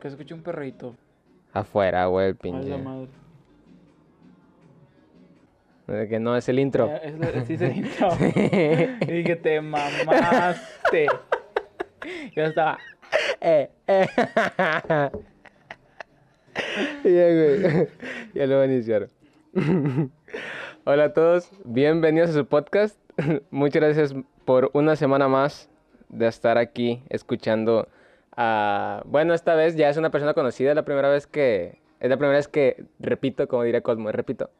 Que se escucha un perrito. Afuera, güey, el Ay, pinche. la madre. De que no es el intro. Es, la- sí, se intro. Y dije, te mamaste. Yo estaba. eh, eh. ya, güey. ya lo van a iniciar. Hola a todos, bienvenidos a su podcast. Muchas gracias por una semana más de estar aquí escuchando a... Bueno, esta vez ya es una persona conocida, es la primera vez que... Es la primera vez que repito, como diría Cosmo, repito.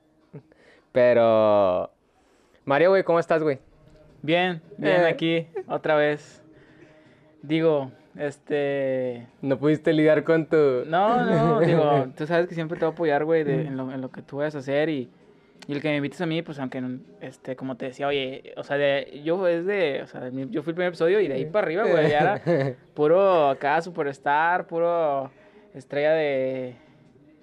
Pero... Mario, güey, ¿cómo estás, güey? Bien, bien, Eh. aquí, otra vez. Digo, este. No pudiste lidiar con tu... No, no, digo, tú sabes que siempre te voy a apoyar, güey, en, lo, en lo que tú vayas a hacer y, y el que me invites a mí, pues aunque, este, como te decía, oye, o sea, de, yo es de, o sea, yo fui el primer episodio y de ahí para arriba, güey, ya era puro acá superstar, puro estrella de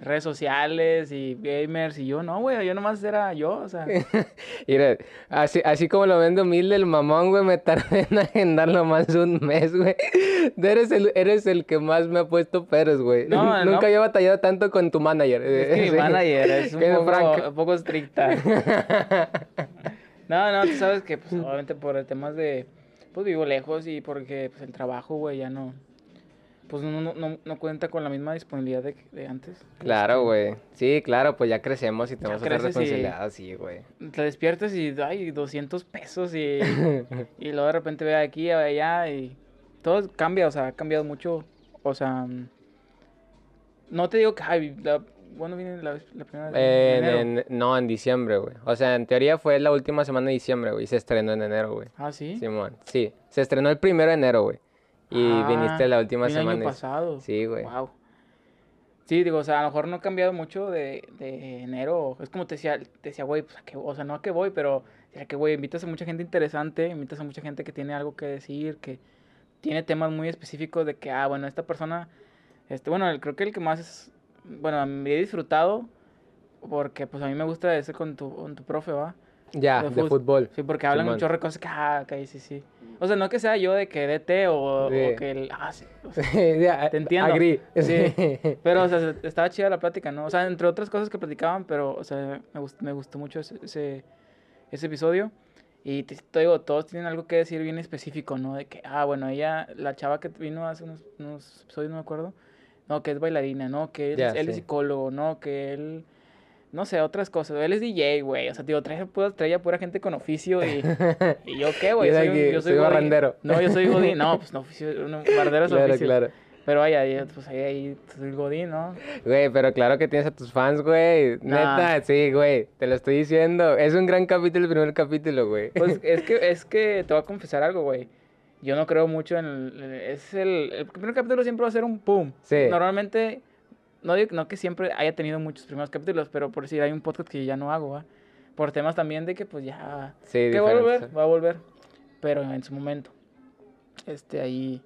redes sociales y gamers y yo, no, güey, yo nomás era yo, o sea, Mira, así, así como lo vendo humilde el mamón, güey, me tardé en agendarlo más de un mes, güey. Eres el, eres el que más me ha puesto peros, güey. No, Nunca no. había batallado tanto con tu manager. es que mi Sí. manager es un poco, un poco estricta. No, no, tú sabes que, pues, obviamente por el temas de, pues, vivo lejos y porque, pues, el trabajo, güey, ya no, pues, no, no, no, no cuenta con la misma disponibilidad de, de antes. Claro, güey. Sí, claro, pues ya crecemos y tenemos y- responsabilidades, sí, güey. Te despiertas y, ay, 200 pesos y, y luego de repente ve aquí, ve allá y todo cambia, o sea, ha cambiado mucho, o sea, no te digo que, ay, la- viene la, la primera vez Eh, en enero. en- no, en diciembre, güey. O sea, en teoría fue la última semana de diciembre, güey. y Se estrenó en enero, güey. Ah, ¿sí? Simón, sí. Se estrenó el primero de enero, güey. Y Ah, viniste la última vine el semana. año pasado. Sí, güey. Wow. Sí, digo, o sea, a lo mejor no ha cambiado mucho de, de enero. Es como te decía, te decía, güey, pues o sea, no a qué voy, pero decía que, güey, invitas a mucha gente interesante, invitas a mucha gente que tiene algo que decir, que tiene temas muy específicos de que, ah, bueno, esta persona, este, bueno, el- creo que el que más es, bueno, me he disfrutado, porque pues a mí me gusta ese con tu, con tu profe, ¿va? Ya, de fútbol. Sí, porque hablan chorro de cosas que, ah, ok, sí, sí. O sea, no que sea yo de que DT o, o Sí. que el, ah, sí, o sea, Te entiendo. Agree. Sí. Pero, o sea, se- estaba chida la plática, ¿no? O sea, entre otras cosas que platicaban, pero, o sea, me, gust- me gustó mucho ese, ese, ese episodio. Y te, te digo, todos tienen algo que decir bien específico, ¿no? De que, ah, bueno, ella, la chava que vino hace unos, unos episodios, no me acuerdo, no, que es bailarina, ¿no? Que él, él es psicólogo, ¿no? Que él, no sé, otras cosas. Él es DJ, güey. O sea, digo, trae, pura- traía pura gente con oficio y... ¿Y yo qué, güey? Yo yo soy barrendero. No, yo soy godín. No, pues no, oficio, no, barrendero es Claro, oficio. claro. Pero vaya, pues ahí, ahí soy godín, ¿no? Güey, pero claro que tienes a tus fans, güey. Nah. Neta, sí, güey. Te lo estoy diciendo. Es un gran capítulo, el primer capítulo, güey. Pues es que, es que te voy a confesar algo, güey. Yo no creo mucho en el... Es el, el primer capítulo siempre va a ser un pum. Sí. Normalmente, no digo no que siempre haya tenido muchos primeros capítulos, pero por decir, hay un podcast que ya no hago, ¿va? Por temas también de que pues ya... Sí, que va a volver, va a volver. Pero en su momento. Este, ahí...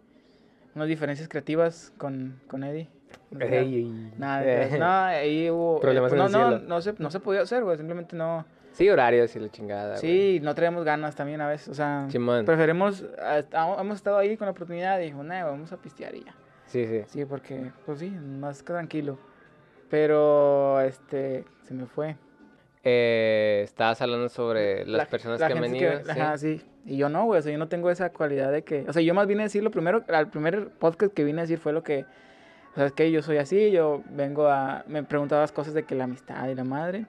Unas diferencias creativas con, con Eddie. Ey, ey. Nada, Eh. no, ahí hubo... Problemas en no, no, cielo. no, se, no se podía hacer, güey. Simplemente no... Sí, horarios y la chingada. Sí, no traíamos ganas también a veces, o sea, Simón. preferimos, hemos estado ahí con la oportunidad y dijo, nah, vamos a pistear y ya. Sí, sí. Sí, porque, pues sí, más que tranquilo. Pero, este, se me fue. Eh, estabas hablando sobre las La- personas la que han venido. sí. Ajá, sí. Y yo no, güey, o sea, yo no tengo esa cualidad de que, o sea, yo más vine a decir lo primero, al primer podcast que vine a decir fue lo que, o sea, es que yo soy así, yo vengo a, me preguntabas cosas de que la amistad y la madre.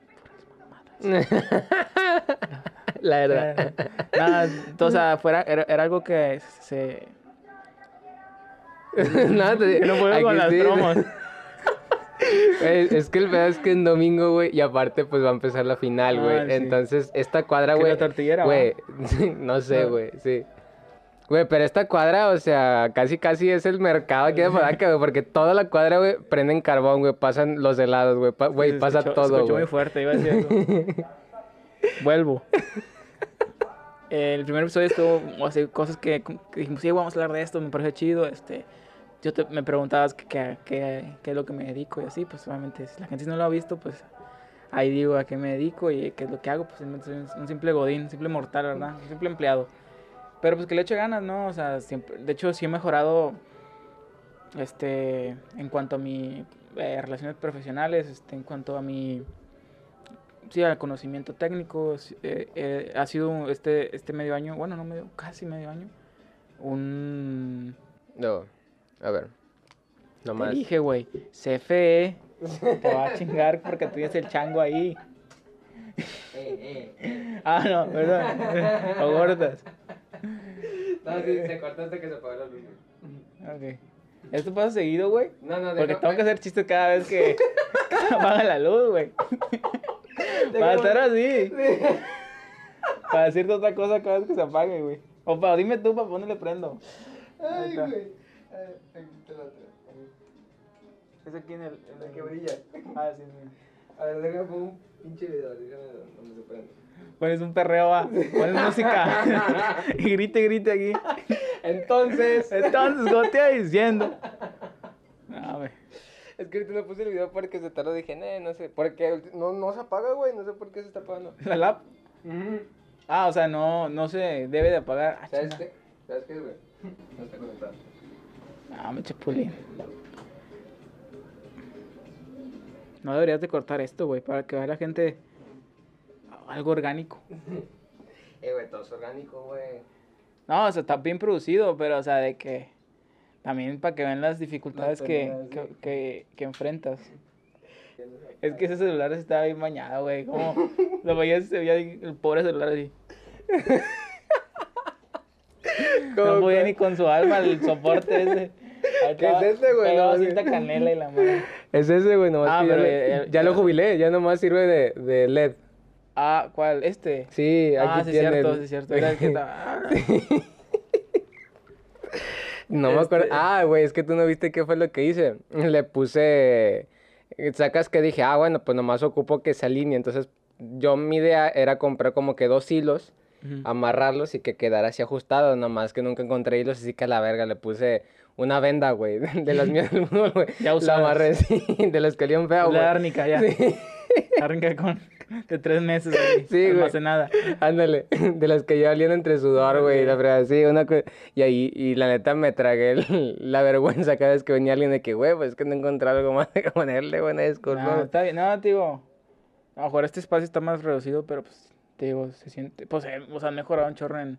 la verdad. Nada, entonces, o sea, fuera, era, era algo que se, no, te- que no puedo con las bromas. Güey, es que el pedo es que en domingo, güey, y aparte, pues va a empezar la final, güey. Ah, sí. Entonces, esta cuadra, güey. la tortillera. Güey, no sé, Ah. güey, sí. Güey, pero esta cuadra, o sea, casi casi es el mercado aquí de Podaca, güey, porque toda la cuadra, güey, prenden carbón, güey, pasan los helados, güey, pa- güey, pasa escuchó- todo, güey. muy fuerte, iba a decir eso. Vuelvo. El primer episodio estuvo, o sea, cosas que, que dijimos, sí, vamos a hablar de esto, me parece chido, este... Yo te, me preguntabas qué es lo que me dedico y así, pues obviamente, si la gente no lo ha visto, pues ahí digo a qué me dedico y qué es lo que hago, pues un, simple godín, un simple mortal, ¿verdad? Un simple empleado. Pero pues que le eche ganas, ¿no? O sea, siempre, de hecho sí he mejorado este, en cuanto a mi eh, relaciones profesionales, este, en cuanto a mi, sí, al conocimiento técnico, eh, eh, ha sido este, este medio año, bueno, no medio, casi medio año, un, No, a ver. te Nomás. dije, güey, CFE, te va a chingar porque tú tienes el chango ahí. Ah, no, perdón, o gordas. No, sí, se cortó hasta que se apagó la luz. Ok. ¿Esto pasa seguido, güey? No, no, Porque tengo que hacer chistes cada vez que se apaga la luz, güey. Para estar así. Para decirte otra cosa cada vez que se apague, güey. O para dime tú, para dónde le prendo. Ay, güey. Te la traigo. Es aquí en el. en el- que brilla. Ah, sí, sí. A ver, déjame poner un pinche video, déjame donde se prende. Pones un perreo, va. Pones música. y grite, grite aquí. Entonces, Entonces, ¿cómo te iba diciendo? No, güey. es que ahorita no puse el video porque se tardó, dije, "Nee, no sé, porque no, no se apaga, güey, no sé por qué se está apagando. ¿La lap? Ah, o sea, no, no se debe de apagar. Ah, ¿Sabes qué? ¿Sabes qué, güey? No está conectado. No, me chapulín. No deberías de cortar esto, güey, para que vea la gente algo orgánico. Eh, güey, todo es orgánico, güey. No, o sea, está bien producido, pero, o sea, de que también para que vean las dificultades que, que, que, que enfrentas. Es que ese celular estaba bien bañado, güey. Como lo veías, se veía el pobre celular así. No ¿Cómo, podía ni con su alma el soporte ese. Ahí ¿Qué es ese, güey? No, canela y la madre. Es ese, güey, nomás Ah, que ya, pero lo- ya- ya lo jubilé, ya nomás sirve de, de LED. Ah, ¿cuál? ¿Este? Sí, aquí ah, sí, es tiene cierto, el- sí, es cierto. Era el que estaba... No me acuerdo. Este- Ah, güey, es que tú no viste qué fue lo que hice. Le puse. Sacas que dije, ah, bueno, pues nomás ocupo que se alinee. Entonces, yo mi idea era comprar como que dos hilos, Amarrarlos y que quedara así ajustado. Nomás que nunca encontré hilos, así que a la verga le puse una venda, güey, de las mías del mundo, güey. Ya La usadas. amarré, sí, de las que olían feo, güey. La árnica, ya. Sí. Árnica con... De tres meses ahí, Sí, güey. almacenada. Ándale, de las que ya olían entre sudor, güey, y la verdad, sí, una Y ahí, y la neta me tragué el- la vergüenza cada vez que venía alguien de que, güey, pues es que no encontré algo más de ponerle, buena disculpa. No, güey". está bien. No, digo... A lo mejor este espacio está más reducido, pero pues, te digo, se siente... Pues, eh, o sea, han mejorado un chorro en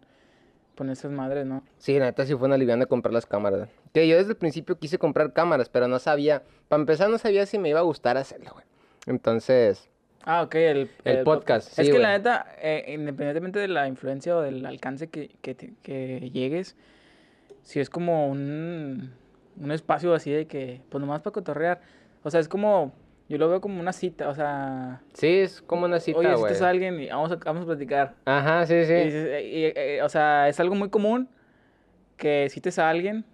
poner esas madres, ¿no? Sí, la neta sí fue una aliviana de comprar las cámaras. Que yo desde el principio quise comprar cámaras, pero no sabía, para empezar no sabía si me iba a gustar hacerlo, güey. Entonces, Ah, ok, el, El pod- podcast, sí, Es que güey. la neta, eh, independientemente de la influencia o del alcance que, que, te- que llegues, si es como un, un espacio así de que, pues nomás para cotorrear. O sea, es como, yo lo veo como una cita, o sea, sí, es como una cita, oye, citas a alguien y vamos a, vamos a platicar. Ajá, sí, Y sí. dices, eh, y, eh, o sea, es algo muy común que cites a alguien,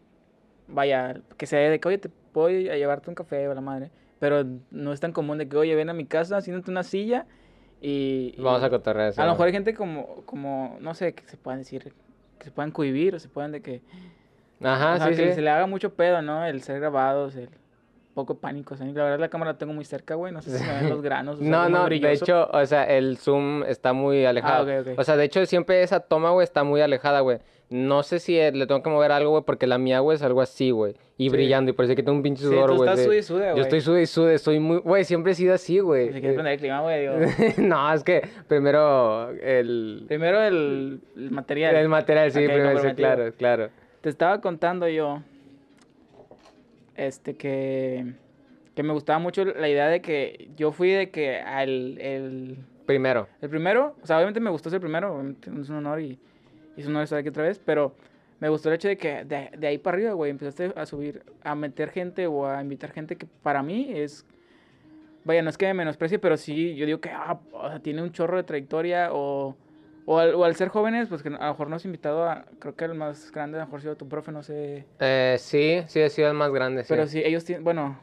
vaya, que sea de que, oye, te puedo a llevarte un café o la madre. Pero no es tan común de que, oye, ven a mi casa, siéntate una silla y... y- Vamos a cotorrear. a lo mejor hay gente como, como, no sé, que se puedan decir, que se puedan cohibir o se puedan de que... Ajá, o sea, sí, que sí. se le haga mucho pedo, ¿no? El ser grabados, el poco pánico. O sea, la verdad la cámara la tengo muy cerca, güey. No sé si me ven los granos. o sea, No, no, de brilloso. hecho, o sea, el zoom está muy alejado. ok, ok. O sea, de hecho, siempre esa toma, güey, está muy alejada, güey. No sé si eh, le tengo que mover algo, güey, porque la mía, güey, es algo así, güey. Y Sí. brillando, y parece que tengo un pinche Sí, sudor, tú güey. estás de- sude y sude, Yo güey. estoy sude y sude, soy muy... Güey, siempre he sido así, güey. Si quieres prender el clima, güey. no, es que primero el... Primero el, el material. El material, sí, primero, sí, claro, claro. Te estaba contando yo, este, que, que me gustaba mucho la idea de que yo fui de que al, el, Primero. el primero, o sea, obviamente me gustó ser el primero, es un honor y, y es un honor estar aquí otra vez, pero me gustó el hecho de que de, de ahí para arriba, güey, empezaste a subir, a meter gente o a invitar gente que para mí es, vaya, no es que me menosprecie, pero sí, yo digo que, ah, o sea, tiene un chorro de trayectoria o... O al, o al ser jóvenes, pues que a lo mejor no has invitado a, creo que el más grande a lo mejor ha sido tu profe, no sé. Eh, sí, sí, ha sido el más grande, sí. Pero sí, ellos tienen, bueno,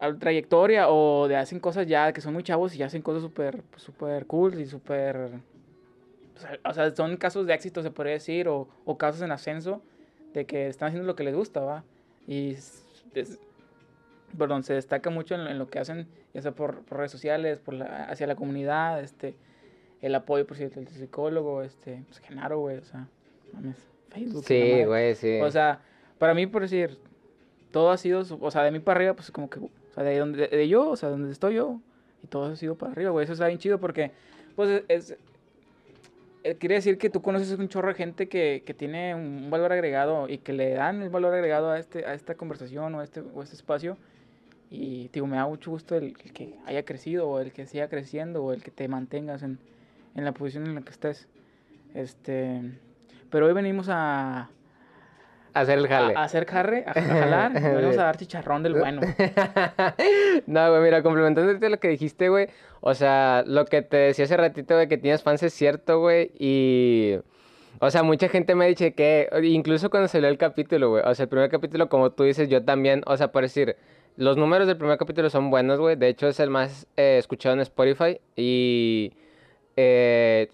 a trayectoria o de hacen cosas ya que son muy chavos y ya hacen cosas súper, súper cool y súper... o sea, O sea, son casos de éxito, se podría decir, o, o casos en ascenso de que están haciendo lo que les gusta, ¿va? Y, es- perdón, se destaca mucho en, en lo que hacen, ya sea por, por redes sociales, por la, hacia la comunidad, este, el apoyo, por cierto, del psicólogo, este, pues Genaro, güey, o sea, mames, Facebook. Sí, güey, sí. O sea, para mí, por decir, todo ha sido, o sea, de mí para arriba, pues como que, o sea, de donde de yo, o sea, donde estoy yo, y todo ha sido para arriba, güey. Eso está bien chido porque, pues, es, eh, quiere decir que tú conoces un chorro de gente que, que, tiene un valor agregado y que le dan el valor agregado a, este, a esta conversación o a este, o este espacio. Y digo, me da mucho gusto el, el, que haya crecido o el que siga creciendo o el que te mantengas en, en la posición en la que estés. Este, pero hoy venimos a, hacer el jale. A, hacer jarre, a, jalar. Vamos a dar chicharrón del bueno. no, güey, mira, complementándote lo que dijiste, güey. O sea, lo que te decía hace ratito, güey, que tienes fans es cierto, güey. Y. O sea, mucha gente me ha dicho que. Incluso cuando salió el capítulo, güey. O sea, el primer capítulo, como tú dices, yo también. O sea, por decir. Los números del primer capítulo son buenos, güey. De hecho, es el más eh, escuchado en Spotify. Y. Eh,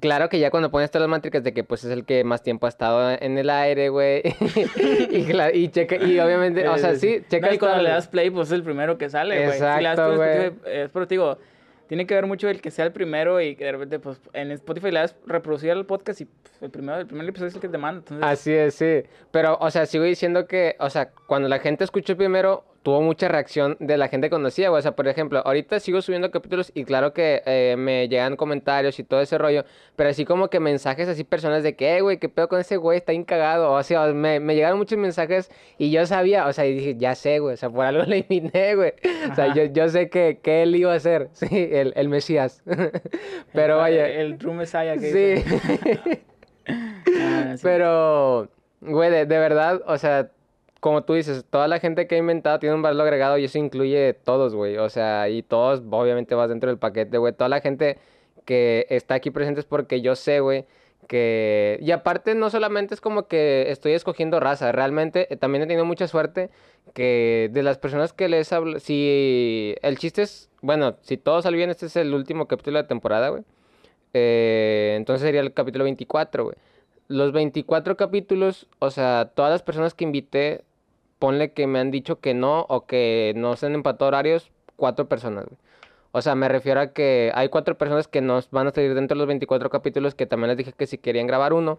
Claro que ya cuando pones todas las métricas de que pues es el que más tiempo ha estado en el aire, güey. y, y, checa, y obviamente, o sea, sí, checa. y cuando le das play, pues es el primero que sale, güey. Exacto, güey. Es por digo, tiene que ver mucho el que sea el primero y de repente, pues, en Spotify le das reproducir el podcast y pues, el primero, el primer episodio es el que te manda. Entonces... Así es, sí. Pero, o sea, sigo diciendo que, o sea, cuando la gente escucha el primero, tuvo mucha reacción de la gente que conocía, O sea, por ejemplo, ahorita sigo subiendo capítulos y claro que eh, me llegan comentarios y todo ese rollo, pero así como que mensajes así personas de que, güey, qué pedo con ese güey, está incagado. O sea, me, me, llegaron muchos mensajes y yo sabía, o sea, y dije, ya sé, güey, o sea, por algo le invité, güey. O sea, yo, yo, sé que, que, él iba a ser, sí, el, el Mesías. pero el, vaya. El, true Messiah que sí. ah, sí. Pero, güey, de, de verdad, o sea como tú dices, toda la gente que ha inventado tiene un valor agregado y eso incluye todos, güey. O sea, y todos, obviamente, vas dentro del paquete, güey. Toda la gente que está aquí presente es porque yo sé, güey, que... Y aparte, no solamente es como que estoy escogiendo raza, realmente eh, también he tenido mucha suerte que de las personas que les hablo... Si el chiste es, bueno, si todo sale bien, este es el último capítulo de temporada, güey. Eh, entonces sería el capítulo 24, güey. Los 24 capítulos, o sea, todas las personas que invité ponle que me han dicho que no o que no se han empatado horarios, cuatro personas, O sea, me refiero a que hay cuatro personas que nos van a salir dentro de los 24 capítulos que también les dije que si querían grabar uno.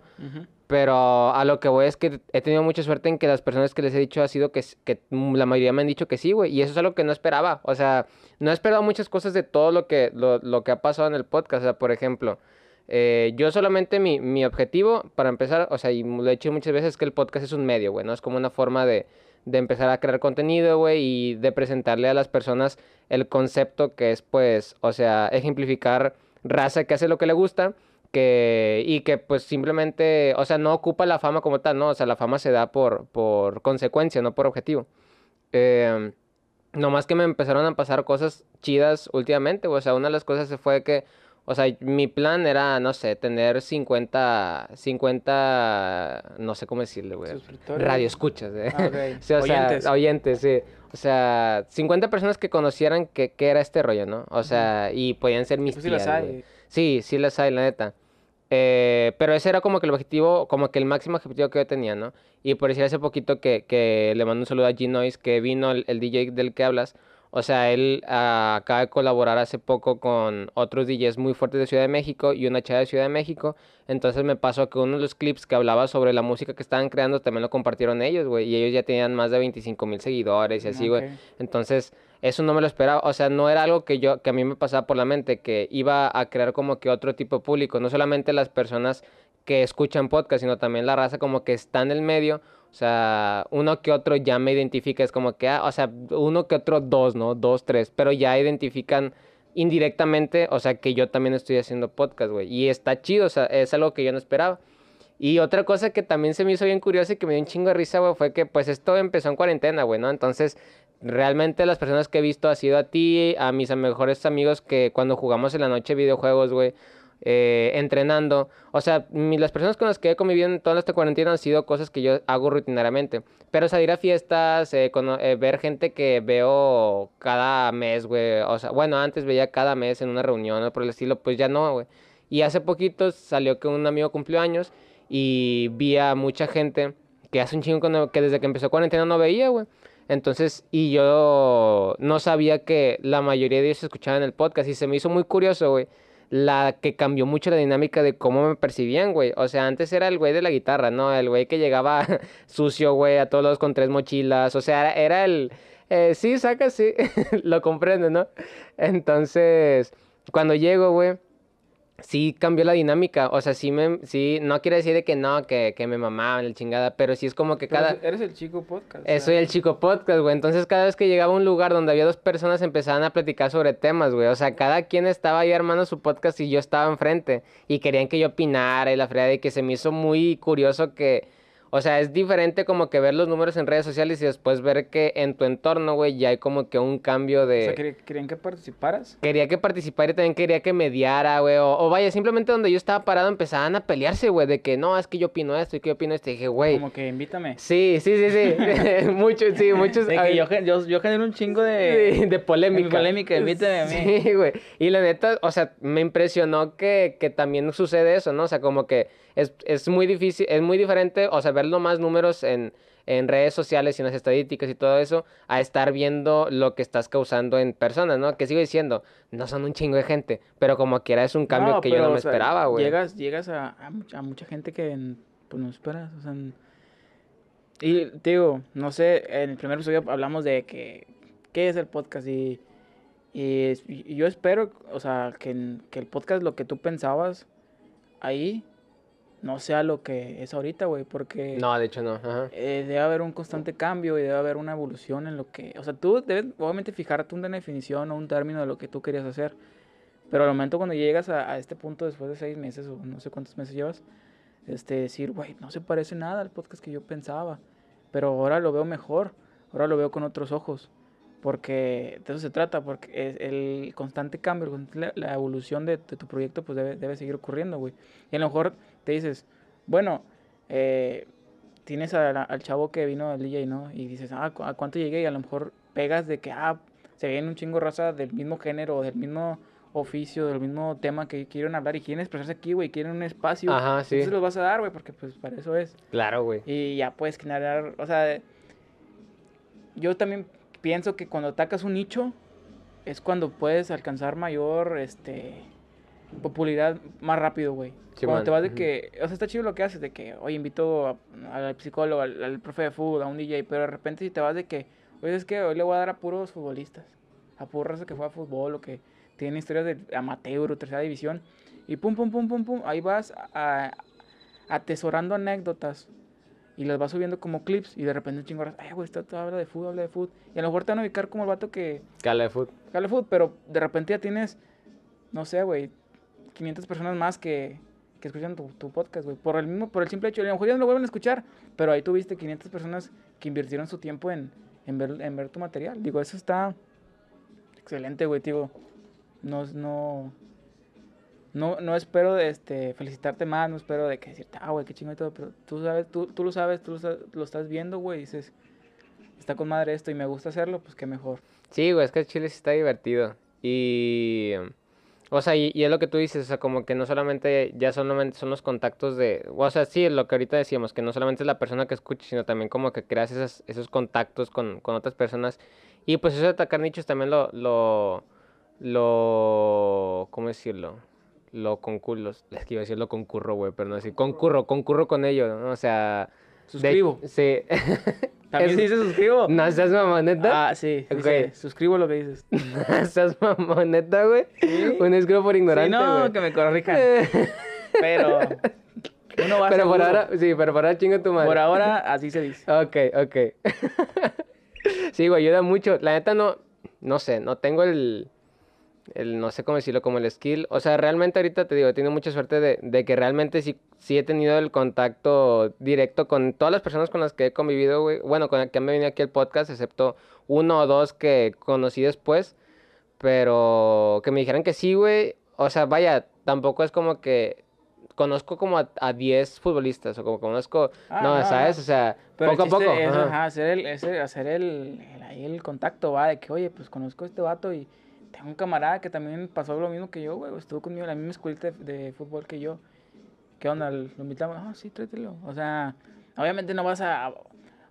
Pero a lo que voy es que he tenido mucha suerte en que las personas que les he dicho ha sido que, que la mayoría me han dicho que sí, güey. Y eso es algo que no esperaba. O sea, no he esperado muchas cosas de todo lo que, lo, lo que ha pasado en el podcast. O sea, por ejemplo, eh, yo solamente mi, mi objetivo, para empezar, o sea, y lo he dicho muchas veces, es que el podcast es un medio, güey, ¿no? Es como una forma de de empezar a crear contenido, güey, y de presentarle a las personas el concepto que es, pues, o sea, ejemplificar raza que hace lo que le gusta, que, y que, pues, simplemente, o sea, no ocupa la fama como tal, ¿no? O sea, la fama se da por, por consecuencia, no por objetivo. Eh, nomás que me empezaron a pasar cosas chidas últimamente, o sea, una de las cosas fue que o sea, mi plan era, no sé, tener 50, 50, no sé cómo decirle, güey. Radio escuchas, ¿eh? Ah, sí, o oyentes. sea, oyentes, sí. O sea, 50 personas que conocieran qué era este rollo, ¿no? O sea, y podían ser mis pues tías, sí las hay. Sí, sí las hay, la neta. Eh, pero ese era como que el objetivo, como que el máximo objetivo que yo tenía, ¿no? Y por decir hace poquito que, que le mando un saludo a G-Noise, que vino el, el DJ del que hablas. O sea, él ah, acaba de colaborar hace poco con otros DJs muy fuertes de Ciudad de México y una chava de Ciudad de México. Entonces me pasó que uno de los clips que hablaba sobre la música que estaban creando también lo compartieron ellos, güey. Y ellos ya tenían más de 25 mil seguidores y así, güey. Entonces, eso no me lo esperaba. O sea, no era algo que yo, que a mí me pasaba por la mente, que iba a crear como que otro tipo de público. No solamente las personas que escuchan podcast, sino también la raza como que está en el medio o sea, uno que otro ya me identifica, es como que, ah, o sea, uno que otro dos, ¿no? Dos, tres, pero ya identifican indirectamente, o sea, que yo también estoy haciendo podcast, güey. Y está chido, o sea, es algo que yo no esperaba. Y otra cosa que también se me hizo bien curiosa y que me dio un chingo de risa, güey, fue que pues esto empezó en cuarentena, güey, ¿no? Entonces, realmente las personas que he visto ha sido a ti, a mis mejores amigos que cuando jugamos en la noche videojuegos, güey eh, entrenando. O sea, las personas con las que he convivido en toda esta cuarentena han sido cosas que yo hago rutinariamente. Pero salir a fiestas, eh, eh, ver gente que veo cada mes, güey. O sea, bueno, antes veía cada mes en una reunión o por el estilo, pues ya no, güey. Y hace poquito salió que un amigo cumplió años y vi a mucha gente que hace un chingo que desde que empezó cuarentena no veía, güey. Entonces, y yo no sabía que la mayoría de ellos escuchaban el podcast y se me hizo muy curioso, güey la que cambió mucho la dinámica de cómo me percibían, güey. O sea, antes era el güey de la guitarra, ¿no? El güey que llegaba sucio, güey, a todos lados con tres mochilas. O sea, era, el... eh, sí, saca, sí, lo comprendo, ¿no? Entonces, cuando llego, güey, sí cambió la dinámica. O sea, sí me... Sí, no quiere decir de que no, que, que me mamaban la chingada, pero sí es como que Pero cada... eres- Eres el chico podcast. Eh, soy el chico podcast, güey. Entonces, cada vez que llegaba a un lugar donde había dos personas, empezaban a platicar sobre temas, güey. O sea, cada quien estaba ahí armando su podcast y yo estaba enfrente. Y querían que yo opinara y la fregada. Y que se me hizo muy curioso que. O sea, es diferente como que ver los números en redes sociales y después ver que en tu entorno, güey, ya hay como que un cambio O de. sea, quería- querían que participaras. Quería que participara y también quería que mediara, güey. O, o vaya, simplemente donde yo estaba parado empezaban a pelearse, güey. De que no, es que yo opino esto y que yo opino esto. Y dije, güey. Como que invítame. Sí, sí, sí, sí. muchos, sí, muchos. De a que ver, yo, yo, yo genero un chingo de... Sí, de polémica. de polémica, invítame a mí. Sí, güey. Y la neta, o sea, me impresionó que, que también sucede eso, ¿no? O sea, como que es, es muy difícil, es muy diferente, o sea, ver más números en, en redes sociales y en las estadísticas y todo eso, a estar viendo lo que estás causando en personas, ¿no? Que sigo diciendo, no son un chingo de gente, pero como quiera es un cambio No, que yo no me sea, esperaba, güey. Llegas, llegas a, a, mucha, a mucha gente que pues no esperas, o sea... Y te digo, no sé, en el primer episodio hablamos de que... ¿Qué es el podcast? Y, y, yo espero, o sea, que, que el podcast, lo que tú pensabas ahí, no sea lo que es ahorita, güey, porque... No, de hecho no. Ajá. eh, debe haber un constante cambio y debe haber una evolución en lo que... O sea, tú debes obviamente fijarte una definición o un término de lo que tú querías hacer. Pero al momento cuando llegas a, a este punto después de seis meses o no sé cuántos meses llevas, este, decir, güey, no se parece nada al podcast que yo pensaba. Pero ahora lo veo mejor, ahora lo veo con otros ojos. Porque de eso se trata, porque es el constante cambio, la, la evolución de, de tu proyecto, pues debe, debe seguir ocurriendo, güey. Y a lo mejor te dices, bueno, eh, tienes la- al chavo que vino al DJ, ¿no? Y dices, ah, ¿cu- ¿a cuánto llegué? Y a lo mejor pegas de que, ah, se ven un chingo raza del mismo género, del mismo oficio, del mismo tema que quieren hablar y quieren expresarse aquí, güey, quieren un espacio. Ajá, sí. Entonces los vas a dar, güey, porque pues para eso es. Claro, güey. Y ya puedes generar, o sea, yo también pienso que cuando atacas un nicho es cuando puedes alcanzar mayor, este, popularidad más rápido, güey. Sí, cuando man, te vas de que, o sea, está chido lo que haces, de que, oye, invito a- al psicólogo, al, al profe de fútbol, a un DJ, pero de repente si te vas de que, oye, es que hoy le voy a dar a puros futbolistas, a puros raza que juega fútbol o que tienen historias de amateur o tercera división, y pum, pum, pum, pum, pum, ahí vas a- atesorando anécdotas y las vas subiendo como clips y de repente un chingo ay, güey, todo habla de fútbol, habla de fútbol, y a lo mejor te van a ubicar como el vato que Cala de fútbol. habla de fútbol, pero de repente ya tienes, no sé, güey, 500 personas más que, que escuchan tu, podcast, güey, por el mismo, por el simple hecho, a lo mejor ya no lo vuelven a escuchar, pero ahí tuviste 500 personas que invirtieron su tiempo en, en, ver, en ver tu material, digo, eso está excelente, güey, digo, no, no, no, no espero este, felicitarte más, no espero de que decirte, ah, güey, qué chingo y todo, pero tú sabes, tú, tú lo sabes, tú lo estás viendo, güey, y dices, está con madre esto y me gusta hacerlo, pues qué mejor. Sí, güey, es que el chile sí está divertido. Y. O sea, y, y es lo que tú dices, o sea, como que no solamente, ya solamente son los contactos de. O sea, sí, lo que ahorita decíamos, que no solamente es la persona que escucha, sino también como que creas esas, esos contactos con, con otras personas. Y pues eso de atacar nichos también lo. lo, lo ¿Cómo decirlo? Lo concurro. Es que iba a decir lo concurro, güey, pero no decir. Concurro, concurro con ello, ¿no? O sea. De- Suscribo. sí. ¿También se dice suscribo? No seas mamoneta. Ah, sí. Ok. dice, suscribo lo que dices. No seas mamoneta, güey. Un escribo por Sí, ignorante, no, que me corrijan. Pero uno va Pero por ahora, sí, pero por ahora chinga tu madre. Por ahora, así se dice. Ok, ok. sí, güey, ayuda mucho. La neta no, no sé, no tengo el, el, no sé cómo decirlo, como el skill. O sea, realmente ahorita te digo, he tenido mucha suerte de, de que realmente sí, sí he tenido el contacto directo con todas las personas con las que he convivido, güey. Bueno, con las que han venido aquí al podcast, excepto uno o dos que conocí después. Pero que me dijeran que sí, güey. O sea, vaya, tampoco es como que conozco como a, a 10 futbolistas o como conozco, Ah, no, ¿sabes? O sea, Pero poco a poco. es, ajá. ajá, hacer, el, ese- hacer el, el- ahí el contacto, va, de que, oye, pues conozco a este vato y tengo un camarada que también pasó lo mismo que yo, güey, estuvo conmigo en la misma escuelita de, de fútbol que yo. ¿Qué onda? ¿Lo invitamos? Ah, sí, tráetelo. O sea, obviamente no vas a...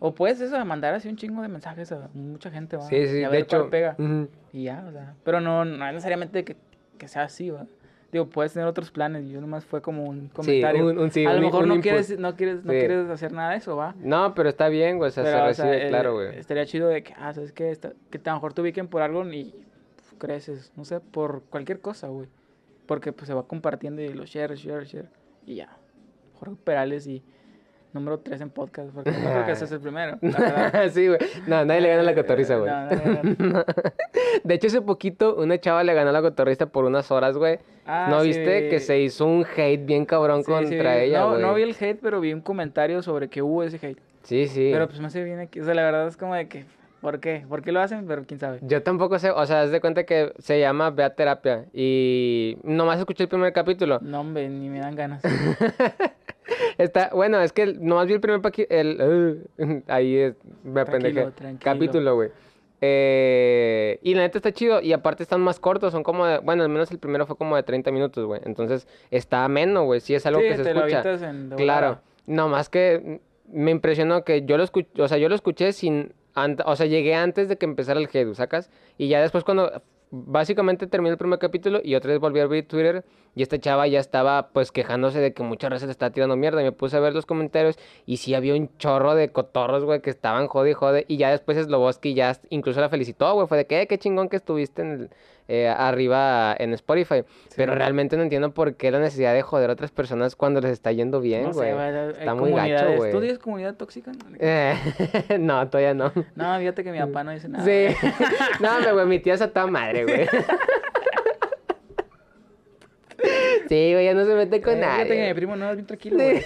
O puedes eso, mandar así un chingo de mensajes a mucha gente, va. Sí, sí, y a de ver cuál hecho. pega. ujú. Y ya, o sea, pero no, no es necesariamente que, que sea así, ¿va? Digo, puedes tener otros planes. y Yo nomás fue como un comentario. un- un- sí, a lo un- mejor no quieres, no quieres, no Sí. quieres hacer nada de eso, va. No, pero está bien, güey, o sea, Pero, se o sea, recibe, eh, claro, güey. Estaría chido de que, ah, ¿sabes qué? Esta- que a lo mejor te ubiquen por algo y creces, no sé, por cualquier cosa, güey. Porque pues se va compartiendo y lo share, share, share. Y ya. Jorge Perales y número 3 en podcast, porque no creo que ese es el primero. sí, güey. No, nadie le gana la cotorriza, güey. No, no, no. De hecho, hace poquito una chava le ganó a la cotorrista por unas horas, güey. Ah, ¿No sí, viste? vi- Que se hizo un hate bien cabrón sí, contra ella, no, güey. no vi el hate, pero vi un comentario sobre que hubo ese hate. Sí, sí. Pero pues me hace bien aquí. O sea, la verdad es como de que, ¿por qué? ¿Por qué lo hacen? Pero quién sabe. Yo tampoco sé, o sea, haz de cuenta que se llama Vea Terapia y nomás escuché el primer capítulo. No, hombre, ni me dan ganas. Está, bueno, es que nomás vi el primer el uh, ahí es, me Tranquilo. Capítulo, güey. Eh, y la neta está chido y aparte están más cortos, son como de, bueno, al menos el primero fue como de 30 minutos, güey. Entonces, está ameno, güey, sí es algo sí, que se te lo escucha. avientas en Claro, no más que me impresionó que yo lo escuché, o sea, yo lo escuché sin, o sea, llegué antes de que empezara el Hedu, ¿sacas? Y ya después cuando básicamente terminé el primer capítulo y otra vez volví a abrir Twitter y esta chava ya estaba pues quejándose de que muchas veces le está tirando mierda. Y me puse a ver los comentarios y sí había un chorro de cotorros, güey, que estaban jode y jode. Y ya después Sloboski ya incluso la felicitó, güey, fue de que "Eh, qué chingón que estuviste en el- eh, arriba en Spotify, pero realmente no entiendo por qué la necesidad de joder a otras personas cuando les está yendo bien, No güey. sé, hay Está muy gacho, güey. ¿Tú comunidad tóxica? Eh, no, todavía no. No, fíjate que mi papá no dice nada. Sí. No, güey, mi tía es a toda madre, güey. Sí, güey, ya no se mete con Eh, Fíjate que mi nadie. primo no es bien tranquilo, güey.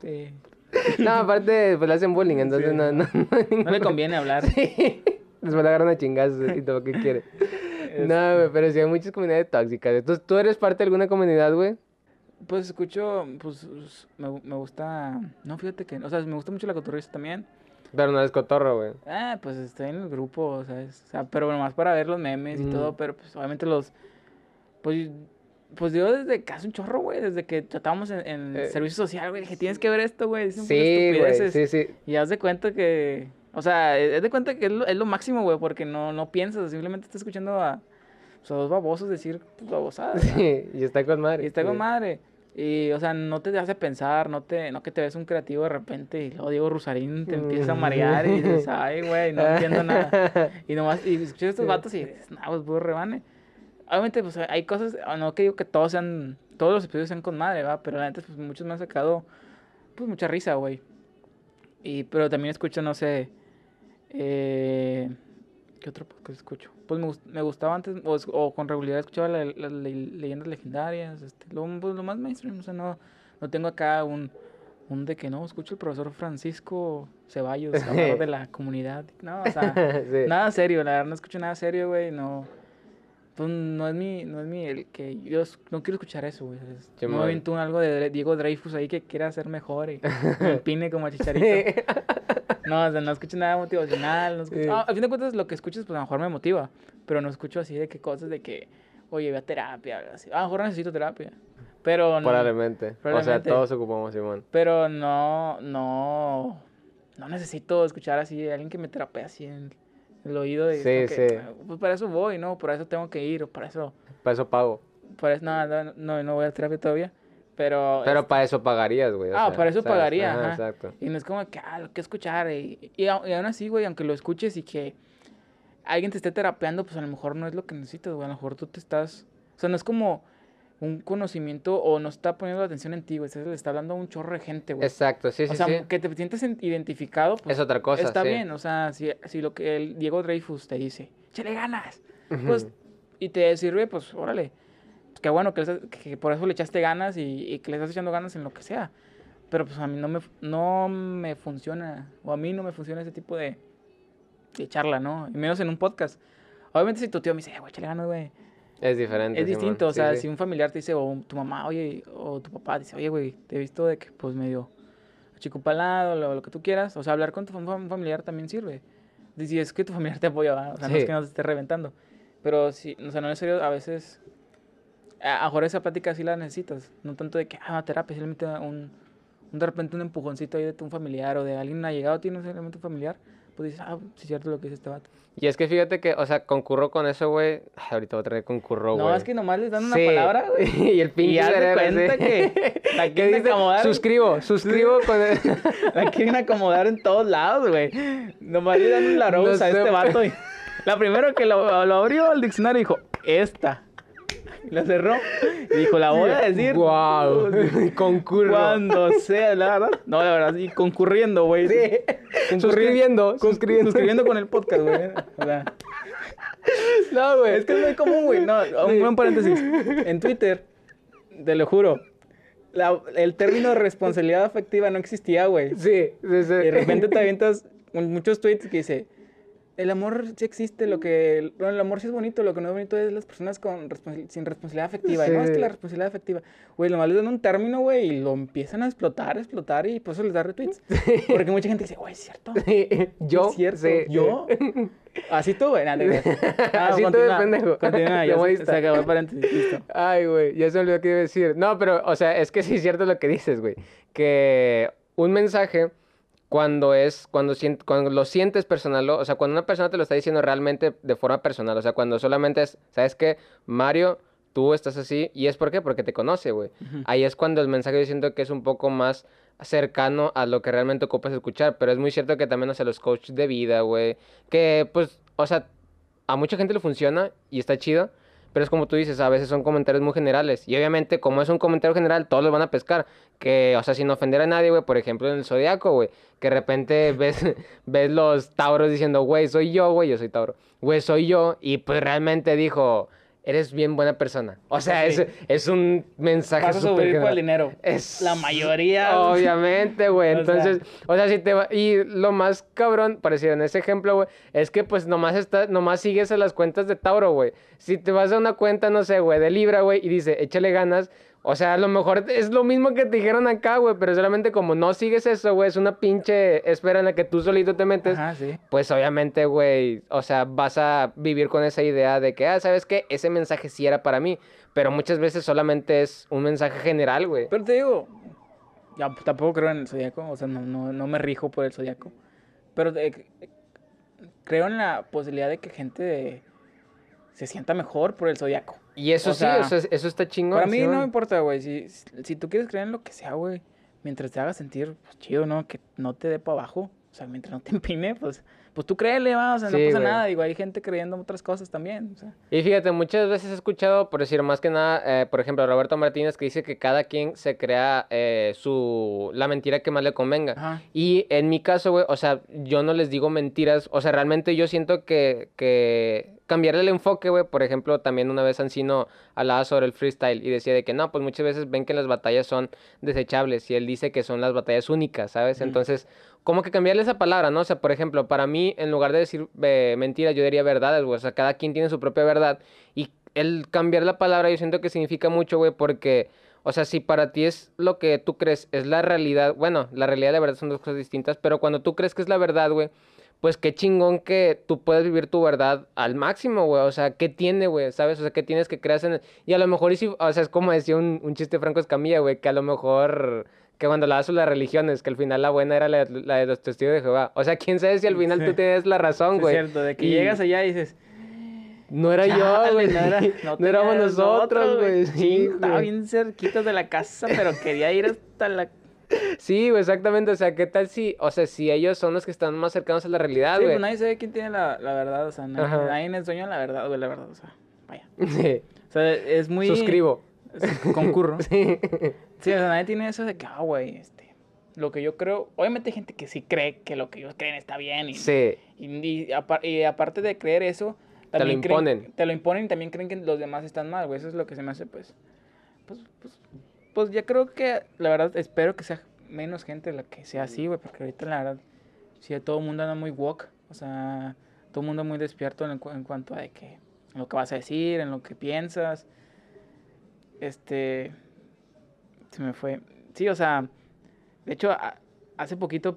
Sí. No, aparte, pues le hacen bullying, entonces Sí. no, no, No le conviene hablar. Después le agarran a chingazos y todo, ¿qué quiere? Este. No, güey, pero sí hay muchas comunidades tóxicas. Entonces, ¿tú eres parte de alguna comunidad, güey? Pues escucho, pues me, me gusta. No, fíjate que. O sea, me gusta mucho la cotorrista también. Pero no eres cotorro, güey. Ah, pues estoy en el grupo, ¿sabes? O sea, pero nomás para ver los memes y Mm. todo, pero pues obviamente los. Pues. Pues yo desde casi un chorro, güey, desde que tratábamos en, en Eh. servicio social, güey, dije, tienes que ver esto, güey. Sí, güey, estupideces". sí, sí. Y haz de cuenta que, o sea, es de cuenta que es lo, es lo máximo, güey, porque no, no piensas, simplemente estás escuchando a, pues, a dos babosos decir pues, babosadas. y está con madre. Y está con madre. Y, o sea, no te hace pensar, no te, no que te ves un creativo de repente y luego Diego Rusarín te empieza a marear y dices, ay, güey, no entiendo nada. Y nomás, y escuchas estos vatos y dices, no, pues puro rebane. Obviamente, pues hay cosas, no que digo que todos sean, todos los episodios sean con madre, va, pero neta, pues muchos me han sacado, pues mucha risa, güey. Y, pero también escucho, no sé, eh, ¿qué otro podcast escucho? Pues me, me gustaba antes, o, con regularidad escuchaba la- las le- leyendas legendarias, este, lo, pues, lo más mainstream, o sea, no, no tengo acá un, un de que no, escucho el profesor Francisco Ceballos, hablar de la comunidad, no, o sea, Sí. Nada serio, la verdad no escucho nada serio, güey, no. Pues no es mi, no es mi, el que yo no quiero escuchar eso, güey. no me tú algo de Diego Dreyfus ahí que quiera ser mejor y me empine como a chicharito. No, o sea, no escucho nada motivacional, no escucho... Sí. ah, a fin de cuentas lo que escuchas pues a lo mejor me motiva, pero no escucho así de que cosas de que, oye, ve a terapia, así. A lo mejor necesito terapia, pero no... Probablemente. O sea, Probablemente. todos ocupamos, Simón. Pero no, no, no necesito escuchar así de alguien que me terapee así en el oído. Y Sí, que, sí. "Ah, Pues para eso voy, ¿no? Para eso tengo que ir, o para eso, Para eso pago. para eso, no, no, no, no voy a terapia todavía. Pero, Pero para eso pagarías, güey. o ah, sea, para eso ¿sabes? pagaría, Ajá, ajá. Exacto. Y no es como que, ah, lo que escuchar. Y, y, aún así, güey, aunque lo escuches y que alguien te esté terapeando, pues a lo mejor no es lo que necesitas, güey. A lo mejor tú te estás. O sea, no es como un conocimiento o no está poniendo la atención en ti, güey. Se le está hablando a un chorro de gente, güey. Exacto, sí, o sí, sea, sí. que te sientas en- identificado, pues Es otra cosa, está sí. bien. O sea, si, si lo que el Diego Dreyfus te dice, échale ganas, pues, y te sirve, pues, órale. Qué bueno que, le- que por eso le echaste ganas y, y que le estás echando ganas en lo que sea. Pero pues a mí no me, no me funciona, o a mí no me funciona ese tipo de, de charla, ¿no? Y menos en un podcast. Obviamente si tu tío me dice, "Eh, güey, échale ganas, güey. Es diferente. Es Simón. distinto, o Sí, sea, sí. si un familiar te dice, o tu mamá, oye, o tu papá dice, oye, güey, te he visto de que, pues, medio chico palado, lo, lo que tú quieras. O sea, hablar con tu fam- fam- familiar también sirve. Si es que tu familiar te apoya, ¿va? o sea, no es Sí. que no te esté reventando. Pero sí, o sea, no es serio, a veces, a lo mejor esa plática sí la necesitas. No tanto de que, ah, terapia, simplemente un, un, de repente un empujoncito ahí de un familiar o de alguien ha llegado a ti, no necesariamente un familiar, pues dices, ah, sí es cierto lo que dice este vato. Y es que fíjate que, o sea, concurro con eso, güey. Ahorita otra vez concurro, güey. No, es que nomás les dan una Sí. palabra, güey. y el pinche cerebro, cuenta que la ¿Qué quieren dice? acomodar. Suscribo, suscribo con el... La quieren acomodar en todos lados, güey. Nomás le dan la No rosa a este vato. y- La primero que lo, lo abrió el diccionario dijo, esta. La cerró y dijo, la voy a decir. Wow, concurro. Cuando sea, la verdad. No, la verdad, sí, concurriendo, güey. Sí. Suscribiendo, suscribiendo. Suscribiendo con el podcast, güey. O sea, No, güey. es que es muy común, güey. No, un buen paréntesis. En Twitter, te lo juro, la- el término responsabilidad afectiva no existía, güey. Sí, sí, sí. Y de repente te avientas muchos tweets que dice, el amor sí existe, lo que, bueno, el amor sí es bonito, lo que no es bonito es las personas con sin responsabilidad afectiva. Y no, es que Sí. la responsabilidad afectiva, güey, nomás les dan un término, güey, y lo empiezan a explotar, explotar, y por eso les da retweets. Porque mucha gente dice, güey, es cierto. Yo, es cierto, sí. yo. Así tú, güey, nada. Ah, Así tú de continúa, pendejo. Continúa, ya se, acabó el paréntesis, listo. Ay, güey, ya se me olvidó qué iba a decir. No, pero, o sea, es que sí es cierto lo que dices, güey. Que un mensaje, cuando es, cuando, cuando lo sientes personal, o sea, cuando una persona te lo está diciendo realmente de forma personal, o sea, cuando solamente es, ¿sabes qué? Mario, tú estás así, ¿y es por qué? Porque te conoce, güey. Ahí es cuando el mensaje yo siento que es un poco más cercano a lo que realmente ocupas escuchar, pero es muy cierto que también, o sea, los coaches de vida, güey, que, pues, o sea, a mucha gente le funciona y está chido, pero es como tú dices, a veces son comentarios muy generales. Y obviamente, como es un comentario general, todos los van a pescar. Que, o sea, sin ofender a nadie, güey, por ejemplo, en el zodiaco, güey, que de repente ves, ves los tauros diciendo, güey, soy yo, güey, yo soy tauro, güey, soy yo, y pues realmente dijo, eres bien buena persona. O sea, Sí. es, es un mensaje Vas a subir por el dinero. Es... La mayoría. Obviamente, güey. Sea. Entonces, o sea, si te va... Y lo más cabrón, parecido en ese ejemplo, güey, es que pues nomás está, nomás sigues a las cuentas de Tauro, güey. Si te vas a una cuenta, no sé, güey, de Libra, güey, y dice, échale ganas. O sea, a lo mejor es lo mismo que te dijeron acá, güey, pero solamente como no sigues eso, güey, es una pinche espera en la que tú solito te metes. Ajá, sí. Pues obviamente, güey, o sea, vas a vivir con esa idea de que, ah, ¿sabes qué? Ese mensaje sí era para mí, pero muchas veces solamente es un mensaje general, güey. Pero te digo, ya pues, tampoco creo en el zodiaco, o sea, no, no, no me rijo por el zodiaco. Pero eh, creo en la posibilidad de que gente se sienta mejor por el zodiaco. Y eso O sí, sea, eso, es- eso está chingón. Para mí sí, no me importa, güey. Si, si tú quieres creer en lo que sea, güey, mientras te haga sentir pues, chido, ¿no? Que no te dé para abajo. O sea, mientras no te empine, pues, pues tú créele, va. O sea, Sí, no pasa güey. nada. Digo, hay gente creyendo en otras cosas también. O sea, Y fíjate, muchas veces he escuchado, por decir más que nada, eh, por ejemplo, a Roberto Martínez que dice que cada quien se crea eh, su la mentira que más le convenga. Ajá. Y en mi caso, güey, o sea, yo no les digo mentiras, o sea, realmente yo siento que, que cambiarle el enfoque, güey, por ejemplo, también una vez Ancino hablaba sobre el freestyle y decía de que no, pues muchas veces ven que las batallas son desechables y él dice que son las batallas únicas, ¿sabes? Entonces, como que cambiarle esa palabra, ¿no? O sea, por ejemplo, para mí, en lugar de decir eh, mentiras, yo diría verdades, güey, o sea, cada quien tiene su propia verdad y el cambiar la palabra yo siento que significa mucho, güey, porque... O sea, si para ti es lo que tú crees, es la realidad, bueno, la realidad y la verdad son dos cosas distintas, pero cuando tú crees que es la verdad, güey, pues qué chingón que tú puedes vivir tu verdad al máximo, güey. O sea, ¿qué tiene, güey? ¿Sabes? O sea, ¿qué tienes que creas en... Y a lo mejor, y si, o sea, es como decía un, un chiste Franco Escamilla, güey, que a lo mejor... Que cuando sobre las religiones, que al final la buena era la, la de los testigos de Jehová. O sea, quién sabe si al final Sí. tú tienes la razón, es güey. cierto, de que Y llegas allá y dices, No era yo, "Chale, güey. no, era, No, no éramos nosotros, güey. Sí, estaba bien cerquita de la casa, pero quería ir hasta la... Sí, güey, exactamente. O sea, ¿qué tal si... O sea, si ellos son los que están más cercanos a la realidad, Sí, güey. pues nadie sabe quién tiene la, la verdad, o sea, nadie, nadie es dueño de la verdad, güey, la verdad, o sea, vaya. Sí. O sea, es muy... Suscribo. concurro. Sí. Sí, o sea, nadie tiene eso de que, ah, güey, este, lo que yo creo, obviamente hay gente que sí cree que lo que ellos creen está bien y, Sí. y, y apar- y aparte de creer eso, Te lo creen- imponen. te lo imponen y también creen que los demás están mal, güey, eso es lo que se me hace, pues, pues, pues, pues ya creo que, la verdad, espero que sea menos gente la que sea así, güey, porque ahorita la verdad, sí, todo el mundo anda muy woke, o sea, todo el mundo muy despierto en, en cuanto a de que, en lo que vas a decir, en lo que piensas, este, se me fue, sí, o sea, de hecho, a- hace poquito,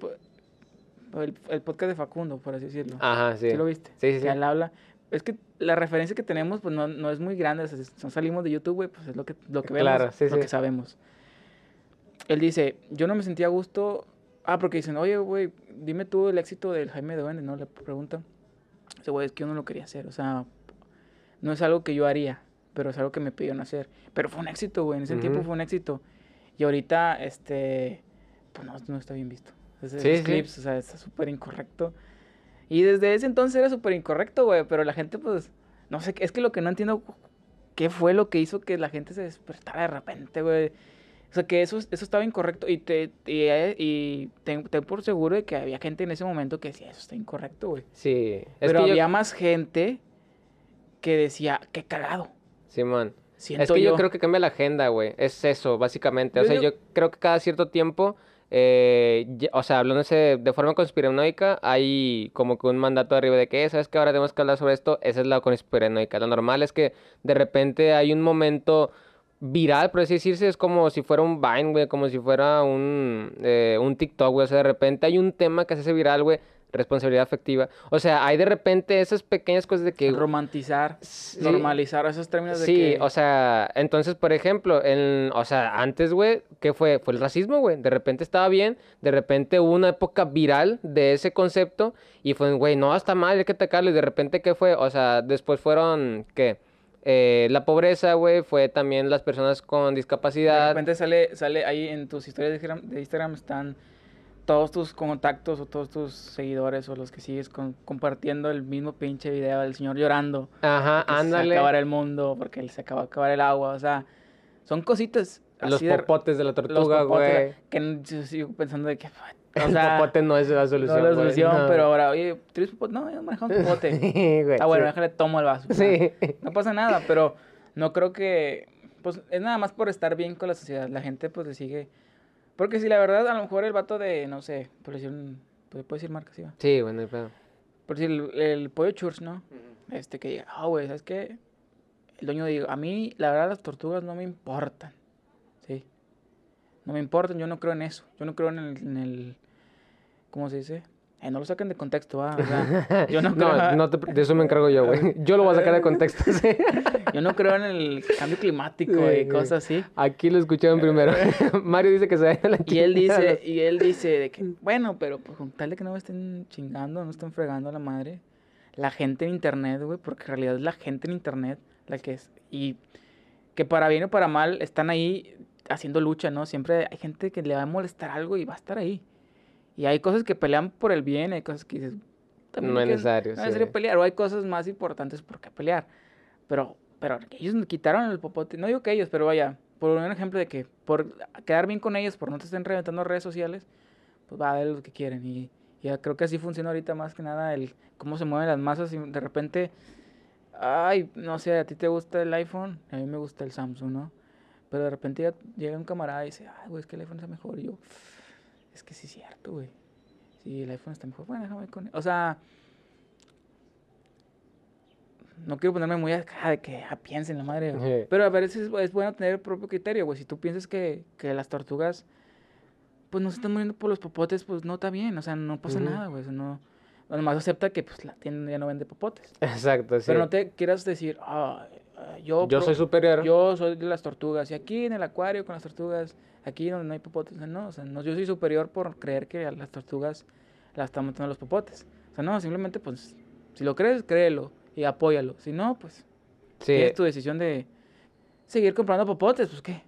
el, el podcast de Facundo, por así decirlo, Ajá, sí. ¿sí lo viste? Sí, sí, sí. Que él habla, es que la referencia que tenemos, pues, no, no es muy grande, o sea, si no salimos de YouTube, güey, pues, es lo que, lo que vemos, Claro, sí, lo sí. que sabemos. Él dice, yo no me sentía a gusto Ah, porque dicen, oye, güey, dime tú el éxito del Jaime de Duende, ¿no? Le preguntan. Ese güey, es que yo no lo quería hacer, o sea, no es algo que yo haría, pero es algo que me pidieron hacer. Pero fue un éxito, güey, en ese tiempo fue un éxito. Y ahorita, este, pues no, no está bien visto. Sí, sí. clips, o sea, está súper incorrecto. Y desde ese entonces era súper incorrecto, güey, pero la gente, pues, no sé, es que lo que no entiendo, ¿qué fue lo que hizo que la gente se despertara de repente, güey? O sea, que eso, eso estaba incorrecto y, te, y, y ten, ten por seguro de que había gente en ese momento que decía, eso está incorrecto, güey. Sí. Es Pero que yo- había más gente que decía, qué cagado. Simón. Siento Es que yo. yo creo que cambia la agenda, güey. Es eso, básicamente. O sea, yo creo que cada cierto tiempo, eh, o sea, hablándose de forma conspiranoica, hay como que un mandato arriba de que, ¿sabes que Ahora tenemos que hablar sobre esto. Esa es la conspiranoica. Lo normal es que de repente hay un momento viral, por así decirse, es como si fuera un Vine, güey, como si fuera un, eh, un TikTok, güey. O sea, de repente hay un tema que se hace viral, güey. Responsabilidad afectiva. O sea, hay de repente esas pequeñas cosas de que... romantizar, Sí. normalizar esos términos de Sí, que... o sea, entonces, por ejemplo, en, o sea, antes, güey, ¿qué fue? Fue el racismo, güey. De repente estaba bien, de repente hubo una época viral de ese concepto y fue, güey, no, está mal, hay que atacarlo. Y de repente, ¿qué fue? O sea, después fueron, ¿qué? Eh, la pobreza, güey, fue también las personas con de discapacidad. repente sale, sale ahí en tus historias de Instagram, de Instagram están todos tus contactos o todos tus seguidores o los que sigues con- compartiendo el mismo pinche video del señor llorando. Ajá, que Se ándale. acabar el mundo porque se acaba de acabar el agua. O sea, son cositas. Los de- popotes de la tortuga, popotes, güey. Que yo sigo pensando de que. O El sea, popote no es la solución, no es la solución, no. pero ahora, oye, ¿tienes popote? No, yo manejamos popote. Sí, güey, Ah, bueno, sí. déjale tomo el vaso. Sí. No pasa nada, pero no creo que. Pues es nada más por estar bien con la sociedad. La gente, pues le sigue. Porque si la verdad, a lo mejor el vato de, no sé, por decir un. Pues, puede decir marca, sí, va. Sí, bueno, el pedo. Por decir el, el pollo church, ¿no? Este que diga, ah, güey, ¿sabes qué? El dueño diga, a mí, la verdad, las tortugas no me importan. ¿Sí? No me importan, yo no creo en eso. Yo no creo en el. En el ¿Cómo se dice? Eh, no lo saquen de contexto. O sea, yo no creo. No, no te- de eso me encargo yo, güey. Yo lo voy a sacar de contexto, sí. Yo no creo en el cambio climático Sí, y cosas así. Aquí lo escucharon primero. Mario dice que se vaya a la Y él dice, y él dice de que, bueno, pero pues con tal de que no me estén chingando, no estén fregando a la madre, la gente en internet, güey, porque en realidad es la gente en internet la que es, y que para bien o para mal están ahí haciendo lucha, ¿no? Siempre hay gente que le va a molestar algo y va a estar ahí. Y hay cosas que pelean por el bien, hay cosas que dices, también No es necesario, No es sí. necesario pelear, o hay cosas más importantes por qué pelear. Pero, pero ellos quitaron el popote, no digo que ellos, pero vaya, por un ejemplo de que por quedar bien con ellos, por no te estén reventando redes sociales, pues va a ver lo que quieren. Y ya creo que así funciona ahorita más que nada el cómo se mueven las masas y de repente, ay, no sé, a ti te gusta el iPhone, a mí me gusta el Samsung, ¿no? Pero de repente ya llega un camarada y dice, ay, güey, es que el iPhone está mejor. Y yo, es que sí es cierto, güey. Sí, el iPhone está mejor. Bueno, déjame con él. O sea, no quiero ponerme muy acá de que ah, piensen la madre. Sí. Pero a veces es, es bueno tener el propio criterio, güey. Si tú piensas que, que las tortugas, pues no se están muriendo por los popotes, pues no está bien. O sea, no pasa nada, güey. O sea, no. Nomás acepta que pues la tienda ya no vende popotes. Exacto, sí. Pero no te quieras decir, ah, ah, yo, Yo pro- soy superior. yo soy de las tortugas. Y aquí en el acuario con las tortugas, aquí donde no hay popotes, no, o sea, no, yo soy superior por creer que a las tortugas las están matando los popotes. O sea, no, simplemente, pues, si lo crees, créelo y apóyalo. Si no, pues, Sí. es tu decisión de seguir comprando popotes, pues, ¿qué?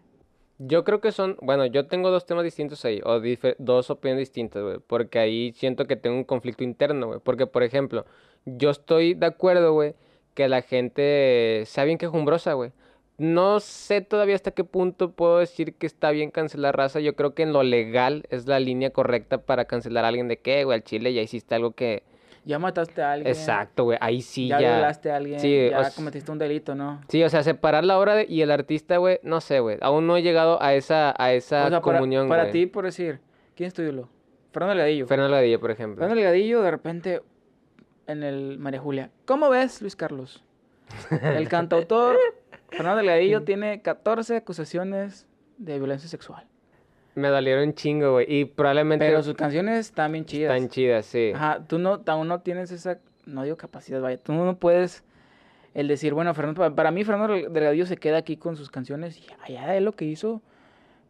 Yo creo que son, bueno, yo tengo dos temas distintos ahí, o dos opiniones distintas, güey, porque ahí siento que tengo un conflicto interno, güey, porque, por ejemplo, yo estoy de acuerdo, güey, que la gente sea bien quejumbrosa, güey. No sé todavía hasta qué punto puedo decir que está bien cancelar raza, yo creo que en lo legal es la línea correcta para cancelar a alguien de que, güey, al chile ya hiciste algo que... Ya mataste a alguien. Exacto, güey, ahí sí ya, ya... violaste a alguien. Sí, ya o cometiste un delito, ¿no? Sí, o sea, separar la obra de- y el artista, güey, no sé, güey, aún no he llegado a esa, a esa o sea, para, comunión, para güey. ti, por decir, ¿quién es tu ídolo? Fernando Delgadillo. Fernando Ladilla, por ejemplo. Fernando Delgadillo, de repente, en el María Julia. ¿Cómo ves, Luis Carlos? El cantautor Fernando Delgadillo tiene 14 acusaciones de violencia sexual. Me dolieron un chingo, güey. Y probablemente Pero sus canciones están bien chidas. están chidas, sí. Ajá, tú no, aún no tienes esa, no digo capacidad, vaya, tú no puedes el decir, bueno, Fernando, para, para mí Fernando Delgadillo se queda aquí con sus canciones y allá de lo que hizo,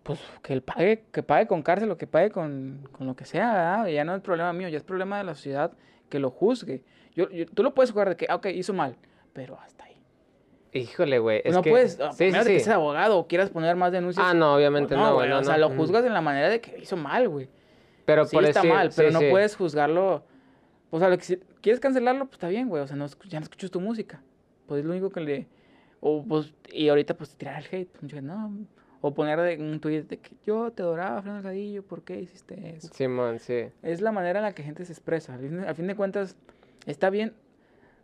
pues que él pague, que pague con cárcel o que pague con, con lo que sea, ¿verdad? Ya no es problema mío, ya es problema de la sociedad que lo juzgue. Yo, yo- tú lo puedes jugar de que, ah, ok, hizo mal, pero hasta ahí. Híjole, güey. no que- puedes, ah, Sí, primero sí, de que sí. seas abogado o quieras poner más denuncias. Ah, no, obviamente no, güey. no, o sea, lo mm. juzgas en la manera de que hizo mal, güey. Pero Sí por está decir- mal, pero no puedes juzgarlo. O sea, lo que si quieres cancelarlo, pues está bien, güey. O sea, no, ya no escuchas tu música. Pues es lo único que le... O, pues, y ahorita, pues, tirar el hate. Pues, no. O poner de- un tweet de que yo te adoraba, Fernando Delgadillo, ¿por qué hiciste eso? Simón, sí. Es la manera en la que gente se expresa. Al fin, de cuentas, está bien...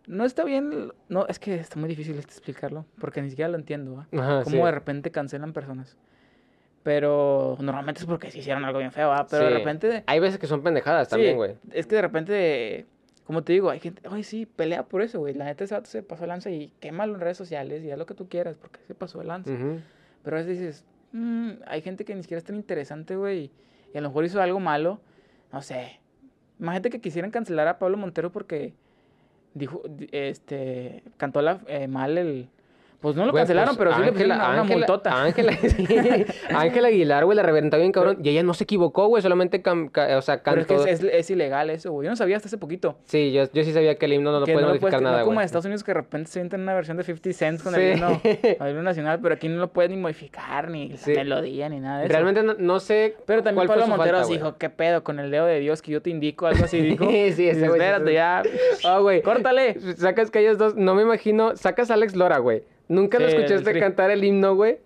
No está bien... No, es que está muy difícil este explicarlo, porque ni siquiera lo entiendo, ¿va? Ajá, Cómo sí. de repente cancelan personas. Pero normalmente es porque se hicieron algo bien feo, ¿va? Pero de Sí. repente... Hay veces que son pendejadas Sí, también, güey. Es que de repente, como te digo, hay gente, ay, sí, pelea por eso, güey. La neta ese vato se pasó de lanza y quémalo en redes sociales y haz lo que tú quieras, porque se pasó de lanza. Ujú. Pero a veces dices, "Mm, hay gente que ni siquiera es tan interesante, güey, y a lo mejor hizo algo malo, no sé. Imagínate que quisieran cancelar a Pablo Montero porque dijo, di- este, cantó la, eh, mal el... Pues no lo Güey, cancelaron, pues, pero sí le pusieron una, Ángela- multota. Ángela, sí. Ángela Aguilar, güey, la reventó bien cabrón. Y ella no se equivocó, güey, solamente cam- ca- o sea, Pero es cantó. que es, es- es ilegal eso, güey. Yo no sabía hasta hace poquito. Sí, yo, yo sí sabía que el himno no lo puede no modificar puedes- nada, no como güey. en Estados Unidos que de repente se inventan una versión de 50 Cent con Sí. el himno, el himno nacional, pero aquí no lo puedes ni modificar, ni la Sí. melodía, ni nada de eso. Realmente no, no sé. Pero también Pablo Montero falta, dijo, ¿qué pedo con el dedo de Dios que yo te indico? Algo así dijo. Sí, sí, Espérate, ya. Ah, güey. Córtale. Sacas que ellos dos, no me imagino. Sacas a Alex Lora, güey. Nunca lo Sí, el escuchaste tri. cantar el himno, güey.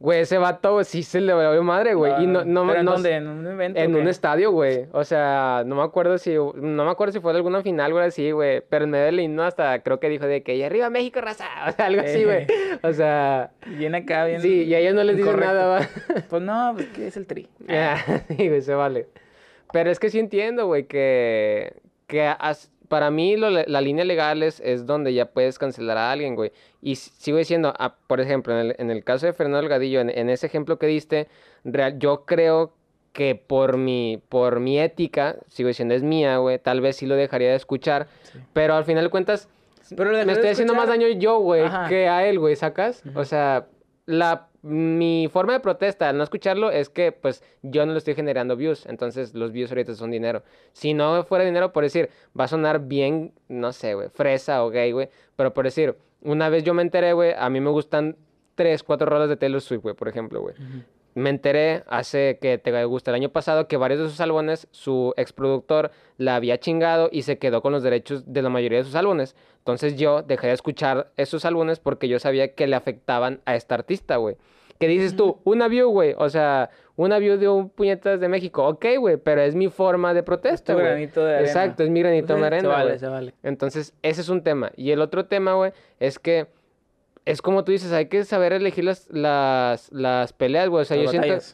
Güey, ese vato sí se le valió madre, güey. y no, no, ¿Pero en no- dónde? ¿En un evento? En un estadio, güey. O sea, no me acuerdo si no me acuerdo si fue de alguna final, güey, así, güey. Pero en medio del himno hasta creo que dijo de que "Y arriba México, raza. O sea, algo así, güey. O sea, Bien acá, bien. sí, y a ellos no les dice incorrecto. nada, va. Pues no, pues que es el tri. Ah, sí, güey, se vale. Pero es que sí entiendo, güey, que, que as- para mí lo la línea legal es, es donde ya puedes cancelar a alguien, güey. Y sigo diciendo, ah, por ejemplo, en el, en el caso de Fernando Delgadillo, en, en ese ejemplo que diste, real, yo creo que por mi, por mi ética, sigo diciendo, es mía, güey, tal vez sí lo dejaría de escuchar, Sí. pero al final de cuentas, Pero me estoy haciendo más daño yo, güey, que a él, güey, ¿sacas? O sea, la, mi forma de protesta al no escucharlo es que, pues, yo no le estoy generando views, entonces los views ahorita son dinero. Si no fuera dinero, por decir, va a sonar bien, no sé, güey, fresa o gay, güey, pero por decir, una vez yo me enteré, güey, a mí me gustan tres, cuatro rolas de Taylor Swift, güey, por ejemplo, güey. Me enteré hace que te gusta el año pasado que varios de sus álbumes, su exproductor la había chingado y se quedó con los derechos de la mayoría de sus álbumes. Entonces yo dejé de escuchar esos álbumes porque yo sabía que le afectaban a esta artista, güey. ¿Qué dices tú? Una view, güey. O sea, una view de un puñetas de México. Ok, güey, pero es mi forma de protesta, güey. granito de arena. Exacto, es mi granito de arena, Se vale, se vale. Entonces, ese es un tema. Y el otro tema, güey, es que es como tú dices, hay que saber elegir las, las, las peleas, güey. O sea, Las yo siento,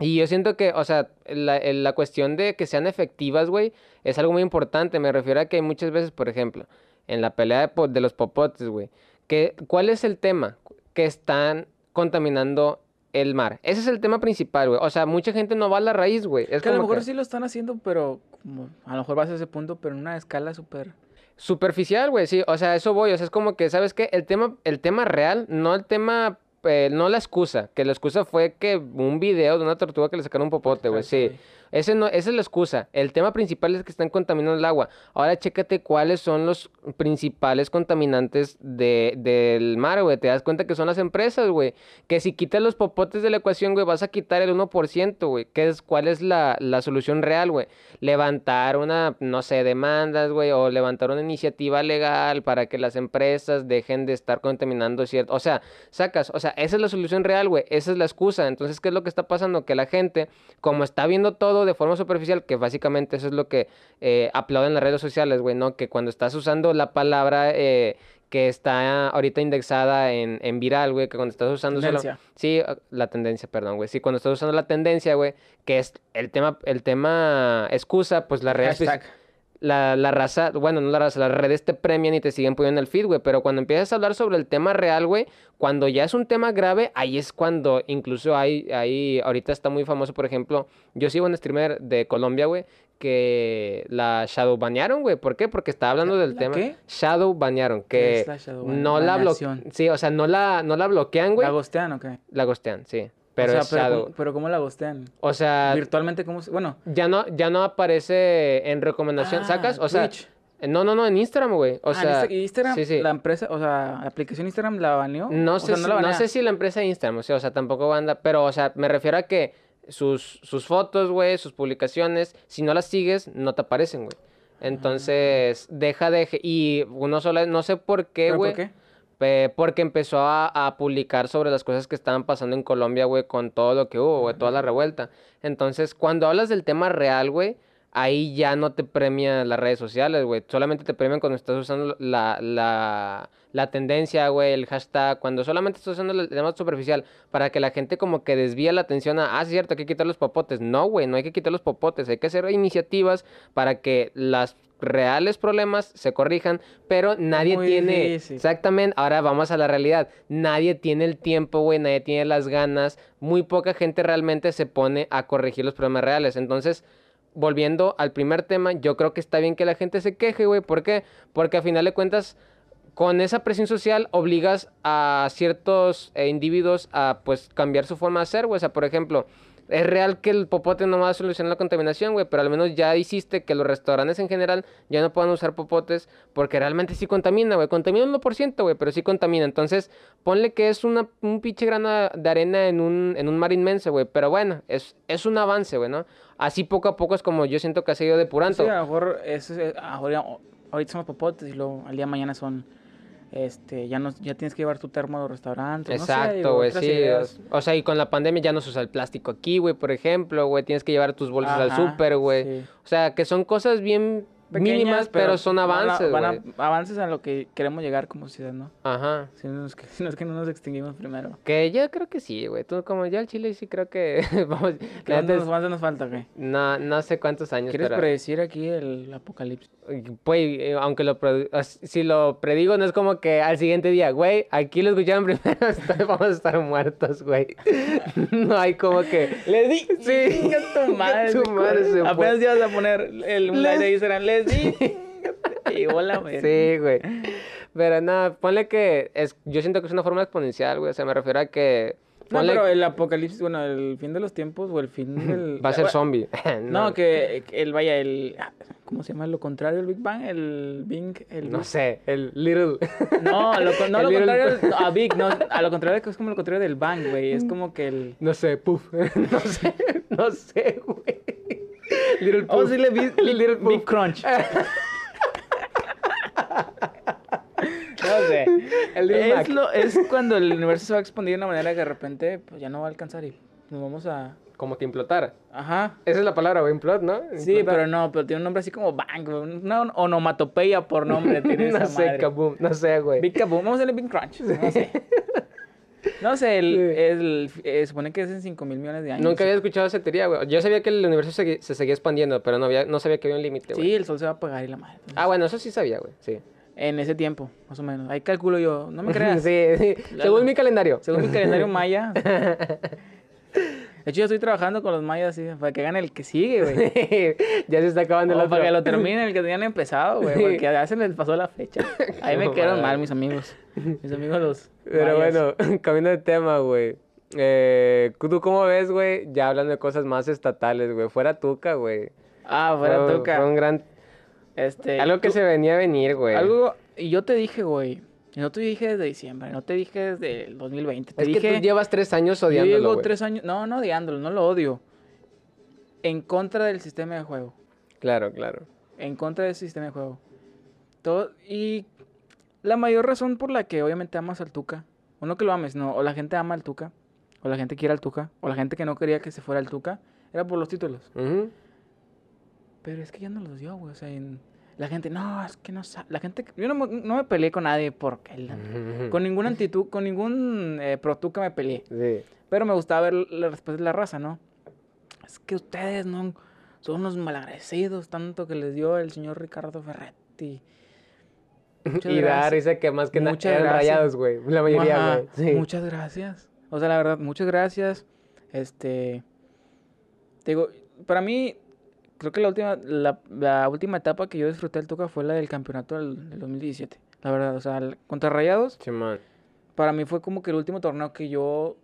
y yo siento que, o sea, la, la cuestión de que sean efectivas, güey, es algo muy importante. Me refiero a que hay muchas veces, por ejemplo, en la pelea de, po- de los popotes, güey, que, ¿cuál es el tema? Que están contaminando el mar. Ese es el tema principal, güey. O sea, mucha gente no va a la raíz, güey. Es que a lo mejor que sí lo están haciendo, pero como a lo mejor vas a ese punto, pero en una escala súper... superficial, güey, sí. O sea, eso voy. O sea, es como que, ¿sabes qué? El tema, el tema real, no el tema, eh, no la excusa. Que la excusa fue que un video de una tortuga que le sacaron un popote, güey, sí. Ese no, esa es la excusa. El tema principal es que están contaminando el agua. Ahora chécate cuáles son los principales contaminantes de, del mar, güey. Te das cuenta que son las empresas, güey. Que si quitas los popotes de la ecuación, güey, vas a quitar el 1%, güey. ¿Qué es, ¿Cuál es la, la solución real, güey? Levantar una, no sé, demandas, güey, o levantar una iniciativa legal para que las empresas dejen de estar contaminando cierto. O sea, sacas, o sea, esa es la solución real, güey. Esa es la excusa. Entonces, ¿qué es lo que está pasando? Que la gente, como está viendo todo de forma superficial, que básicamente eso es lo que eh, aplauden las redes sociales, güey, ¿no? Que cuando estás usando la palabra eh, que está ahorita indexada en, en viral, güey, que cuando estás usando solo- Tendencia. Sí, uh, la tendencia, perdón, güey. Sí, cuando estás usando la tendencia, güey, que es el tema, el tema excusa, pues las redes, Hashtag. La, la raza, bueno, no la raza, las redes te premian y te siguen poniendo el feed, güey. Pero cuando empiezas a hablar sobre el tema real, güey, cuando ya es un tema grave, ahí es cuando incluso hay, hay, ahorita está muy famoso, por ejemplo, yo sigo un streamer de Colombia, güey, que la shadow banearon, güey. ¿Por qué? Porque estaba hablando ¿La- del tema. qué? Shadow banearon, ¿Qué que es la shadow no la bloquean. Sí, o sea, no la, no la bloquean, güey. ¿La gostean o qué? La gostean, sí. Pero o sea, es pero, shadow. ¿cómo, pero ¿cómo la bostean? O sea, Virtualmente, ¿cómo se...? Bueno, ya no, ya no aparece en recomendación. Ah, ¿Sacas? O sea, Twitch. no, no, no, en Instagram, güey. O ah, sea, Insta- Instagram, sí, sí. la empresa, o sea, la aplicación Instagram la baneó. No O sé, sea, si, la no banea. sé si la empresa de Instagram, o sea, o sea, tampoco anda, pero, o sea, me refiero a que sus, sus fotos, güey, sus publicaciones, si no las sigues, no te aparecen, güey. Entonces, deja de... Y uno solo, no sé por qué, ¿Pero güey. por qué? Porque empezó a, a publicar sobre las cosas que estaban pasando en Colombia, güey, con todo lo que hubo, güey, toda la revuelta. Entonces, cuando hablas del tema real, güey, ahí ya no te premian las redes sociales, güey. Solamente te premian cuando estás usando la, la, la tendencia, güey, el hashtag. Cuando solamente estás usando el tema superficial para que la gente como que desvía la atención a, ah, es cierto, hay que quitar los popotes. No, güey, no hay que quitar los popotes. Hay que hacer iniciativas para que las reales problemas se corrijan, pero nadie muy tiene... difícil. Exactamente, ahora vamos a la realidad. Nadie tiene el tiempo, güey, nadie tiene las ganas. Muy poca gente realmente se pone a corregir los problemas reales. Entonces, volviendo al primer tema, yo creo que está bien que la gente se queje, güey. ¿Por qué? Porque a final de cuentas, con esa presión social obligas a ciertos eh, individuos a, pues, cambiar su forma de ser, güey. O sea, por ejemplo, es real que el popote no va a solucionar la contaminación, güey, pero al menos ya hiciste que los restaurantes en general ya no puedan usar popotes porque realmente sí contamina, güey. Contamina un 1%, güey, pero sí contamina. Entonces, ponle que es una, un pinche grano de arena en un, en un mar inmenso, güey. Pero bueno, es, es un avance, güey, ¿no? Así poco a poco es como yo siento que ha seguido depurando. Sí, a lo mejor, es, ahorita son popotes y luego al día de mañana son, este, ya no, ya tienes que llevar tu termo a los restaurantes. Exacto, güey, sí. ideas. O sea, y con la pandemia ya no se usa el plástico aquí, güey, por ejemplo, güey. Tienes que llevar tus bolsas al súper, güey. sí. O sea, que son cosas bien Pequeñas, mínimas, pero, son van a- avances, van a- avances a lo que queremos llegar como sociedad, ¿no? Ajá. Si no, es que, si no es que no nos extinguimos primero. Que yo creo que sí, güey. Tú, como ya el Chile, sí creo que vamos. la ¿Cuánto neta nos, falta, güey? no, no sé cuántos años, ¿Quieres pero. predecir aquí el apocalipsis? Pues, aunque lo si lo predigo, no es como que al siguiente día, güey, aquí lo escucharon primero, vamos a estar muertos, güey. no hay como que. ¡Les di! Sí. ¡Chinga tu madre! Tu madre se Apenas ibas a poner el Les- like de Instagram. ¡Les di! y hola, güey. Sí, güey. Pero no, ponle que es, yo siento que es una forma exponencial, güey. O sea, me refiero a que. No, ponle- pero el apocalipsis, bueno, el fin de los tiempos o el fin del... Va a ser bueno, zombie. No, que que el, vaya, el... ¿Cómo se llama? Lo contrario del Big Bang, el Bing... El No Big- sé, el Little. No, lo, no El lo Little- contrario a Big, no, a lo contrario que es como lo contrario del Bang, güey. Es como que el... No sé, puff. no sé, no sé, güey. Little Oh, puff. sí, le vi Little Big. Crunch. No sé. El es, lo- es cuando el universo se va a expandir de una manera que de repente pues ya no va a alcanzar y nos vamos a... Como que implotara. Ajá. Esa es la palabra, güey, implot, ¿no? Sí, Implotar. pero no, pero tiene un nombre así como Bang, una onomatopeya por nombre tiene no esa sé, madre. kaboom, no sé, güey. Big Kaboom, vamos a hacerle Big Crunch, no sé. No sé, el, Sí. el- eh, supone que es en 5 mil millones de años. Nunca había escuchado esa teoría, güey. Yo sabía que el universo se, se seguía expandiendo, pero no, había, no sabía que había un límite, güey. Sí, el sol se va a apagar y la madre. Ah, bueno, eso sí sabía, güey, sí. En ese tiempo, más o menos. Ahí calculo yo, no me creas. sí, sí. Según mi calendario. Según mi calendario maya. De hecho, yo estoy trabajando con los mayas, sí, para que gane el que sigue, güey. ya se está acabando el O otro. para que lo terminen el que tenían empezado, güey. Porque ya se les pasó la fecha. Ahí me quedaron mal mis amigos. Mis amigos los. Pero mayas. bueno, cambiando de tema, güey. Eh, ¿Tú cómo ves, güey? Ya hablando de cosas más estatales, güey. Fuera Tuca, güey. Ah, fuera Fue- Tuca. Fue un gran... Este, Algo que tú- se venía a venir, güey. Algo. Y yo te dije, güey. No te dije desde diciembre, no te dije desde el 2020. Te Es dije. que tú llevas tres años yo odiándolo, llevo güey. tres años. No, no odiándolo, no lo odio. En contra del sistema de juego. Claro, claro. en contra de ese sistema de juego. Todo, y la mayor razón por la que obviamente amas al Tuca, o no que lo ames, no, o la gente ama al Tuca, o la gente quiere al Tuca, o la gente que no quería que se fuera al Tuca, era por los títulos. Ujú. Pero es que ya no los dio, güey, o sea, en- la gente, no, es que no sabe, la gente, yo no, me- no me peleé con nadie porque, con ninguna actitud, con ningún eh, pro Tuca me peleé, Sí. pero me gustaba ver la respuesta de la raza, ¿no? Es que ustedes no son unos malagradecidos tanto que les dio el señor Ricardo Ferretti. Muchas y da gracias. risa que más que nada Muchas eran gracias. rayados, güey. La mayoría, güey. Sí. Muchas gracias. O sea, la verdad, muchas gracias. Este. Te digo, para mí, creo que la última, la, la última etapa que yo disfruté del Tuca fue la del campeonato del, del 2017. La verdad, o sea, el- contra Rayados, Simón. para mí fue como que el último torneo que yo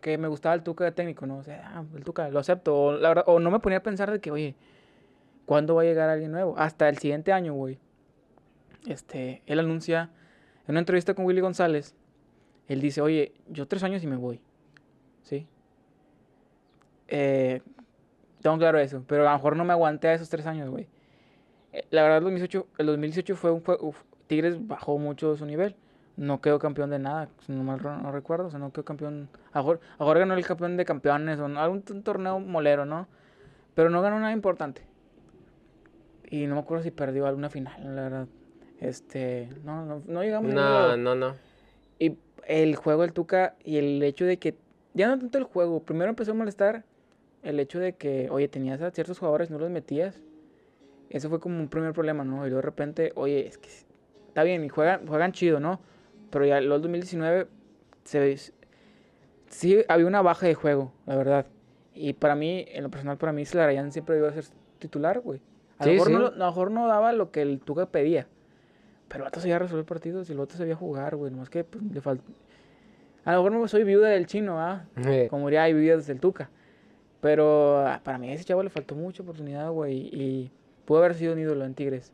que me gustaba el Tuca de técnico, ¿no? O sea, ah, el Tuca, lo acepto. O, la verdad, o no me ponía a pensar de que, oye, ¿cuándo va a llegar alguien nuevo? Hasta el siguiente año, güey. Este, él anuncia en una entrevista con Willy González, él dice, oye, yo tres años y me voy. ¿Sí? Eh, tengo claro eso, pero a lo mejor no me aguanté a esos tres años, güey. Eh, la verdad, el 2018, el 2018 fue un juego, Tigres bajó mucho su nivel. No quedó campeón de nada, no mal no recuerdo. O sea, no quedó campeón. Ahora, ahora ganó el campeón de campeones o algún torneo molero, ¿no? Pero no ganó nada importante. Y no me acuerdo si perdió alguna final, la verdad. Este, no, no, no llegamos. No, no, no. Y el juego del Tuca y el hecho de que, ya no tanto el juego, primero empezó a molestar el hecho de que, oye, tenías a ciertos jugadores, no los metías. Eso fue como un primer problema, ¿no? Y luego de repente, oye, es que está bien, y juegan, juegan chido, ¿no? Pero ya el 2019 se, sí había una baja de juego, la verdad. Y para mí, en lo personal, para mí, Slarayan siempre iba a ser titular, güey. A, lo mejor no, a lo mejor no daba lo que el Tuca pedía. Pero el vato sabía resolver partidos y el vato sabía jugar, güey. Nomás que pues, le falta. A lo mejor no soy viuda del chino, ¿ah? Como diría, hay viudas del Tuca. Pero ah, para mí a ese chavo le faltó mucha oportunidad, güey. Y pudo haber sido un ídolo en Tigres.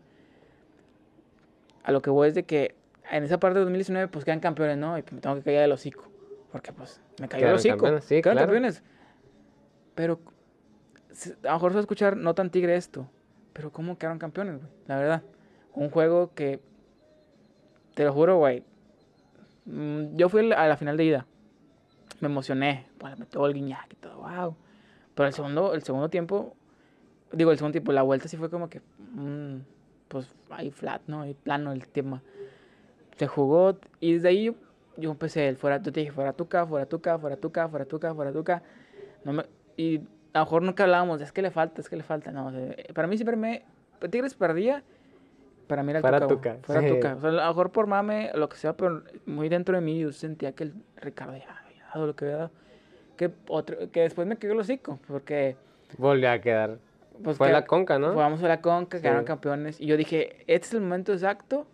A lo que voy es de que en esa parte de 2019, pues quedan campeones, ¿no? Y me tengo que caer del hocico. Porque, pues, me cayó el hocico. sí, quedan campeones. Pero a lo mejor se va a escuchar no tan tigre esto. Pero, ¿cómo quedaron campeones, güey? La verdad. Un juego que. Te lo juro, güey. Mm, yo fui a la final de ida. Me emocioné. Pues, me todo el guiñac y todo, wow. Pero el segundo, el segundo tiempo, digo, el segundo tiempo, la vuelta sí fue como que, mm, pues ahí flat, ¿no? Ahí plano el tema. Se jugó y desde ahí yo, empecé, el fuera, yo te dije, fuera tuca, fuera tuca, fuera tuca, fuera tuca, fuera tuca. No me, y a lo mejor nunca hablábamos, es que le falta, es que le falta. No, para mí siempre me, Tigres perdía, para mí era fuera tuca. Fuera tuca. O sea, a lo mejor por mame, lo que sea, pero muy dentro de mí yo sentía que el Ricardo ya había dado lo que había dado que, otro, que después me quedó el hocico, porque... Volvió a quedar. Pues Fue la conca, ¿no? Vamos a la conca, quedaron campeones. Y yo dije, este es el momento exacto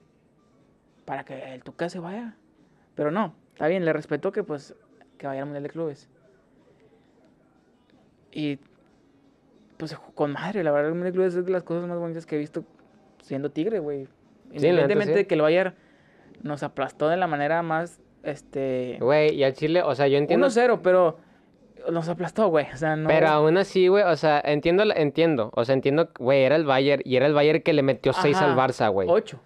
para que el Tuca se vaya. Pero no, está bien, le respeto que pues que vaya al Mundial de Clubes. Y pues con madre, la verdad el Mundial de Clubes es de las cosas más bonitas que he visto siendo Tigre, güey. Independientemente de que el Bayern nos aplastó de la manera más, este... Güey, y al Chile, o sea, yo entiendo... 1-0, pero nos aplastó, güey. O sea, no. Pero aún así, güey, o sea, entiendo, entiendo. O sea, entiendo, güey, era el Bayern y era el Bayern que le metió 6 al Barça, güey. 8.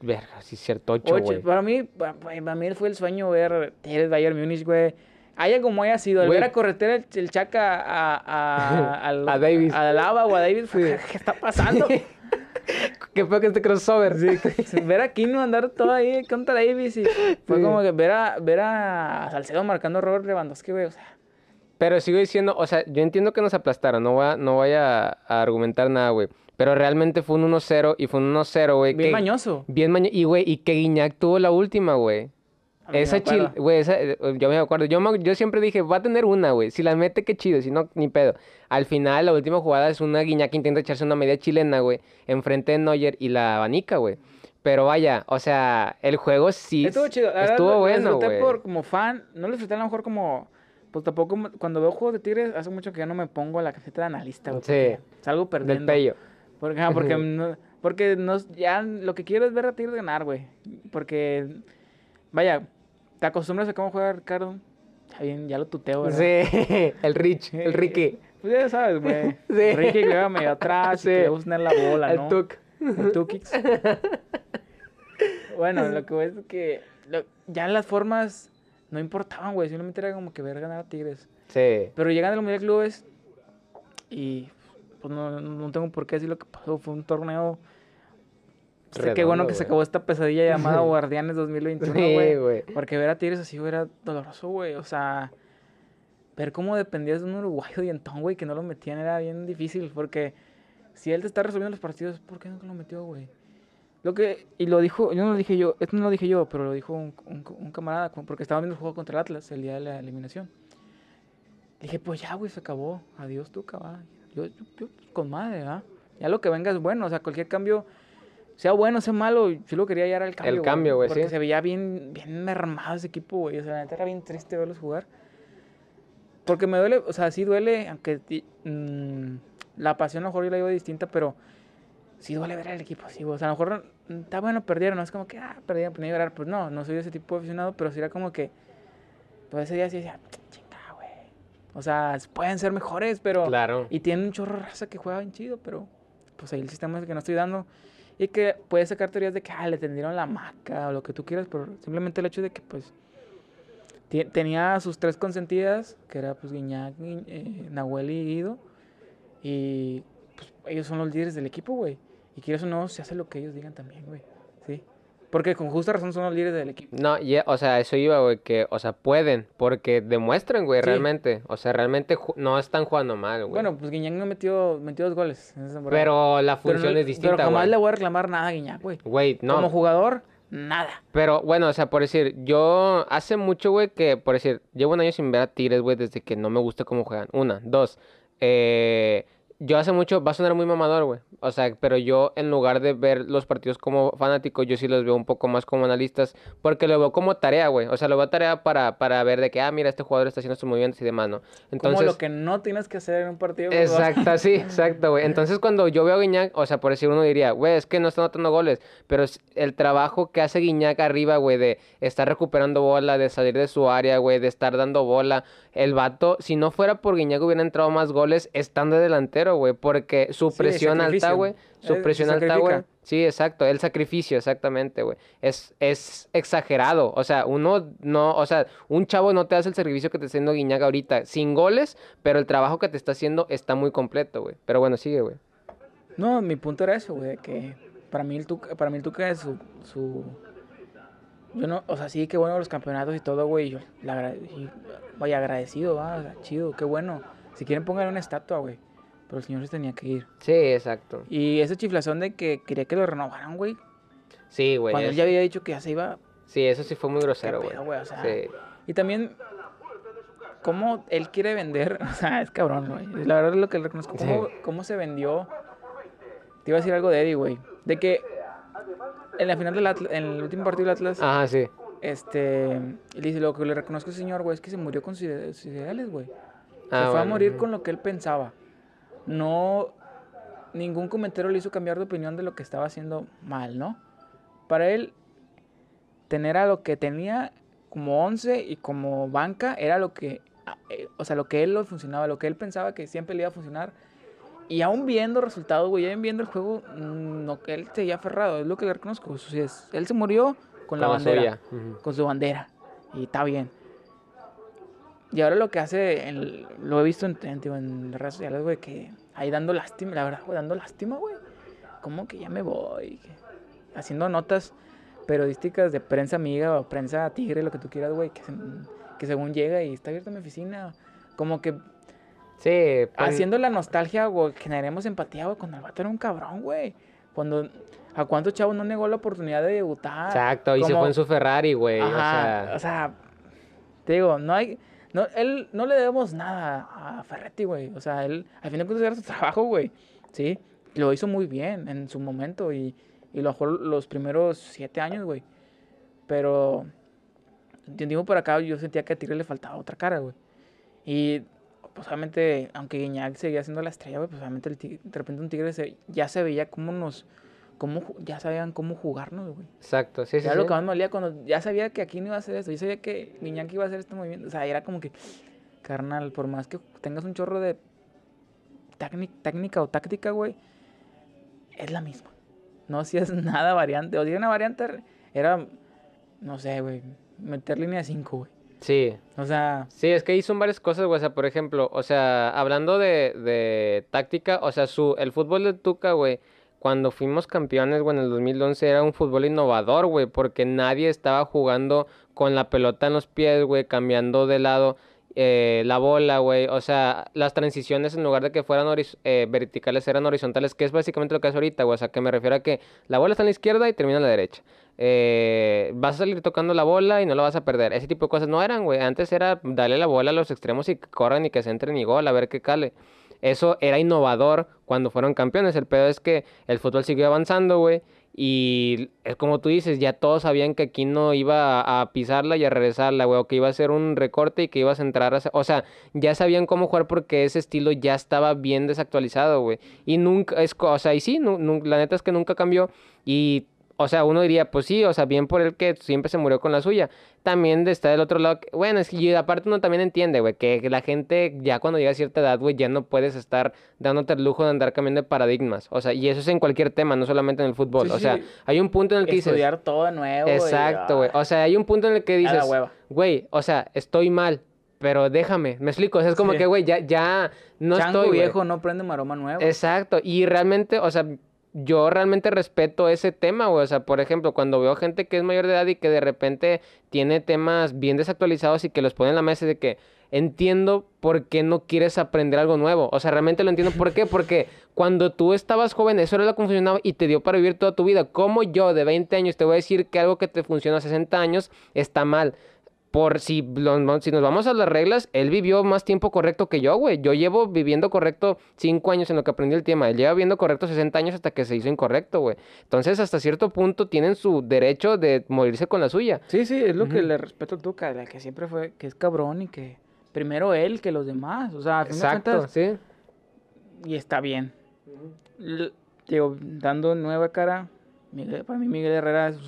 verga, sí es cierto, 8, güey. Para mí, para, mí fue el sueño ver el Bayern Múnich, güey. Haya como haya sido, el ver a correter el, el chaca a, a, a Davis. A Lava o a Davis, ¿qué está pasando? Qué fue que este crossover. Sí, ver a Kino andar todo ahí contra Davis y fue como que ver a, ver a Salcedo marcando a Robert Lewandowski, güey, o sea. Pero sigo diciendo, o sea, yo entiendo que nos aplastaron, no voy a, no voy a, argumentar nada, güey. Pero realmente fue un 1-0 y fue un 1-0, güey. Bien mañoso. Bien mañoso. Y, güey, y que Guiñac tuvo la última, güey. Esa chile, güey, esa, eh, yo me acuerdo. Yo, yo siempre dije, va a tener una, güey. Si la mete, qué chido. Si no, ni pedo. Al final, la última jugada es una Guiñac que intenta echarse una media chilena, güey. Enfrente de Neuer y la abanica, güey. Pero vaya, o sea, el juego sí. Estuvo chido. Estuvo bueno, güey. por como fan. No lo disfruté a lo mejor como pues tampoco, cuando veo juegos de Tigres, hace mucho que ya no me pongo la camiseta de analista, güey. Sí. Salgo perdiendo. Del pello. Porque, porque, no, porque no, ya lo que quiero es ver a Tigres ganar, güey. Porque, vaya, te acostumbras a cómo juega Ricardo. Bien, ya lo tuteo, ¿verdad? Sí, el Rich, el Ricky. Pues ya sabes, güey. Sí. Ricky que juega medio atrás sí. que la bola, ¿no? El Tuk. El Tukix. bueno, lo que voy es que ya las formas no importaban, güey. Simplemente era como que ver ganar a Tigres. Sí. Pero llegan al Mundial de Clubes y pues no, no tengo por qué decir lo que pasó. Fue un torneo. Sé qué bueno que se acabó esta pesadilla llamada Guardianes 2021, güey. güey. Porque ver a Tigres así era doloroso, güey. O sea, ver cómo dependías de un uruguayo dientón, güey, que no lo metían era bien difícil. Porque si él te está resolviendo los partidos, ¿por qué no lo metió, güey? Lo que, y lo dijo, yo no lo dije yo, esto no lo dije yo, pero lo dijo un, un, camarada, porque estaba viendo el juego contra el Atlas el día de la eliminación. dije, pues ya, güey, se acabó. Adiós tú, caballo. Yo, yo, con madre, ¿ah? Ya lo que venga es bueno, o sea, cualquier cambio, sea bueno, sea malo, yo lo quería era el cambio. El cambio, güey, Porque se veía bien, bien mermado ese equipo, güey. O sea, la neta era bien triste verlos jugar. Porque me duele, o sea, sí duele, aunque ti- mm, la pasión a lo mejor yo la digo distinta, pero sí duele ver al equipo así. O sea, a lo mejor está bueno, perdieron, no es como que, ah, perdieron, pues ni llorar. Pues no, no soy ese tipo de aficionado, pero sí era como que, pues ese día sí decía, chinga, güey. O sea, pueden ser mejores, pero. Claro. Y tienen un chorro de raza que juega bien chido, pero pues ahí el sistema es el que no estoy dando. Y que puedes sacar teorías de que ah, le tendieron la maca o lo que tú quieras, pero simplemente el hecho de que pues tenía sus tres consentidas, que era pues Guiñac, Gui- eh, Nahuel y Guido. Y pues ellos son los líderes del equipo, güey. Y quieres o no, se hace lo que ellos digan también, güey. Sí. Porque con justa razón son los líderes del equipo. No, y, o sea, eso iba, güey, que, o sea, pueden, porque demuestran, güey, Sí. realmente. O sea, realmente no están jugando mal, güey. Bueno, pues Guiñac no metió, metió dos goles en esa temporada. pero la Pero función no- es distinta, Pero jamás güey. le voy a reclamar nada a Guiñac, güey. Güey, no. Como jugador, nada. Pero bueno, o sea, por decir, yo hace mucho, güey, que, por decir, llevo un año sin ver a Tigres, güey, desde que no me gusta cómo juegan. Una, dos, eh, yo hace mucho, va a sonar muy mamador, güey. O sea, pero yo en lugar de ver los partidos como fanático, yo sí los veo un poco más como analistas, porque lo veo como tarea, güey. O sea, lo veo tarea para, para ver de que, ah, mira, este jugador está haciendo estos movimientos y demás, ¿no? Como lo que no tienes que hacer en un partido. de. Exacto, sí, exacto, güey. Entonces, cuando yo veo a Guiñac, o sea, por decir uno diría, güey, es que no está anotando goles, pero el trabajo que hace Guiñac arriba, güey, de estar recuperando bola, de salir de su área, güey, de estar dando bola. El vato, si no fuera por Guiñac, hubiera entrado más goles estando de delantero, güey, porque su Sí, presión alta, güey, su presión alta, güey. Sí, exacto, el sacrificio, exactamente, güey. Es, es exagerado. O sea, uno no, o sea, un chavo no te hace el servicio que te está haciendo Guiñac ahorita, sin goles, pero el trabajo que te está haciendo está muy completo, güey. Pero bueno, sigue, güey. No, mi punto era eso, güey, que para mí el Tuca, para mí el Tuca es su, su... Yo no, o sea, sí, qué bueno los campeonatos y todo, güey. Yo, la, vaya, agradecido, va, o sea, chido, qué bueno. Si quieren pongan una estatua, güey. Pero el señor se tenía que ir. Sí, exacto. Y ese chiflazón de que quería que lo renovaran, güey. Sí, güey. Cuando él ya había dicho que ya se iba. Sí, eso sí fue muy grosero, güey. o sea, Sí. Y también, cómo él quiere vender, o sea, es cabrón, güey. La verdad es lo que le reconozco. ¿Cómo, Sí. cómo se vendió? Te iba a decir algo de Eddie, güey. De que en la final del Atlas, en el último partido del Atlas, Ajá, sí. este, él dice, lo que le reconozco a ese señor, güey, es que se murió con sus ide- sus ideales, güey. Ah, se fue a morir con lo que él pensaba. No, ningún comentario le hizo cambiar de opinión de lo que estaba haciendo mal, ¿no? Para él, tener a lo que tenía como 11 y como banca era lo que, eh, o sea, lo que él lo funcionaba, lo que él pensaba que siempre le iba a funcionar. Y aún viendo resultados, güey, aún viendo el juego, mm, no que él se había aferrado, es lo que le reconozco. Es, él se murió con la bandera con su bandera. Y está bien. Y ahora lo que hace, en- lo he visto en, en, en redes sociales, güey, que ahí dando lástima, la verdad, güey, dando lástima, güey. Como que ya me voy. haciendo notas periodísticas de prensa amiga o prensa tigre, lo que tú quieras, güey, que, se- que según llega y está abierta mi oficina. Como que Sí, pues, haciendo la nostalgia, güey, generemos empatía, güey, cuando el vato era un cabrón, güey. Cuando, ¿a cuántos chavos no negó la oportunidad de debutar? Exacto, y se fue en su Ferrari, güey. O sea, o sea, te digo, no hay, no, él, no le debemos nada a Ferretti, güey. O sea, él, al fin de cuentas era su trabajo, güey. Sí, lo hizo muy bien en su momento y, y lo mejor los primeros siete años, güey. Pero, tiempo por acá yo sentía que a Tigre le faltaba otra cara, güey. Y, pues obviamente, aunque Guiñac seguía siendo la estrella, güey, pues obviamente el Tigre- de repente un Tigre se- ya se veía cómo nos, cómo, ya sabían cómo jugarnos, güey. exacto, sí, sí. Era sí. lo que más me dolía cuando ya sabía que aquí no iba a hacer eso. Yo sabía que Guiñac iba a hacer este movimiento. O sea, era como que, carnal, por más que tengas un chorro de técnica, o táctica, güey, es la misma. No es nada variante. O si era una variante, era, no sé, güey, meter línea de 5, güey. Sí, O sea, Sí, es que son varias cosas, güey. O sea, por ejemplo, o sea, hablando de, de táctica, o sea, su, el fútbol de Tuca, güey, cuando fuimos campeones, güey, en el 2011 era un fútbol innovador, güey, porque nadie estaba jugando con la pelota en los pies, güey, cambiando de lado eh, la bola, güey. O sea, las transiciones en lugar de que fueran eh, verticales eran horizontales, que es básicamente lo que hace ahorita, güey. O sea, que me refiero a que la bola está en la izquierda y termina en la derecha. Eh, vas a salir tocando la bola y no la vas a perder. Ese tipo de cosas no eran, güey. Antes era darle la bola a los extremos y que corran y que se entren y gol, a ver qué cale. Eso era innovador cuando fueron campeones. El pedo es que el fútbol siguió avanzando, güey. Y es como tú dices, ya todos sabían que aquí no iba a, pisarla y a regresarla, güey, o que iba a ser un recorte y que ibas a entrar a... hacer- O sea, ya sabían cómo jugar porque ese estilo ya estaba bien desactualizado, güey. Y nunca, es, o sea, y sí, la neta es que nunca cambió. Y, o sea, uno diría, pues sí, o sea, bien por el que siempre se murió con la suya. También de estar del otro lado, que- bueno, es que y aparte uno también entiende, güey, que la gente ya cuando llega a cierta edad, güey, ya no puedes estar dándote el lujo de andar cambiando de paradigmas. O sea, y eso es en cualquier tema, no solamente en el fútbol. Sí, o sea, sí. hay un punto en el que dices... Estudiar todo de nuevo. Exacto, güey. O sea, hay un punto en el que dices, hueva. güey, o sea, estoy mal, pero déjame, me explico. O sea, es como Sí. que, güey, ya, ya no Chango estoy, viejo no prende maroma nuevo. Exacto, y realmente, o sea, yo realmente respeto ese tema, güey. O sea, por ejemplo, cuando veo gente que es mayor de edad y que de repente tiene temas bien desactualizados y que los pone en la mesa de que entiendo por qué no quieres aprender algo nuevo. O sea, realmente lo entiendo. ¿Por qué? Porque cuando tú estabas joven, eso era lo que funcionaba y te dio para vivir toda tu vida. Como yo, de 20 años, te voy a decir que algo que te funciona a 60 años está mal. Por si, lo- si nos vamos a las reglas, él vivió más tiempo correcto que yo, güey. Yo llevo viviendo correcto 5 años en lo que aprendí el tema. Él lleva viviendo correcto 60 años hasta que se hizo incorrecto, güey. Entonces, hasta cierto punto tienen su derecho de morirse con la suya. Sí, sí, es lo que le respeto a Tuca, la que siempre fue, que es cabrón y que primero él que los demás. O sea, a fin de Exacto, cuentas, sí. y está bien. L- Digo, dando nueva cara, Miguel- para mí Miguel Herrera es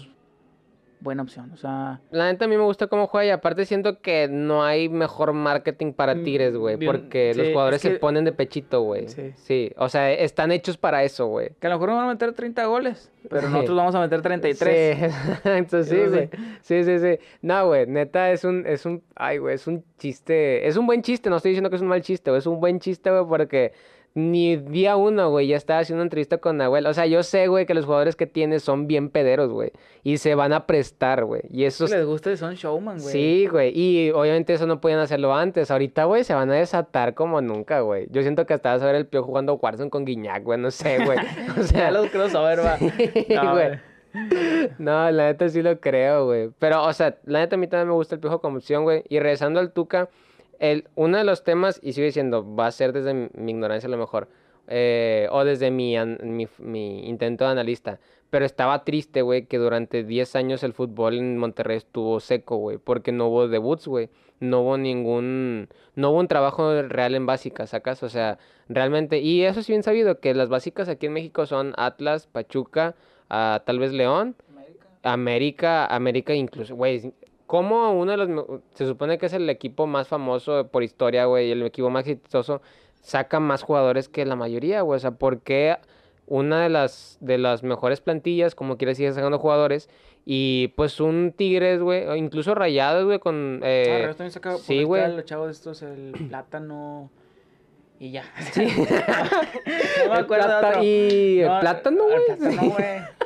buena opción. O sea, La neta a mí me gusta cómo juega y aparte siento que no hay mejor marketing para Mm, Tigres, güey. Porque los jugadores es se ponen de pechito, güey. Sí. Sí. O sea, están hechos para eso, güey. que a lo mejor no van a meter 30 goles, pero Sí. nosotros vamos a meter 33. Sí, Eso sí. güey. Sí, sí, sí. No, güey, neta es un, es un, ay, güey, es un chiste, es un buen chiste, no estoy diciendo que es un mal chiste, güey, es un buen chiste, güey, porque ni día uno, güey, ya estaba haciendo una entrevista con Nahuel. O sea, yo sé, güey, que los jugadores que tienes son bien pederos, güey, y se van a prestar, güey, y eso les gusta, son showman, güey. Sí, güey, y obviamente eso no podían hacerlo antes. Ahorita, güey, se van a desatar como nunca, güey. Yo siento que hasta vas a ver el pio jugando Warzone con Guiñac, güey, no sé, güey. O Ya sea, los crossover, va. Sí, No, güey. no, la neta sí lo creo, güey. Pero, o sea, la neta a mí también me gusta el piojo como opción, güey. Y regresando al Tuca, el, uno de los temas, y sigo diciendo, va a ser desde mi, ignorancia a lo mejor, eh, o desde mi, an- mi, mi intento de analista. Pero estaba triste, güey, que durante 10 años el fútbol en Monterrey estuvo seco, güey, porque no hubo debuts, güey. No hubo ningún, no hubo un trabajo real en básicas, ¿sacas? O sea, realmente, y eso es bien sabido, que las básicas aquí en México son Atlas, Pachuca, ah, tal vez León, América, América incluso, güey, como uno de los, se supone que es el equipo más famoso por historia, güey, el equipo más exitoso, saca más jugadores que la mayoría, güey, o sea, ¿por qué una de las, de las mejores plantillas, como quiere sigue sacando jugadores, y pues un Tigres, güey, o incluso Rayados, güey, con... Ah, eh, Rayados también saca sí, güey. los chavos estos, el plátano y ya. no me El acuerdo de plata- otro. y el No, plátano, el güey. plátano, güey.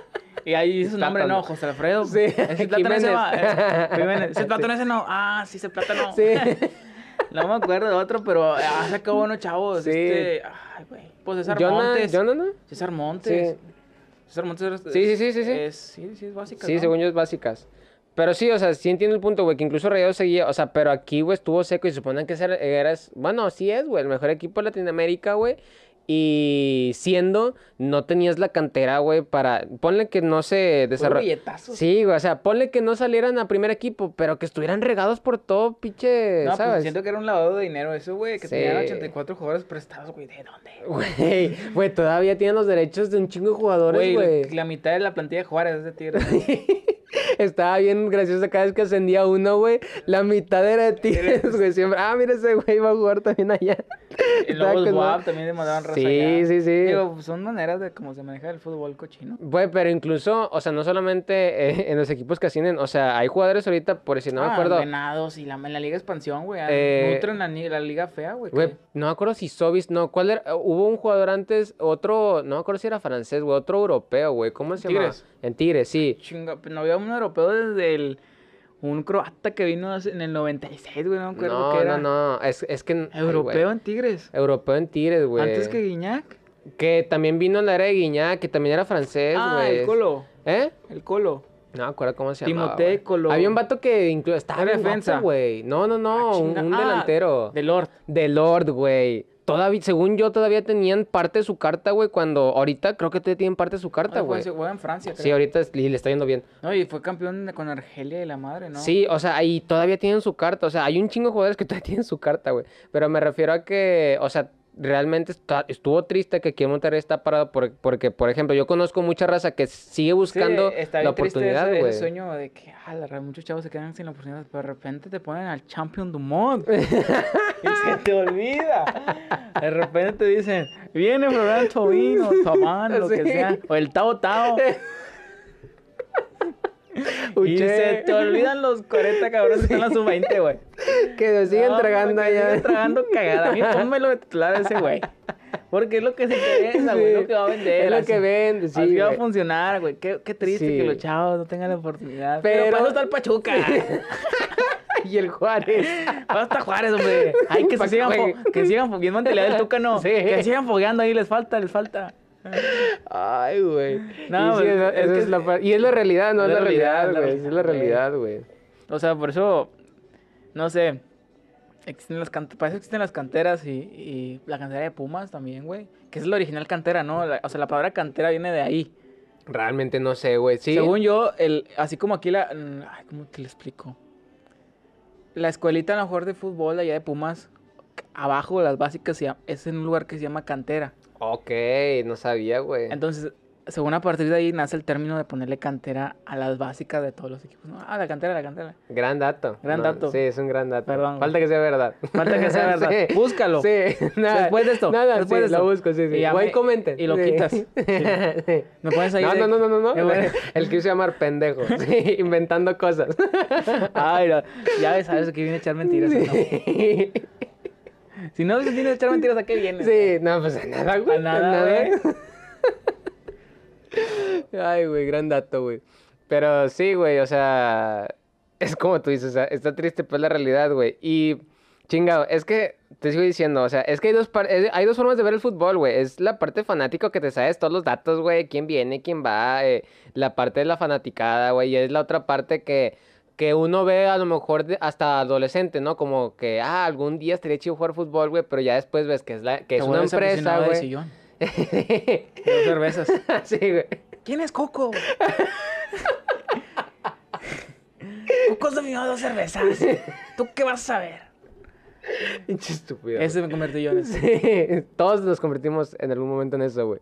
Y ahí dice su nombre, no, José Alfredo. Sí, Ese plátano ese va. eh. Ese plátano ese no. Ah, sí, ese plátano. Sí. No me acuerdo de otro, pero ha sacado unos chavos. Sí. Este. Ay, güey. Pues César Jonah- Montes. Jonah, ¿no? César Montes. Sí. César Montes es- Sí, sí, sí, sí, sí. Es, sí, sí, es básica. Sí, ¿no? según yo es básicas. Pero sí, o sea, sí entiendo el punto, güey, que incluso Rayados seguía, o sea, pero aquí, güey, estuvo seco y suponen que era, bueno, sí es, güey, el mejor equipo de Latinoamérica, güey. Y siendo, no tenías la cantera, güey, para, ponle que no se billetazos. Sí, güey, o sea, ponle que no salieran a primer equipo, pero que estuvieran regados por todo, pinche, No, pues ¿sabes? siento que era un lavado de dinero eso, güey. Que Sí. tenían 84 jugadores prestados, güey. ¿De dónde? Güey, güey, todavía tienen los derechos de un chingo de jugadores, Güey, la, mitad de la plantilla de Juárez es de Tigres. Estaba bien gracioso cada vez que ascendía uno, güey. La mitad era de Tigres, güey. Siempre, ah, mira ese güey va a jugar también allá. y luego WAP también le mandaban raza Sí, allá. sí, sí. Digo, son maneras de cómo se maneja el fútbol cochino. Güey, pero incluso, o sea, no solamente eh, en los equipos que ascienden, o sea, hay jugadores ahorita, por si no me Ah, acuerdo. Venados y la, en la Liga Expansión, güey. Eh, nutren la, la Liga Fea, güey. Güey, no me acuerdo si Sobis, no, ¿cuál era? Eh, Hubo un jugador antes, otro, no me acuerdo si era francés, güey, otro europeo, güey, ¿cómo se llama? Tigres. En Tigres, sí. Chinga, pues, no había un europeo desde el. Un croata que vino en el 96, güey. No me acuerdo No, qué era. no, no, es, es que... ay, Europeo en Tigres. Europeo en Tigres, güey. Antes que Guiñac. Que también vino en la era de Guiñac, que también era francés, güey. ah, el Colo. ¿Eh? El Colo. No me acuerdo cómo se llamaba. Timoteo. Colo. Había un vato que incluso estaba guapo, defensa. güey. No, no, no, Ah, un, Ah, delantero. De Lord. De Lord, güey. Todavía, según yo, todavía tenían parte de su carta, güey, cuando ahorita creo que todavía tienen parte de su carta, güey. juega en Francia, Sí, creo. ahorita es- y le está yendo bien. No, y fue campeón con Argelia y la madre, ¿no? Sí, o sea, ahí todavía tienen su carta. O sea, hay un chingo de jugadores que todavía tienen su carta, güey. Pero me refiero a que, o sea, realmente está- estuvo triste que aquí en Monterrey está parado por- porque, por ejemplo, yo conozco mucha raza que sigue Sí, buscando está la bien triste oportunidad, güey. ese sueño de que, ah, la muchos chavos se quedan sin la oportunidad, pero de repente te ponen al Champion du Monde y se te olvida. De repente te dicen, viene Florian Tobino, Tobán, lo que Sí. sea, o el Tao Tao. Y Uche. se te olvidan los 40 cabrones que están en la sub-20, güey. Que se siguen No, tragando que allá. siguen tragando cagada. A mí pónmelo de titular ese güey. Porque es lo que se interesa, güey. Sí, lo que va a vender. es lo así- que vende, sí, Así va a funcionar, güey. Qué, qué triste Sí. que los chavos no tengan la oportunidad. Pero, Pero- para está el Pachuca. y el Juárez. Basta Juárez, hombre. Ay, que se que sigan, que sigan fo- bien mentalidad del Tucano. Sí. Que sigan fogueando ahí, les falta, les falta. Ay, güey. No, y, sí, pues, es que la y es la realidad, no es la realidad, güey. Es la realidad, güey. O sea, por eso, no sé, existen las can- parece que existen las canteras y, y la cantera de Pumas también, güey. Que es la original cantera, ¿no? La- o sea, la palabra cantera viene de ahí. Realmente no sé, güey. Sí. Según yo, el, así como aquí la... Ay, ¿cómo te lo explico? La escuelita a lo mejor de fútbol allá de Pumas, abajo de las básicas, es en un lugar que se llama cantera. Ok, no sabía, güey. Entonces, según a partir de ahí nace el término de ponerle cantera a las básicas de todos los equipos. ¿no? Ah, la cantera, la cantera. Gran dato. Gran No, dato. Sí, es un gran dato. Perdón, Falta que sea verdad. Falta que sea verdad. Sí. Búscalo. Sí, nada. Después de esto, Nada, después sí, de esto. lo busco, sí, sí. Y Güey, me- comenten. y lo Sí. quitas. Sí. Me pones ahí No, de- no, no, no, no. El quiso llamar pendejo. Sí, inventando cosas. Ay, no, ya ves, sabes que viene a echar mentiras. ¿no? Si no viene a echar mentiras, ¿a qué viene? Sí, no, pues a nada, güey. A nada, güey. Ay, güey, gran dato, güey. Pero sí, güey, o sea, es como tú dices, o sea, está triste, pues la realidad, güey. Y chingado, es que te sigo diciendo, o sea, es que hay dos, hay dos formas de ver el fútbol, güey. Es la parte fanático que te sabes todos los datos, güey, quién viene, quién va, eh, la parte de la fanaticada, güey, y es la otra parte que, que uno ve a lo mejor de- hasta adolescente, ¿no? Como que, ah, algún día estaría chido jugar fútbol, güey, pero ya después ves que es, la, que es una empresa, güey. sillón, de dos cervezas. sí, güey. ¿Quién es Coco? Coco es dominado de dos cervezas. ¿Tú qué vas a saber? Pinche estúpido. Ese me convertí yo en ese. Sí, todos nos convertimos en algún momento en eso, güey.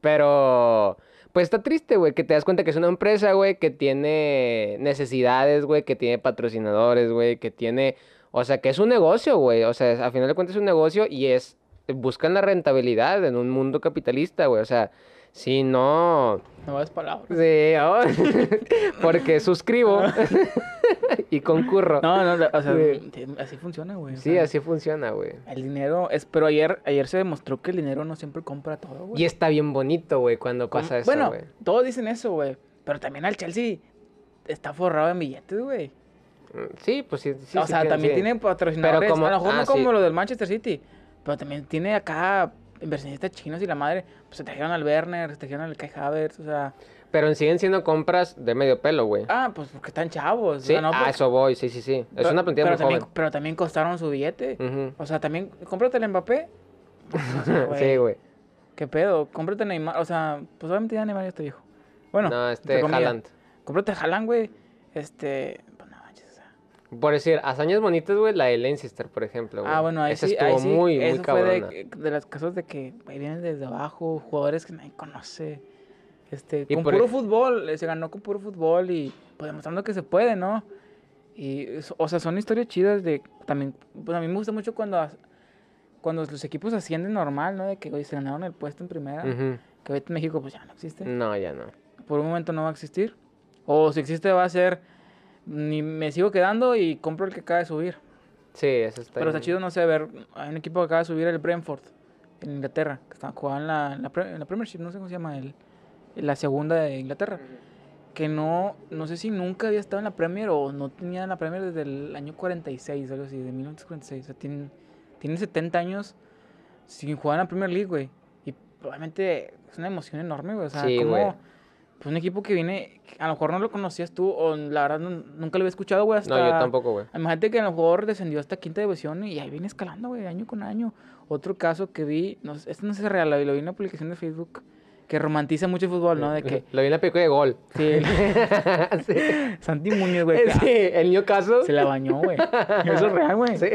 Pero, pues está triste, güey, que te das cuenta que es una empresa, güey, que tiene necesidades, güey, que tiene patrocinadores, güey, que tiene, o sea, que es un negocio, güey. O sea, a final de cuentas es un negocio y es, buscan la rentabilidad en un mundo capitalista, güey. O sea, si no... No vas palabras. Sí, oh, porque suscribo y concurro. No, no, o sea, Sí. así funciona, güey. Sí, así funciona, güey. El dinero es, pero ayer, ayer se demostró que el dinero no siempre compra todo, güey. Y está bien bonito, güey, cuando Com- pasa eso, Bueno, güey. todos dicen eso, güey. Pero también al Chelsea está forrado en billetes, güey. Mm, Sí, pues sí. sí o sí sea, también sí. tiene patrocinadores. Pero como- a lo mejor ah, no como sí. lo del Manchester City. Pero también tiene acá inversionistas chinos y la madre. Pues se trajeron al Werner, se trajeron al Kai Havertz, o sea. Pero siguen siendo compras de medio pelo, güey. Ah, pues porque están chavos. o sí, sea, no a porque- eso voy, sí, sí, sí. Es pero- una plantilla pero muy también, joven. Pero también costaron su billete. O sea, también, cómprate el Mbappé. O sea, sí, güey. ¿Qué pedo? Cómprate Neymar. O sea, pues obviamente ya Neymar ya está viejo. Bueno, no, este. Haaland. Cómprate Haaland, güey. Este. Pues no manches, o sea. Por decir, hazañas bonitas, güey, la de Leicester, por ejemplo, güey. Ah, bueno, ahí Esa sí, estuvo ahí sí, muy, muy eso fue cabrona. de, de las casos de que vienen desde abajo, jugadores que nadie conoce. Este, Y con puro ej- fútbol, eh, se ganó con puro fútbol y pues demostrando que se puede, ¿no? Y, o sea, son historias chidas de también, pues a mí me gusta mucho cuando, cuando los equipos ascienden normal, ¿no? De que, hoy se ganaron el puesto en primera, que en México pues ya no existe. No, ya no. Por un momento no va a existir. O si existe va a ser, ni me sigo quedando y compro el que acaba de subir. Sí, eso está Pero está chido, no sé, ver, hay un equipo que acaba de subir el Brentford en Inglaterra, que está jugando en la, en la, en la Premiership, no sé cómo se llama, el, en la segunda de Inglaterra. Que no, no sé si nunca había estado en la Premier o no tenía en la Premier desde el año 46, algo así, de 1946. O sea, tienen, tienen 70 años sin jugar en la Premier League, güey. Y probablemente es una emoción enorme, güey. O sea, Sí, ¿cómo, güey. Pues un equipo que viene, a lo mejor no lo conocías tú, o la verdad no- nunca lo había escuchado, güey. Hasta... No, yo tampoco, güey. Imagínate que a lo mejor descendió hasta quinta división y ahí viene escalando, güey, año con año. Otro caso que vi, no, este no es real, lo vi en una publicación de Facebook que romantiza mucho el fútbol, ¿no? De que, Lo vi en la película de gol. sí, sí. Santi Muñoz, güey, que, Sí, el Newcastle. se la bañó, güey. Eso es real, güey. Sí.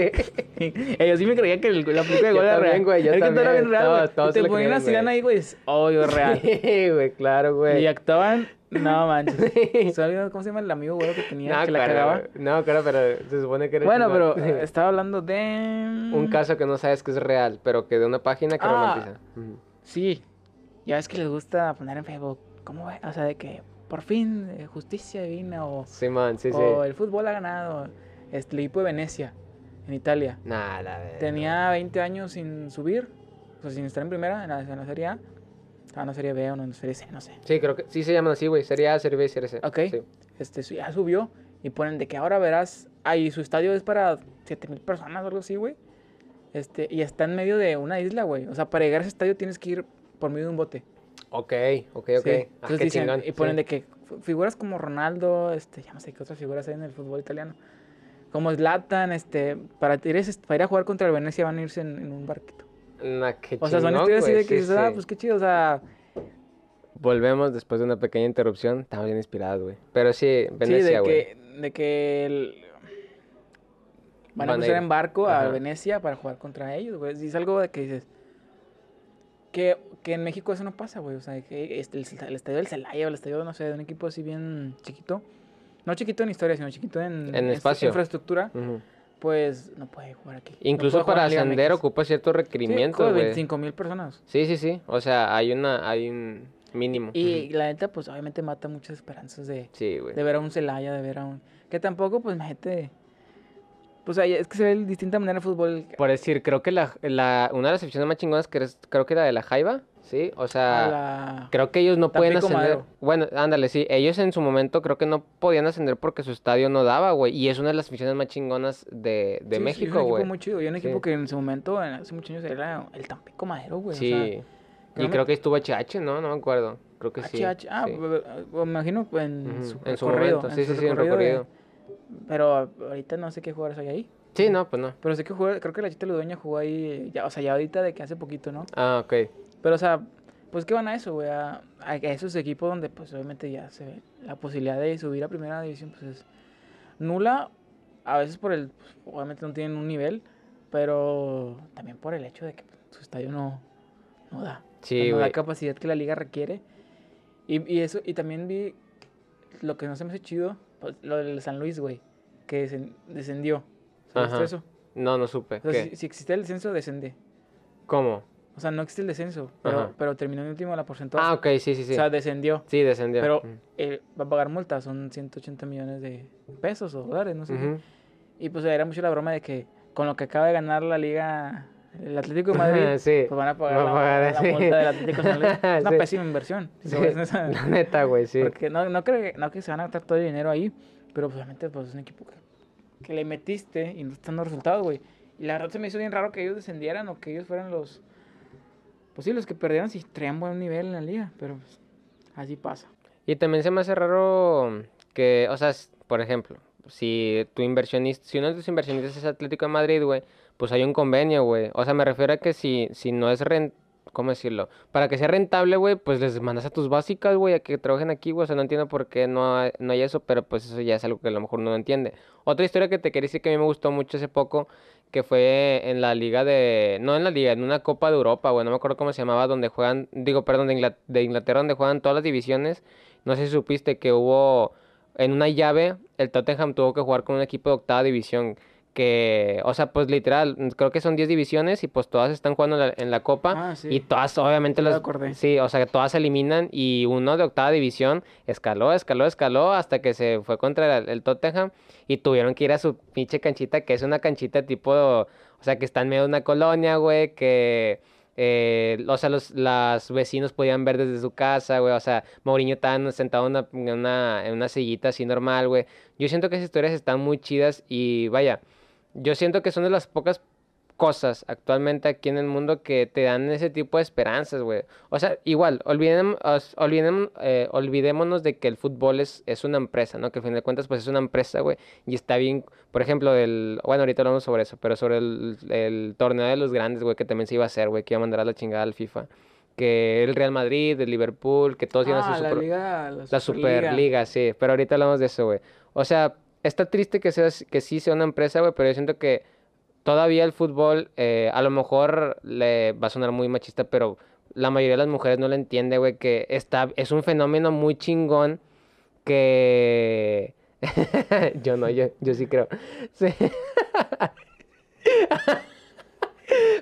Yo sí me creía que el- la película de gol era también, real. güey, yo todo era también. bien real, güey. te ponían creían, a Zidane güey. ahí, güey, es real. Sí, güey, claro, güey. Y actuaban, no manches. Sí. ¿Sabes cómo se llama el amigo güey que tenía, No, que la claro, cagaba? güey. No, claro, pero se supone que era Bueno, pero eh, estaba hablando de... Un caso que no sabes que es real, pero que de una página que Ah. romantiza. Sí, ya ves que les gusta poner en Facebook, ¿cómo ve? O sea, de que por fin eh, justicia divina o, Sí, man, sí, sí. o el fútbol ha ganado. Este, el equipo de Venecia, en Italia. Nah, la verdad. Tenía 20 años sin subir, o sea, sin estar en primera, en la, en la Serie A. En la Serie B o en la Serie C, no sé. Sí, creo que sí se llaman así, güey. Sería A, Serie B Serie C. Ok. Sí. Este, ya subió y ponen de que ahora verás, ahí su estadio es para 7000 personas o algo así, güey. Este, y está en medio de una isla, güey. O sea, para llegar a ese estadio tienes que ir por medio de un bote. Ok, ok, ok. Sí. Ah, Entonces qué dicen, chingón. y ponen sí. de que figuras como Ronaldo, este, ya no sé qué otras figuras hay en el fútbol italiano. Como Zlatan, este, para ir, a ese- para ir a jugar contra el Venecia van a irse en, en un barquito. Nah, qué O sea, son chingón, historias así de que sí, dices, ah, sí. pues qué chido, o sea, Volvemos después de una pequeña interrupción. Estamos bien inspirados, güey. Pero sí, sí, Venecia, de güey. que, de que el- van a Van a cruzar en barco a. Venecia para jugar contra ellos, güey. Y es algo de que dices, que, que en México eso no pasa, güey. O sea, que este, el, el estadio del Celaya o el estadio, no sé, de un equipo así bien chiquito. No chiquito en historia, sino chiquito en, En espacio. infraestructura. Pues no puede jugar aquí. No Incluso jugar para ascender ocupa ciertos Sí, requerimientos, como güey. 25 mil personas. Sí, sí, sí. O sea, hay una, hay un mínimo. Y la neta, pues obviamente mata muchas esperanzas de, Sí, de ver a un Celaya, de ver a un... Que tampoco, pues, gente... Pues ahí es que se ve de distinta manera el fútbol. Por decir, creo que la, la, una de las aficiones más chingonas que es, creo que la de la Jaiba, ¿sí? O sea, la- creo que ellos no pueden ascender. Madero. Bueno, ándale, sí. Ellos en su momento creo que no podían ascender porque su estadio no daba, güey. Y es una de las aficiones más chingonas de, de Sí, sí, es México, un güey. equipo muy chido. Y un Sí. equipo que en su momento, en- hace muchos años, era el Tampico Madero, güey. o Sí. sea, y no me- creo que estuvo HH, ¿no? No me acuerdo. Creo que sí. HH, ah, sí. me imagino en su en su momento, sí, su sí, sí, en recorrido de- recorrido. Pero ahorita no sé qué jugadores hay ahí. Sí, no, pues no. Pero sé que juega, creo que la Chita Ludueña jugó ahí, ya, o sea, ya ahorita de que hace poquito, ¿no? Ah, ok. Pero, o sea, pues, ¿qué van a eso, güey? A, a esos equipos donde, pues, obviamente ya se ve la posibilidad de subir a primera división, pues, es nula. A veces por el, pues, obviamente no tienen un nivel, pero también por el hecho de que su estadio no, no da. Sí, no da capacidad que la liga requiere. Y, y eso, y también vi lo que no se me hace chido, pues, lo del San Luis, güey, que descendió. ¿Sabes Ajá. eso? No, no supe. O si, si existía el descenso, descendé. ¿Cómo? O sea, no existe el descenso, pero, pero terminó en último la porcentuaje. Ah, ok, sí, sí, sí. O sea, descendió. sí, descendió. Pero eh, va a pagar multa, son 180 millones de pesos o dólares, no sé. qué. Y pues era mucho la broma de que con lo que acaba de ganar la liga, el Atlético de Madrid, Sí. pues van a pagar, Va a la, pagar, la sí. multa del Atlético de Madrid. Es una Sí. pésima inversión. si esa- La neta, güey, sí. Porque no, no, creo que, no que se van a gastar todo el dinero ahí, pero pues, obviamente pues, es un equipo que, que le metiste y no están dando resultados, güey. Y la verdad se me hizo bien raro que ellos descendieran o que ellos fueran los... Pues sí, los que perdieran si traían buen nivel en la liga, pero pues, así pasa. Y también se me hace raro que, o sea, por ejemplo, si tu inversionista, si uno de tus inversionistas es Atlético de Madrid, güey, pues hay un convenio, güey. O sea, me refiero a que si, si no es rent, ¿cómo decirlo? Para que sea rentable, güey, pues les mandas a tus básicas, güey, a que trabajen aquí, güey. O sea, no entiendo por qué no hay, no hay eso, pero pues eso ya es algo que a lo mejor no entiende. Otra historia que te quería decir que a mí me gustó mucho hace poco, que fue en la liga de, no en la liga, en una Copa de Europa, güey, no me acuerdo cómo se llamaba, donde juegan, digo, perdón, de, de Inglaterra, donde juegan todas las divisiones. No sé si supiste que hubo en una llave, el Tottenham tuvo que jugar con un equipo de octava división. Que, o sea, pues literal, creo que son 10 divisiones y pues todas están jugando en la, en la Copa. Ah, sí. Y todas, obviamente, me las. acordé. Sí, o sea, que todas se eliminan. Y uno de octava división escaló, escaló, escaló hasta que se fue contra el, el Tottenham. Y tuvieron que ir a su pinche canchita, que es una canchita tipo. O sea, que está en medio de una colonia, güey. Que. eh, o sea, los las vecinos podían ver desde su casa, güey. O sea, Mourinho estaba sentado en una, en una, en una sillita así normal, güey. Yo siento que esas historias están muy chidas y vaya. Yo siento que son de las pocas cosas actualmente aquí en el mundo que te dan ese tipo de esperanzas, güey. O sea, igual, olvidem, os- olvidem- eh, olvidémonos de que el fútbol es, es una empresa, ¿no? Que al fin de cuentas, pues es una empresa, güey. Y está bien, por ejemplo, el, bueno, ahorita hablamos sobre eso, pero sobre el, el torneo de los grandes, güey, que también se iba a hacer, güey, que iba a mandar a la chingada al FIFA. Que el Real Madrid, el Liverpool, que todos iban a Ah, hacer la su pro- liga, la, la Superliga, sí. Pero ahorita hablamos de eso, güey. O sea, está triste que, sea, que sí sea una empresa, güey, pero yo siento que todavía el fútbol, eh, a lo mejor le va a sonar muy machista, pero la mayoría de las mujeres no lo entiende, güey, que está, es un fenómeno muy chingón que... yo no, yo, yo sí creo. Sí.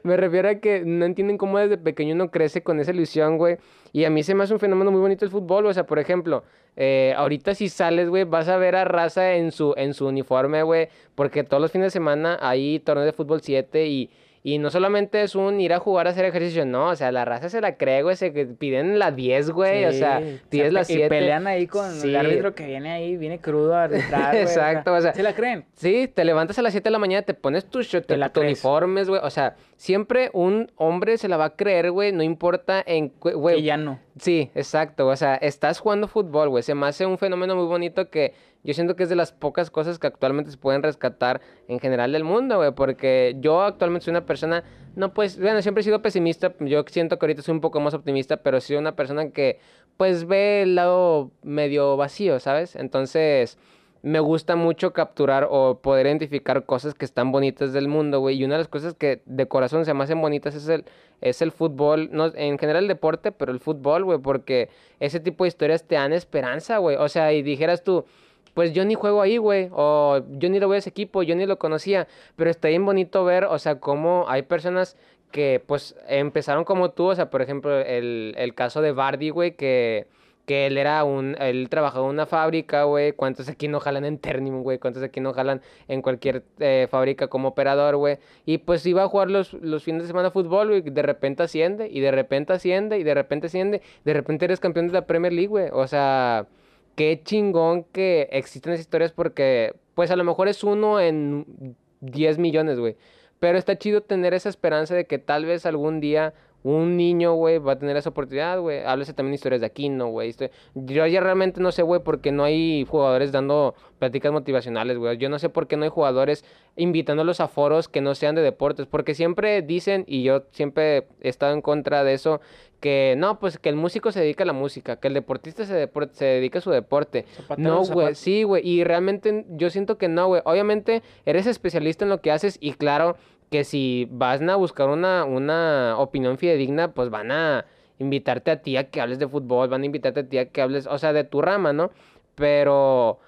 Me refiero a que no entienden cómo desde pequeño uno crece con esa ilusión, güey. Y a mí se me hace un fenómeno muy bonito el fútbol. O sea, por ejemplo, eh, ahorita si sales, güey, vas a ver a Raza en su, en su uniforme, güey. Porque todos los fines de semana hay torneos de fútbol 7 y, y no solamente es un ir a jugar a hacer ejercicio, no. O sea, la raza se la cree, güey. Se piden la 10, güey. o sea, Sí, pides la pe- 7. Y pelean ahí con Sí. el árbitro que viene ahí, viene crudo a arbitrar, güey, Exacto, o sea, ¿Se la creen? Sí, te levantas a las 7 de la mañana, te pones tu shot, Te la tu crees. uniformes, güey. O sea, siempre un hombre se la va a creer, güey. No importa en... cu- Que Güey, ya no. Sí, exacto. O sea, estás jugando fútbol, güey. Se me hace un fenómeno muy bonito que yo siento que es de las pocas cosas que actualmente se pueden rescatar en general del mundo, güey. Porque yo actualmente soy una persona, no pues, bueno, siempre he sido pesimista. Yo siento que ahorita soy un poco más optimista, pero soy una persona que pues ve el lado medio vacío, ¿sabes? Entonces... Me gusta mucho capturar o poder identificar cosas que están bonitas del mundo, güey. Y una de las cosas que de corazón se me hacen bonitas es el, es el fútbol, no, en general el deporte, pero el fútbol, güey, porque ese tipo de historias te dan esperanza, güey. O sea, y dijeras tú, pues yo ni juego ahí, güey, o yo ni lo voy a ese equipo, yo ni lo conocía, pero está bien bonito ver, o sea, cómo hay personas que, pues, empezaron como tú, o sea, por ejemplo, el, el caso de Bardi, güey, que que él era un, él trabajaba en una fábrica, güey, cuántos aquí no jalan en Ternium, güey, cuántos aquí no jalan en cualquier eh, fábrica como operador, güey, y pues iba a jugar los, los fines de semana de fútbol, güey, de repente asciende, y de repente asciende, y de repente asciende, de repente eres campeón de la Premier League, güey, o sea, qué chingón que existen esas historias porque, pues a lo mejor es uno en 10 millones, güey, pero está chido tener esa esperanza de que tal vez algún día un niño, güey, va a tener esa oportunidad, güey. Háblese también de historias de Aquino, güey. Yo ya realmente no sé, güey, porque no hay jugadores dando pláticas motivacionales, güey. Yo no sé por qué no hay jugadores invitándolos a foros que no sean de deportes, porque siempre dicen, y yo siempre he estado en contra de eso, que no, pues que el músico se dedica a la música, que el deportista se, depor- se dedica a su deporte. Zapatero, No, güey, sí, güey, y realmente yo siento que no, güey. Obviamente eres especialista en lo que haces y claro que si vas a buscar una, una opinión fidedigna, pues van a invitarte a ti a que hables de fútbol, van a invitarte a ti a que hables, o sea, de tu rama, ¿no? Pero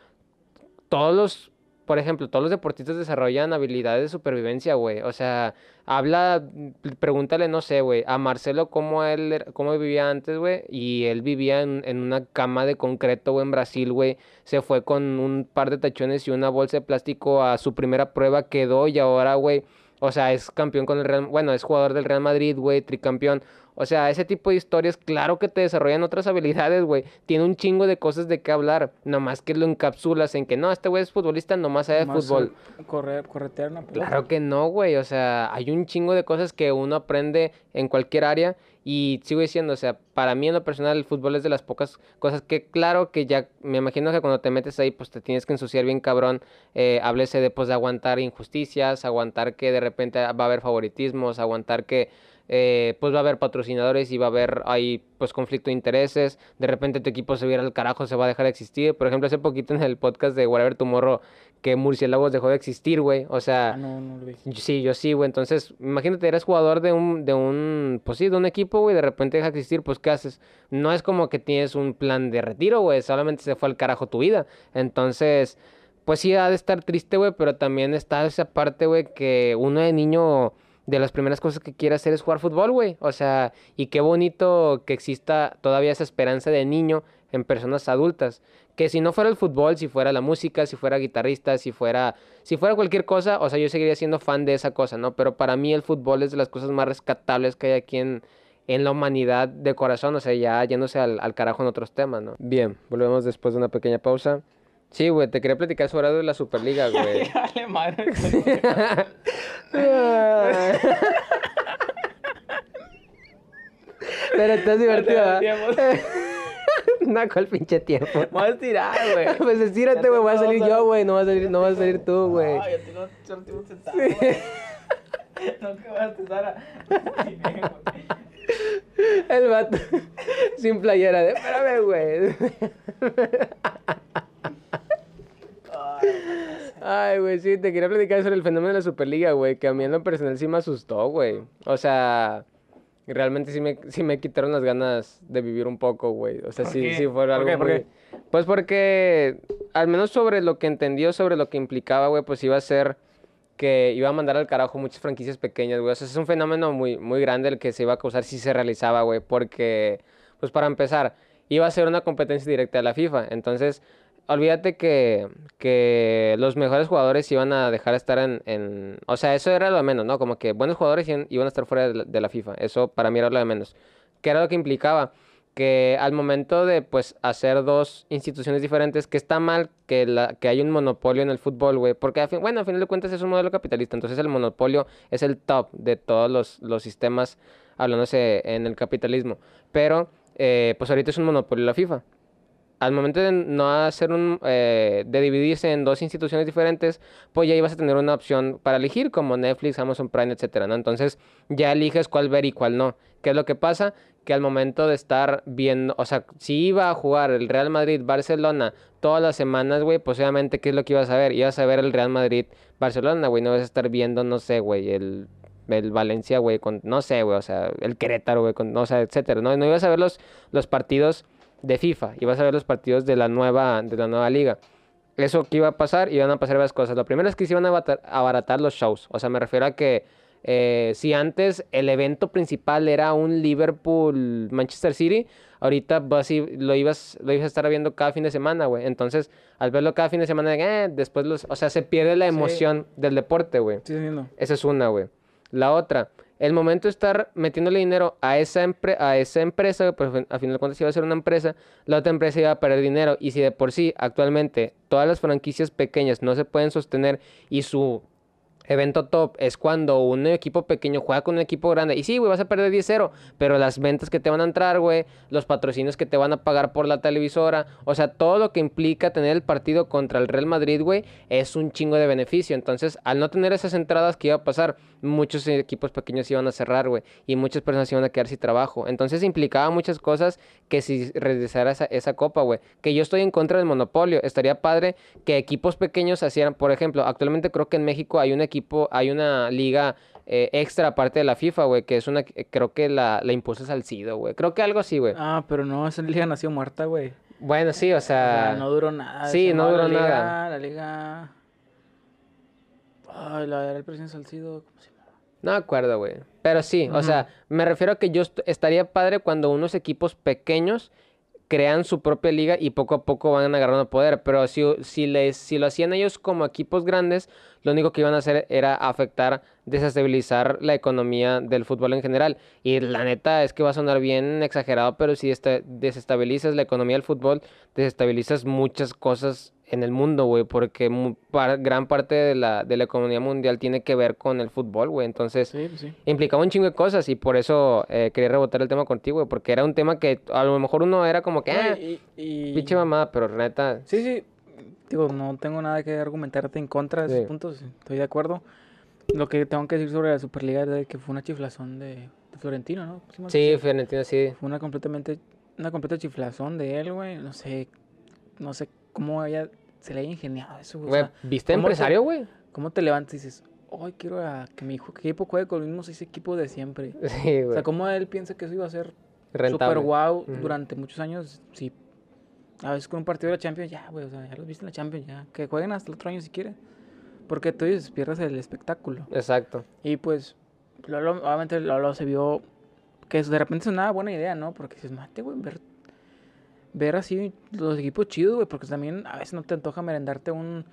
todos los, por ejemplo, todos los deportistas desarrollan habilidades de supervivencia, güey. O sea, habla, pregúntale, no sé, güey, a Marcelo cómo él, era- cómo vivía antes, güey. Y él vivía en, en una cama de concreto, güey, en Brasil, güey. Se fue con un par de tachones y una bolsa de plástico a su primera prueba, quedó y ahora, güey, o sea, es campeón con el Real, bueno, es jugador del Real Madrid, güey, tricampeón. O sea, ese tipo de historias, claro que te desarrollan otras habilidades, güey. Tiene un chingo de cosas de qué hablar. Nomás que lo encapsulas en que no, este güey es futbolista, nomás sabe de fútbol. Correr, corretear una pelota. Claro que no, güey. O sea, hay un chingo de cosas que uno aprende en cualquier área. Y sigo diciendo, o sea, para mí en lo personal el fútbol es de las pocas cosas que, claro que ya, me imagino que cuando te metes ahí, pues te tienes que ensuciar bien cabrón. Eh, háblese de, pues, de aguantar injusticias, aguantar que de repente va a haber favoritismos, aguantar que, eh, pues va a haber patrocinadores y va a haber ahí, pues, conflicto de intereses. De repente tu equipo se viera al carajo, se va a dejar de existir. Por ejemplo, hace poquito en el podcast de Whatever Tomorrow, que Murciélagos dejó de existir, güey. O sea... Ah, no, no lo Sí, yo sí, güey. Entonces, imagínate, eres jugador de un, de un, pues sí, de un equipo, güey, de repente deja de existir, pues, ¿qué haces? No es como que tienes un plan de retiro, güey, solamente se fue al carajo tu vida. Entonces, pues sí, ha de estar triste, güey, pero también está esa parte, güey, que uno de niño, de las primeras cosas que quiere hacer es jugar fútbol, güey. O sea, y qué bonito que exista todavía esa esperanza de niño en personas adultas. Que si no fuera el fútbol, si fuera la música, si fuera guitarrista, si fuera, si fuera cualquier cosa, o sea, yo seguiría siendo fan de esa cosa, ¿no? Pero para mí el fútbol es de las cosas más rescatables que hay aquí en, en la humanidad de corazón, o sea, ya yéndose al, al carajo en otros temas, ¿no? Bien, volvemos después de una pequeña pausa. Sí, güey, te quería platicar sobre algo de la Superliga, güey. Dale, madre. Pero estás divertido, No, ¿cuál pinche tiempo? Voy a estirar, güey. Pues estírate, güey, voy a salir yo, güey, no vas a salir, no vas a salir tú, güey. Ay, ya tengo ya tengo sentado, güey. No, que vas a empezar a... El vato sin playera de, espérame, güey. Ay, güey, sí, te quería platicar sobre el fenómeno de la Superliga, güey, que a mí en lo personal sí me asustó, güey. O sea, realmente sí me, sí me quitaron las ganas de vivir un poco, güey. O sea, ¿Por sí, qué? sí fue ¿Por algo qué? ¿Por qué? Pues porque, al menos sobre lo que entendió, sobre lo que implicaba, güey, pues iba a ser que iba a mandar al carajo muchas franquicias pequeñas, güey. O sea, es un fenómeno muy, muy grande el que se iba a causar si se realizaba, güey. Porque, pues para empezar, iba a ser una competencia directa de la FIFA. Entonces, olvídate que, que los mejores jugadores iban a dejar de estar en, en... O sea, eso era lo de menos, ¿no? Como que buenos jugadores iban, a estar fuera de la, FIFA. Eso para mí era lo de menos. ¿Qué era lo que implicaba? que al momento de pues hacer dos instituciones diferentes, que está mal que, la, que hay un monopolio en el fútbol, güey, porque a bueno, a final de cuentas es un modelo capitalista, entonces el monopolio es el top de todos los, los sistemas hablándose en el capitalismo, pero eh, pues ahorita es un monopolio la FIFA. Al momento de no hacer un, eh, de dividirse en dos instituciones diferentes, pues ya ibas a tener una opción para elegir, como Netflix, Amazon Prime, etcétera, ¿no? Entonces ya eliges cuál ver y cuál no. ¿Qué es lo que pasa? Que al momento de estar viendo, o sea, si iba a jugar el Real Madrid-Barcelona todas las semanas, güey, pues obviamente, ¿qué es lo que ibas a ver? Ibas a ver el Real Madrid-Barcelona, güey, no vas a estar viendo, no sé, güey, el, el Valencia, güey, con, no sé, güey, o sea, el Querétaro, güey, con, no sé, etcétera, ¿no? No ibas a ver los, los partidos de FIFA, ibas a ver los partidos de la nueva, de la nueva liga. Eso que iba a pasar, iban a pasar varias cosas. Lo primero es que se iban a abaratar los shows. O sea, me refiero a que eh, si antes el evento principal era un Liverpool-Manchester City, ahorita vas y lo ibas, lo ibas a estar viendo cada fin de semana, güey. Entonces, al verlo cada fin de semana, eh, después los, o sea, se pierde la Sí. emoción del deporte, güey. Sí, entiendo. Esa es una, güey. La otra, el momento de estar metiéndole dinero a esa, a esa empresa, pues a final de cuentas iba a ser una empresa, la otra empresa iba a perder dinero. Y si de por sí, actualmente, todas las franquicias pequeñas no se pueden sostener y su evento top es cuando un equipo pequeño juega con un equipo grande. Y sí, güey, vas a perder 10-0, pero las ventas que te van a entrar, güey, los patrocinios que te van a pagar por la televisora, o sea, todo lo que implica tener el partido contra el Real Madrid, güey, es un chingo de beneficio. Entonces, al no tener esas entradas, ¿qué iba a pasar? Muchos equipos pequeños iban a cerrar, güey, y muchas personas iban a quedar sin trabajo. Entonces, implicaba muchas cosas que si regresara esa, esa copa, güey, que yo estoy en contra del monopolio. Estaría padre que equipos pequeños hacieran, por ejemplo, actualmente creo que en México hay un equipo, hay una liga eh, extra aparte de la FIFA, güey, que es una, eh, creo que la, la impulsa Salcido, güey. Creo que algo así, güey. Ah, pero no, esa liga nació muerta, güey. Bueno, sí, o O sea, no duró nada. sí, no llamaba duró la liga, nada. La liga... Ay, la era el presidente Salcido. ¿Cómo se llama? no me acuerdo, güey. Pero sí, o sea, me refiero a que yo est- estaría padre cuando unos equipos pequeños crean su propia liga y poco a poco van agarrando poder. Pero si, si, les, si lo hacían ellos como equipos grandes, lo único que iban a hacer era afectar, desestabilizar la economía del fútbol en general. Y la neta es que va a sonar bien exagerado, pero si esta- desestabilizas la economía del fútbol, desestabilizas muchas cosas en el mundo, güey, porque mu- par- gran parte de la, de la economía mundial tiene que ver con el fútbol, güey. Entonces, Sí, pues sí. implicaba un chingo de cosas y por eso eh, quería rebotar el tema contigo, güey, porque era un tema que a lo mejor uno era como que, ah, y, y- pinche mamada, pero neta, Sí, sí. Digo, no tengo nada que argumentarte en contra de esos Sí. puntos. Estoy de acuerdo. Lo que tengo que decir sobre la Superliga es que fue una chiflazón de, de Florentino, ¿no? Sí, sí, parece. Fiorentina sí. Fue una completamente, una completa chiflazón de él, güey. No sé, no sé cómo ella se le haya ingeniado eso, güey. O sea, ¿viste ¿cómo te- empresario, güey? ¿cómo te levantas y dices, hoy quiero a que mi equipo juegue con los mismos seis equipos de siempre? Sí, O güey. sea, ¿cómo él piensa que eso iba a ser Rentable. super wow Ujú. durante muchos años? Sí. A veces con un partido de la Champions, ya, güey, o sea, ya los viste en la Champions, ya. Que jueguen hasta el otro año si quieren. Porque tú dices, pierdes el espectáculo. Exacto. Y pues, Lolo, obviamente Lolo se vio que de repente es una buena idea, ¿no? Porque dices, mate, güey, ver, ver así los equipos chidos, güey, porque también a veces no te antoja merendarte un,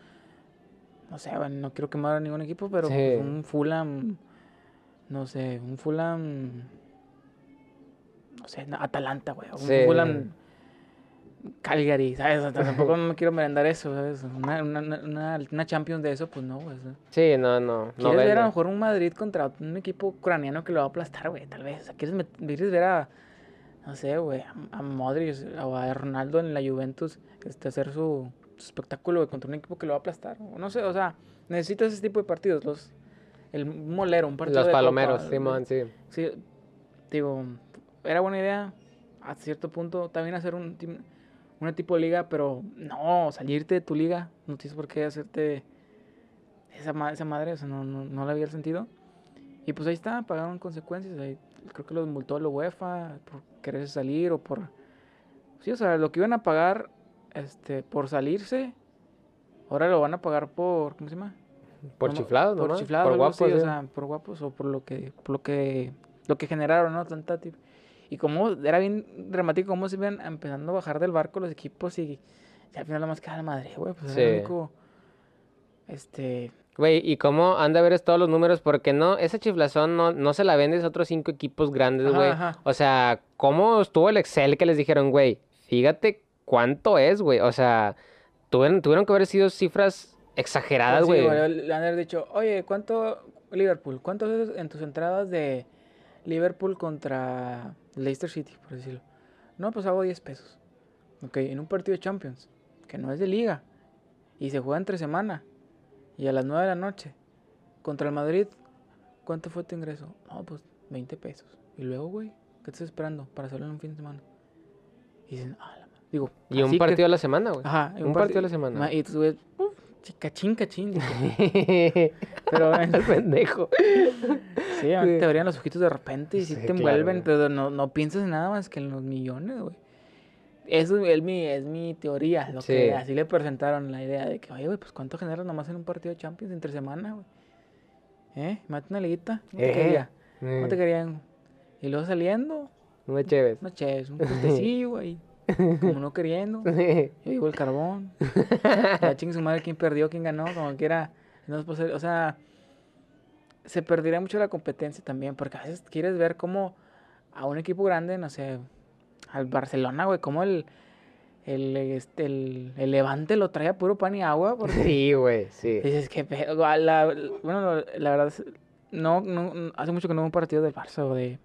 no sé, no quiero quemar a ningún equipo, pero Sí. pues, un Fulham, no sé, un Fulham, no sé, Atalanta, güey, un Sí. Fulham, Calgary, ¿sabes? O sea, tampoco me quiero merendar eso, ¿sabes? Una, una, una, una Champions de eso, pues no, güey. Sí, no, no. no ¿Quieres ver a lo mejor un Madrid contra un equipo ucraniano que lo va a aplastar, güey? Tal vez. O sea, ¿quieres, quieres ver a, no sé, güey, a, Modric o a Ronaldo en la Juventus este, hacer su, su espectáculo, güey, contra un equipo que lo va a aplastar? No sé, o sea, necesitas ese tipo de partidos. Los, el molero, un partido Los de palomeros, Simón, sí. Sí, digo, era buena idea a cierto punto también hacer un una tipo de liga, pero no, salirte de tu liga, no tienes por qué hacerte esa, ma- esa madre, o sea, no, no, no le había el sentido. Y pues ahí está, pagaron consecuencias, ahí creo que los multó la UEFA por querer salir o por... Sí, o sea, lo que iban a pagar este, por salirse, ahora lo van a pagar por, ¿cómo se llama? Por No, chiflados, por ¿no? chiflados, Por guapos, así, o sea, por guapos o por lo que, por lo que, lo que generaron, ¿no? Tanta tip- Y como era bien dramático cómo se iban empezando a bajar del barco los equipos y, y al final lo más queda la madre, güey, pues era el Sí. único, este, Güey, ¿y cómo han de ver todos los números? Porque no, esa chiflazón no, no se la vendes a otros cinco equipos grandes, güey. O sea, ¿cómo estuvo el Excel que les dijeron, güey? Fíjate cuánto es, güey. O sea, tuvieron, tuvieron que haber sido cifras exageradas, pues sí, güey. le han dicho, oye, ¿cuánto, Liverpool, cuánto es en tus entradas de Liverpool contra Leicester City, por decirlo? No, pues hago 10 pesos. Ok, en un partido de Champions, que no es de liga, y se juega entre semana, y a las 9 de la noche, contra el Madrid, ¿cuánto fue tu ingreso? No, pues 20 pesos. Y luego, güey, ¿qué estás esperando para hacerlo en un fin de semana? Y dicen, ah, la madre. Digo, Y un que- partido a la semana, güey. Ajá, un partido a la semana. Ma- Y tú chi- cachín, cachín. Pero en- El pendejo. sí, a- te abrían los ojitos de repente y sí, Sí, te envuelven, güey. pero no, no piensas en nada más que en los millones, güey. Eso es mi, es mi teoría, lo Sí. que así le presentaron la idea de que, oye, güey, pues cuánto generas nomás en un partido de Champions entre semana, güey. ¿Eh? Mate una liguita. ¿Cómo te Ejé. quería? ¿Cómo Eh, te querían? Y luego saliendo, No me cheves. no ches, un putecillo, güey. Como no queriendo. Yo llevo el carbón. Ya chingue su madre quién perdió, quién ganó, como quiera. No es posible. O sea, se perdería mucho la competencia también, porque a veces quieres ver cómo a un equipo grande, no sé, al Barcelona, güey, cómo el, el, este, el, el Levante lo trae a puro pan y agua, porque Sí, güey, sí. dices que, pedo, la- bueno, la verdad, es- no, no, hace mucho que no veo un partido del Barça o de,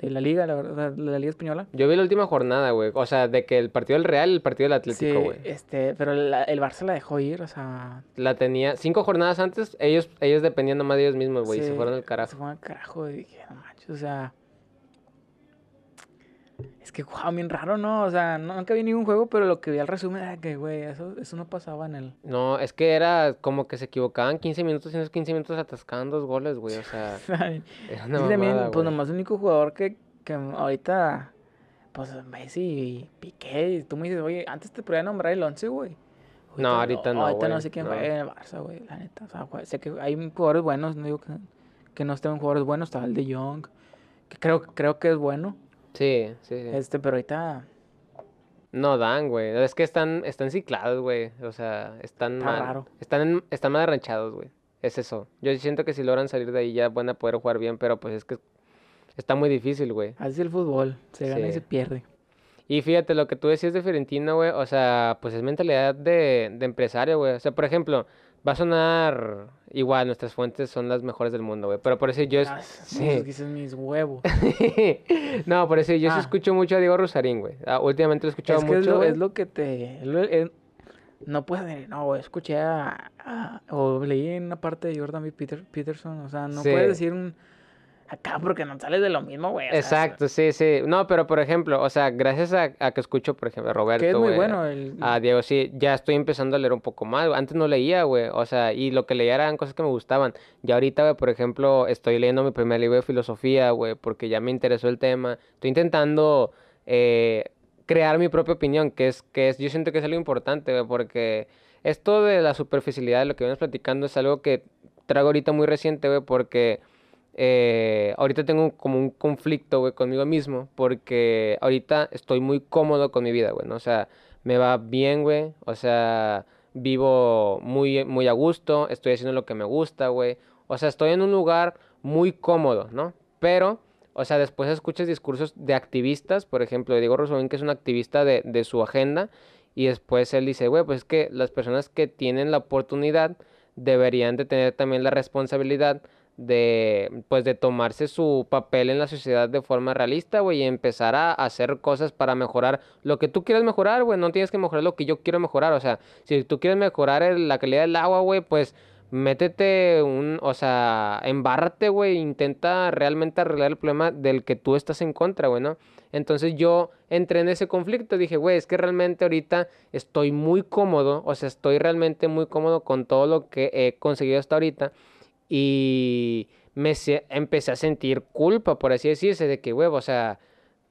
de la Liga, la verdad, de la Liga Española. Yo vi la última jornada, güey. O sea, de que el partido del Real y el partido del Atlético, Sí, güey. este, pero la- el Barça la dejó ir, o sea, La tenía cinco jornadas antes, ellos, ellos dependían nomás de ellos mismos, güey. y Se Sí, fueron al Se carajo. fueron al carajo y dije, no manches, o sea. Es que jugaban bien raro, ¿no? O sea, nunca vi ningún juego, pero lo que vi al resumen era que, güey, eso, eso no pasaba en el. No, es que era como que se equivocaban 15 minutos y en esos 15 minutos atascaban dos goles, güey. O sea, era una Sí, también, mamada, pues güey. nomás el único jugador que, que ahorita, pues Messi y Piqué, y tú me dices, oye, antes te podía nombrar el 11, güey. No, ahorita no, Ahorita no sé quién no. juega en el Barça, güey, la neta. O sea, sé que hay jugadores buenos, no digo que, que no estén jugadores buenos, estaba el de Young, que creo, creo que es bueno, Sí, sí, sí. este, pero ahorita No dan, güey. Es que están, están ciclados, güey. O sea, están Está mal. raro. Están, en- están mal arranchados, güey. Es eso. Yo siento que si logran salir de ahí ya van a poder jugar bien, pero pues es que está muy difícil, güey. Así es el fútbol, se gana y se pierde. Y fíjate, lo que tú decías de Fiorentino, güey, o sea, pues es mentalidad de, de empresario, güey. O sea, por ejemplo, va a sonar igual, nuestras fuentes son las mejores del mundo, güey. Pero por eso yo es... Ah, sí. dicen mis huevos. no, por eso yo sí Ah. escucho mucho a Diego Rosarín, güey. Ah, últimamente lo he escuchado Es que es mucho, lo, güey. es lo que te... es lo- es- no puedes decir, no, güey, escuché a, a- O leí en una parte de Jordan B. Peter, Peterson, o sea, no Sí. puedes decir un... Acá porque no sales de lo mismo, güey. sea, Exacto, sí, sí. No, pero por ejemplo, o sea, gracias a, a que escucho, por ejemplo, a Roberto, Que es muy bueno el... a Diego, sí, ya estoy empezando a leer un poco más. güey. Antes no leía, güey, o sea, y lo que leía eran cosas que me gustaban. Y ahorita, güey, por ejemplo, estoy leyendo mi primer libro de filosofía, güey, porque ya me interesó el tema. Estoy intentando eh, crear mi propia opinión, que es, que es, yo siento que es algo importante, güey, porque esto de la superficialidad de lo que venimos platicando es algo que traigo ahorita muy reciente, güey, porque eh, ahorita tengo como un conflicto, güey, conmigo mismo, porque ahorita estoy muy cómodo con mi vida, güey, ¿no? O sea, me va bien, güey, o sea, vivo muy, muy a gusto, estoy haciendo lo que me gusta, güey, o sea, estoy en un lugar muy cómodo, ¿no? Pero o sea, después escuchas discursos de activistas, por ejemplo, Diego Rosarín, que es un activista de, de su agenda, y después él dice, güey, pues es que las personas que tienen la oportunidad deberían de tener también la responsabilidad de pues de tomarse su papel en la sociedad de forma realista, güey, y empezar a hacer cosas para mejorar lo que tú quieras mejorar, güey, no tienes que mejorar lo que yo quiero mejorar, o sea, si tú quieres mejorar la calidad del agua, güey, pues métete un, o sea, embárrate, güey, intenta realmente arreglar el problema del que tú estás en contra, güey, ¿no? Entonces yo entré en ese conflicto, dije, güey, es que realmente ahorita estoy muy cómodo, o sea, estoy realmente muy cómodo con todo lo que he conseguido hasta ahorita y me empecé a sentir culpa, por así decirse, de que, huevo, o sea,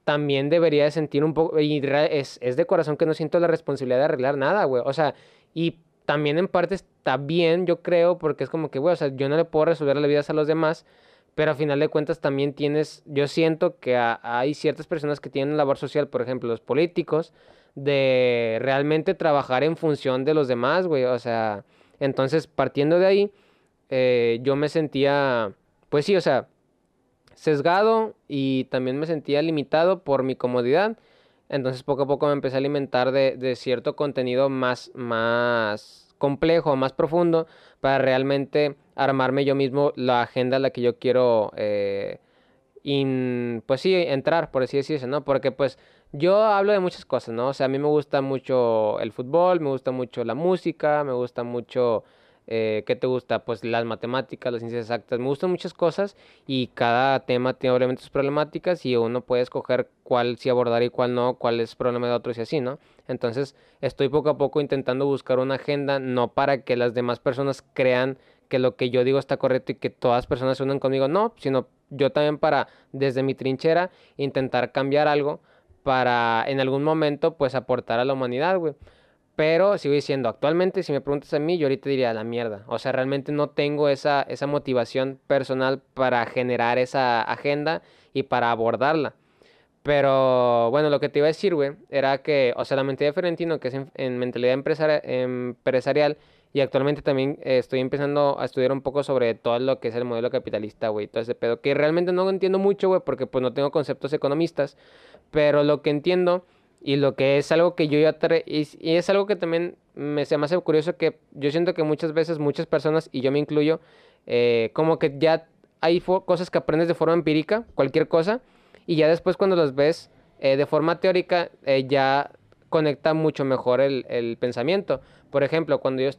también debería de sentir un poco, y es, es de corazón que no siento la responsabilidad de arreglar nada, güey, o sea, y también en parte está bien, yo creo, porque es como que, güey, o sea, yo no le puedo resolver la vida a los demás, pero a final de cuentas también tienes, yo siento que hay ciertas personas que tienen labor social, por ejemplo, los políticos, de realmente trabajar en función de los demás, güey, o sea, entonces partiendo de ahí, eh, yo me sentía, pues sí, o sea, sesgado y también me sentía limitado por mi comodidad. Entonces poco a poco me empecé a alimentar de, cierto contenido más, más complejo, más profundo, para realmente armarme yo mismo la agenda a la que yo quiero, eh, pues sí, entrar, por así decirse, ¿no? Porque pues yo hablo de muchas cosas, ¿no? O sea, a mí me gusta mucho el fútbol, me gusta mucho la música, me gusta mucho eh, ¿Qué te gusta? Pues las matemáticas, las ciencias exactas. Me gustan muchas cosas y cada tema tiene obviamente sus problemáticas y uno puede escoger cuál sí abordar y cuál no, cuál es problema de otros y así, ¿no? Entonces estoy poco a poco intentando buscar una agenda, no para que las demás personas crean que lo que yo digo está correcto y que todas las personas se unan conmigo, no, sino yo también para, desde mi trinchera, intentar cambiar algo para en algún momento pues aportar a la humanidad, güey. Pero sigo diciendo, actualmente si me preguntas a mí, yo ahorita diría la mierda. O sea, realmente no tengo esa, esa motivación personal para generar esa agenda y para abordarla. Pero bueno, lo que te iba a decir, güey, era que, o sea, la mentalidad Ferentino, que es en, mentalidad empresarial, y actualmente también eh, estoy empezando a estudiar un poco sobre todo lo que es el modelo capitalista, güey, todo ese pedo, que realmente no entiendo mucho, güey, porque pues no tengo conceptos economistas, pero lo que entiendo y lo que es algo que yo ya... Y, y, es algo que también me, se me hace curioso que yo siento que muchas veces muchas personas, y yo me incluyo, eh, como que ya hay cosas que aprendes de forma empírica, cualquier cosa, y ya después cuando las ves eh, de forma teórica, eh, ya conecta mucho mejor el, el, pensamiento. Por ejemplo, cuando yo,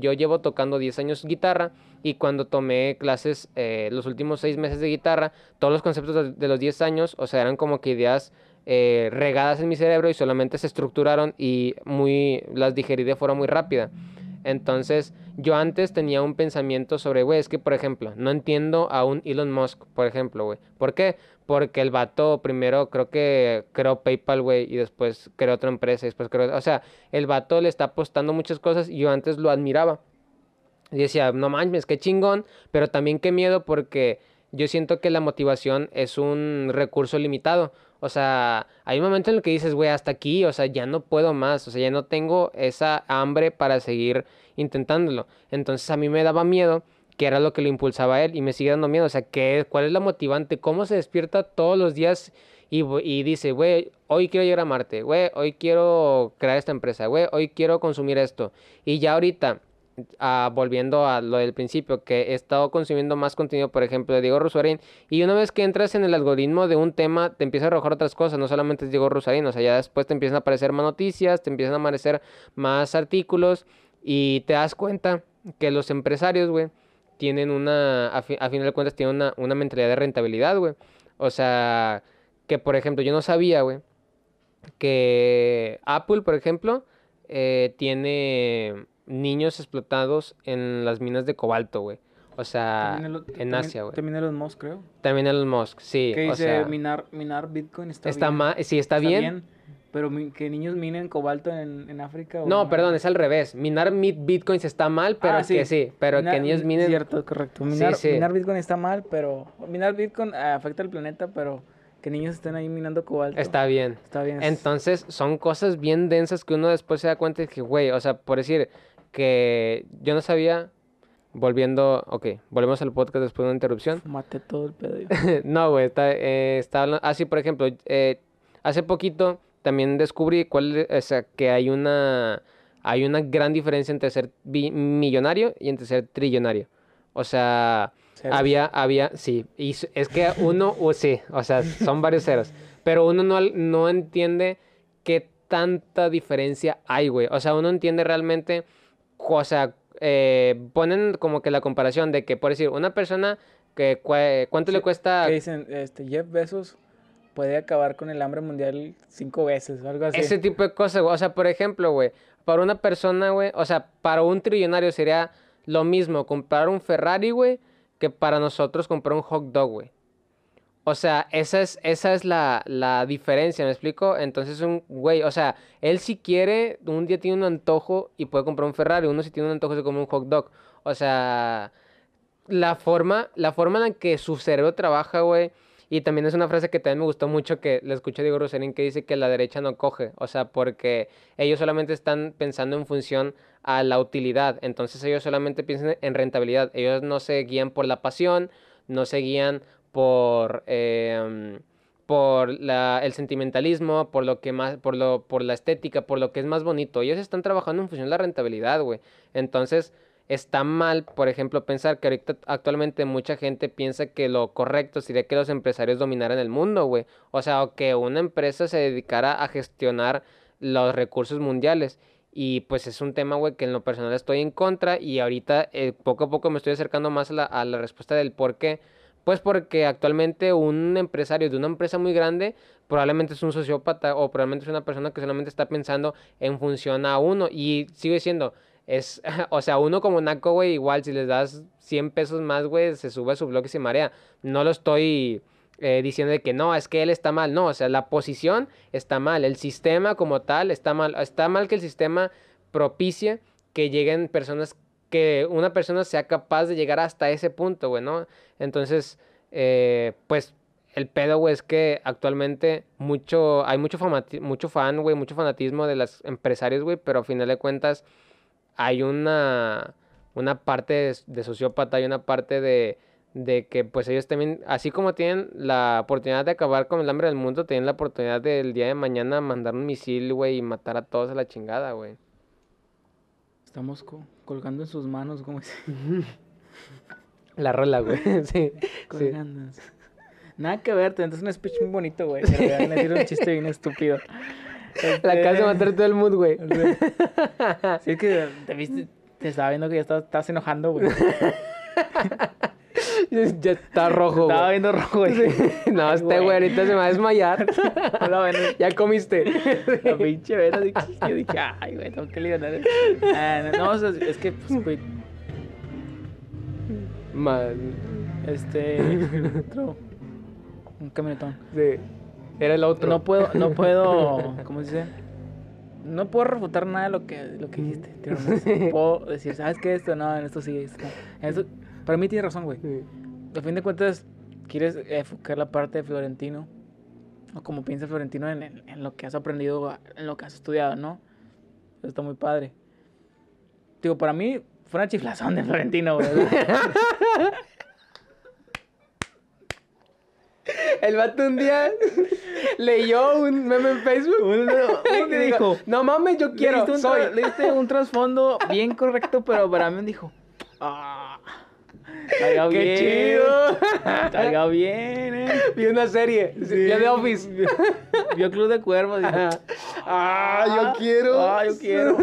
yo llevo tocando 10 años guitarra y cuando tomé clases los últimos 6 meses de guitarra, todos los conceptos de, de los 10 años, o sea, eran como que ideas eh, regadas en mi cerebro y solamente se estructuraron y muy las digerí de forma muy rápida. Entonces, yo antes tenía un pensamiento sobre, güey, es que, por ejemplo, no entiendo a un Elon Musk, por ejemplo, güey. ¿Por qué? Porque el vato primero creo que creó PayPal, güey, y después creó otra empresa, y después creó... O sea, el vato le está apostando muchas cosas y yo antes lo admiraba. Y decía, no manches, qué chingón, pero también qué miedo porque yo siento que la motivación es un recurso limitado. O sea, hay un momento en el que dices, güey, hasta aquí, o sea, ya no puedo más, o sea, ya no tengo esa hambre para seguir intentándolo. Entonces a mí me daba miedo, que era lo que lo impulsaba a él, y me sigue dando miedo, o sea, ¿qué, ¿cuál es la motivante? ¿Cómo se despierta todos los días y, y dice, güey, hoy quiero llegar a Marte, güey, hoy quiero crear esta empresa, güey, hoy quiero consumir esto? Y ya ahorita volviendo a lo del principio, que he estado consumiendo más contenido, por ejemplo, de Diego Rusarín, y una vez que entras en el algoritmo de un tema, te empieza a arrojar otras cosas, no solamente es Diego Rusarín, o sea, ya después te empiezan a aparecer más noticias, te empiezan a aparecer más artículos, y te das cuenta que los empresarios, güey, tienen una, a, final de cuentas, tienen una, una mentalidad de rentabilidad, güey. O sea, que por ejemplo, yo no sabía, güey, que Apple, por ejemplo, eh, tiene niños explotados en las minas de cobalto, güey. O sea, en Asia, güey. También los Musk, creo. También los Musk, sí. Que dice minar, minar Bitcoin está, está bien. Mal, sí, está, bien. Pero que niños minen cobalto en, en África. no, perdón, es al revés. Minar Bitcoins está mal, pero ah, sí. que sí. Pero que niños minen. Cierto, correcto. Minar, minar Bitcoin está mal, pero. Minar Bitcoin afecta al planeta, pero que niños estén ahí minando cobalto. Está bien. Está bien. Entonces, son cosas bien densas que uno después se da cuenta de que, güey, o sea, por decir, que yo no sabía volviendo, ok, volvemos al podcast después de una interrupción. Mate todo el pedo. no, güey, está, eh, está hablando, ah, sí, por ejemplo, eh, hace poquito también descubrí cuál, o sea, que hay una, hay una gran diferencia entre ser millonario y entre ser trillonario. O sea, Ceros. había, había, sí, y es que uno, o sí, o sea, son varios ceros, pero uno no, no entiende qué tanta diferencia hay, güey. O sea, uno entiende realmente, o sea, eh, ponen como que la comparación de que, por decir, una persona que, ¿cuánto le cuesta? Que dicen, este, Jeff Bezos puede acabar con el hambre mundial cinco veces o algo así. Ese tipo de cosas, güey. O sea, por ejemplo, güey, para una persona, güey, o sea, para un trillonario sería lo mismo comprar un Ferrari, güey, que para nosotros comprar un hot dog, güey. O sea, esa es, esa es la, la diferencia, ¿me explico? Entonces, un güey, o sea, él si quiere, un día tiene un antojo y puede comprar un Ferrari, uno si tiene un antojo se come un hot dog. O sea, la forma, la forma en la que su cerebro trabaja, güey. Y también es una frase que también me gustó mucho que le escuché Diego Rosarín que dice que la derecha no coge. O sea, porque ellos solamente están pensando en función a la utilidad. Entonces ellos solamente piensan en rentabilidad. Ellos no se guían por la pasión, no se guían por, em, por la, el sentimentalismo, por lo que más, por lo, por la estética, por lo que es más bonito. Ellos están trabajando en función de la rentabilidad, güey. Entonces, está mal, por ejemplo, pensar que ahorita actualmente mucha gente piensa que lo correcto sería que los empresarios dominaran el mundo, güey. O sea, o que una empresa se dedicara a gestionar los recursos mundiales. Y pues es un tema, güey, que en lo personal estoy en contra y ahorita eh, poco a poco me estoy acercando más a la, a la respuesta del por qué. Pues porque actualmente un empresario de una empresa muy grande probablemente es un sociópata o probablemente es una persona que solamente está pensando en función a uno. Y sigo diciendo, es, o sea, uno como naco, güey, igual si les das 100 pesos más, güey, se sube a su blog y se marea. No lo estoy eh, diciendo de que no, es que él está mal. No, o sea, la posición está mal. El sistema como tal está mal. Está mal que el sistema propicie que lleguen personas, que una persona sea capaz de llegar hasta ese punto, güey, ¿no? Entonces, eh, pues el pedo, güey, es que actualmente mucho, hay mucho, mucho fan, güey, mucho fanatismo de los empresarios, güey, pero a final de cuentas hay una, una parte de, de sociópata, hay una parte de, de que pues ellos también, así como tienen la oportunidad de acabar con el hambre del mundo, tienen la oportunidad del día de mañana mandar un misil, güey, y matar a todos a la chingada, güey. Estamos co- colgando en sus manos, como dice. La rola, güey, sí. sí. Colgando. Nada que ver, te es un speech muy bonito, güey. Pero van a decir un chiste bien estúpido. La casa de matar todo el mood, güey. Sí, es que te viste, te estaba viendo que ya estabas, estabas enojando, güey. Ya está rojo, Estaba güey. viendo rojo, güey. No, este güey ahorita se me va a desmayar. Hola, bueno, ya comiste. la pinche vena. Yo dije, ay, güey, tengo que liberar. Ah, no, no, o sea, es que, pues, güey, Man. este. Otro. Un camionetón. Sí. Era el otro. No puedo, no puedo, ¿cómo se dice? No puedo refutar nada de lo que, lo que dijiste. tío, no Puedo decir, ¿sabes qué? Esto no, en esto sí, esto. En esto- para mí tienes razón, güey. Sí. A fin de cuentas, quieres enfocar la parte de Florentino, o como piensa Florentino en, en- en lo que has aprendido, en lo que has estudiado, ¿no? Eso está muy padre. Digo, para mí fue una chiflazón de Florentino, güey. El vato un día leyó un meme en Facebook. Uno- que dijo, No mames, yo Le quiero. diste un, soy. tra- le diste un trasfondo bien correcto, pero para mí dijo, ah, estaría ¡Qué bien, chido! estaría bien, eh. Vi una serie. Ya de Office. Vio, Club de Cuervos. Ah, yo quiero. Ah, yo quiero.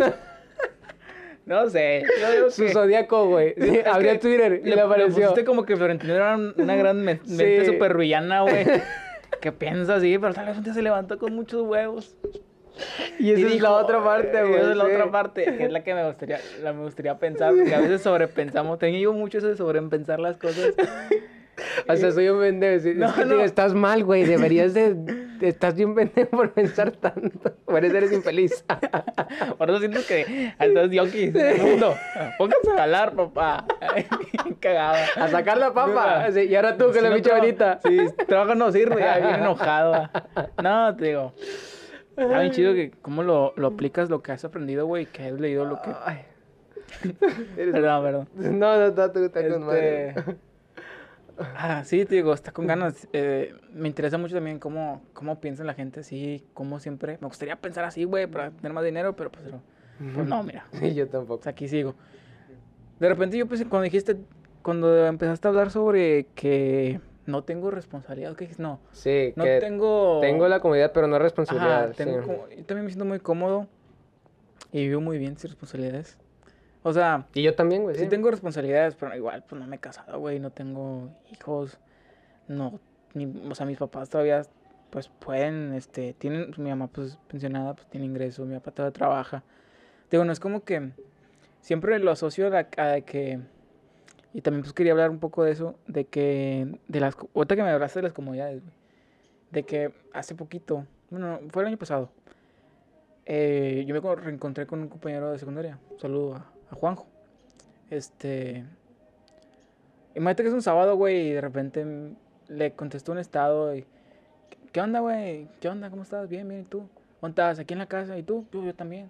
No sé. Su que- zodiaco, güey. Sí, abrió Twitter y le, le apareció. pusiste como que Florentino era un- una gran mente Sí. super rullana, güey. Que piensa así, pero tal vez un día se levantó con muchos huevos. Y esa es dijo, la otra parte, "Eh, güey. Esa es la otra parte, que es la que me gustaría, la me gustaría pensar, porque a veces sobrepensamos. Tengo mucho eso de sobrepensar las cosas. O sea, soy un pendejo. sí, No, es que no. digo, estás mal, güey. Deberías de... Estás bien pendejo por pensar tanto. Por eso eres infeliz. Por eso siento que estás yonkis en el mundo. Pónganse a jalar, papá. Cagada. A sacar la papa. Sí, y ahora tú, que Si la no traba- varita. Sí, trabajo no sirve, bien enojado. No, te digo. Está bien chido que cómo lo, lo aplicas lo que has aprendido, güey, que has leído lo que... Ay. Perdón, perdón. No, no, no, tú estás con madre. Este, Ah, sí, te digo, está con ganas. Eh, me interesa mucho también cómo, cómo piensa la gente así, cómo siempre. Me gustaría pensar así, güey, para tener más dinero, pero pues, no, pues no, mira. Sí, yo tampoco. Pues aquí sigo. De repente yo pensé, cuando dijiste, cuando empezaste a hablar sobre que no tengo responsabilidad, ¿qué? No, Sí, no que tengo... tengo la comodidad, pero no Ajá, responsabilidad. tengo sí. como- yo también me siento muy cómodo y vivo muy bien sin responsabilidades. O sea, Y yo también, güey. sí sí. tengo responsabilidades, pero igual, pues no me he casado, güey, no tengo hijos, no, ni, o sea, mis papás todavía, pues pueden, este, tienen, mi mamá, pues pensionada, pues tiene ingresos, mi papá todavía trabaja. Digo, no es como que siempre lo asocio a, la- a que, y también pues quería hablar un poco de eso, de que, de las, ahorita que me hablaste de las comodidades, güey, de que hace poquito, bueno, fue el año pasado, eh, yo me co- reencontré con un compañero de secundaria, un saludo a, Juanjo, este, imagínate que es un sábado, güey, y de repente le contestó un estado y, ¿qué onda, güey? ¿Qué onda? ¿Cómo estás? Bien, bien, ¿y tú? ¿Dónde estás? ¿Aquí en la casa? ¿Y tú? Yo, yo también.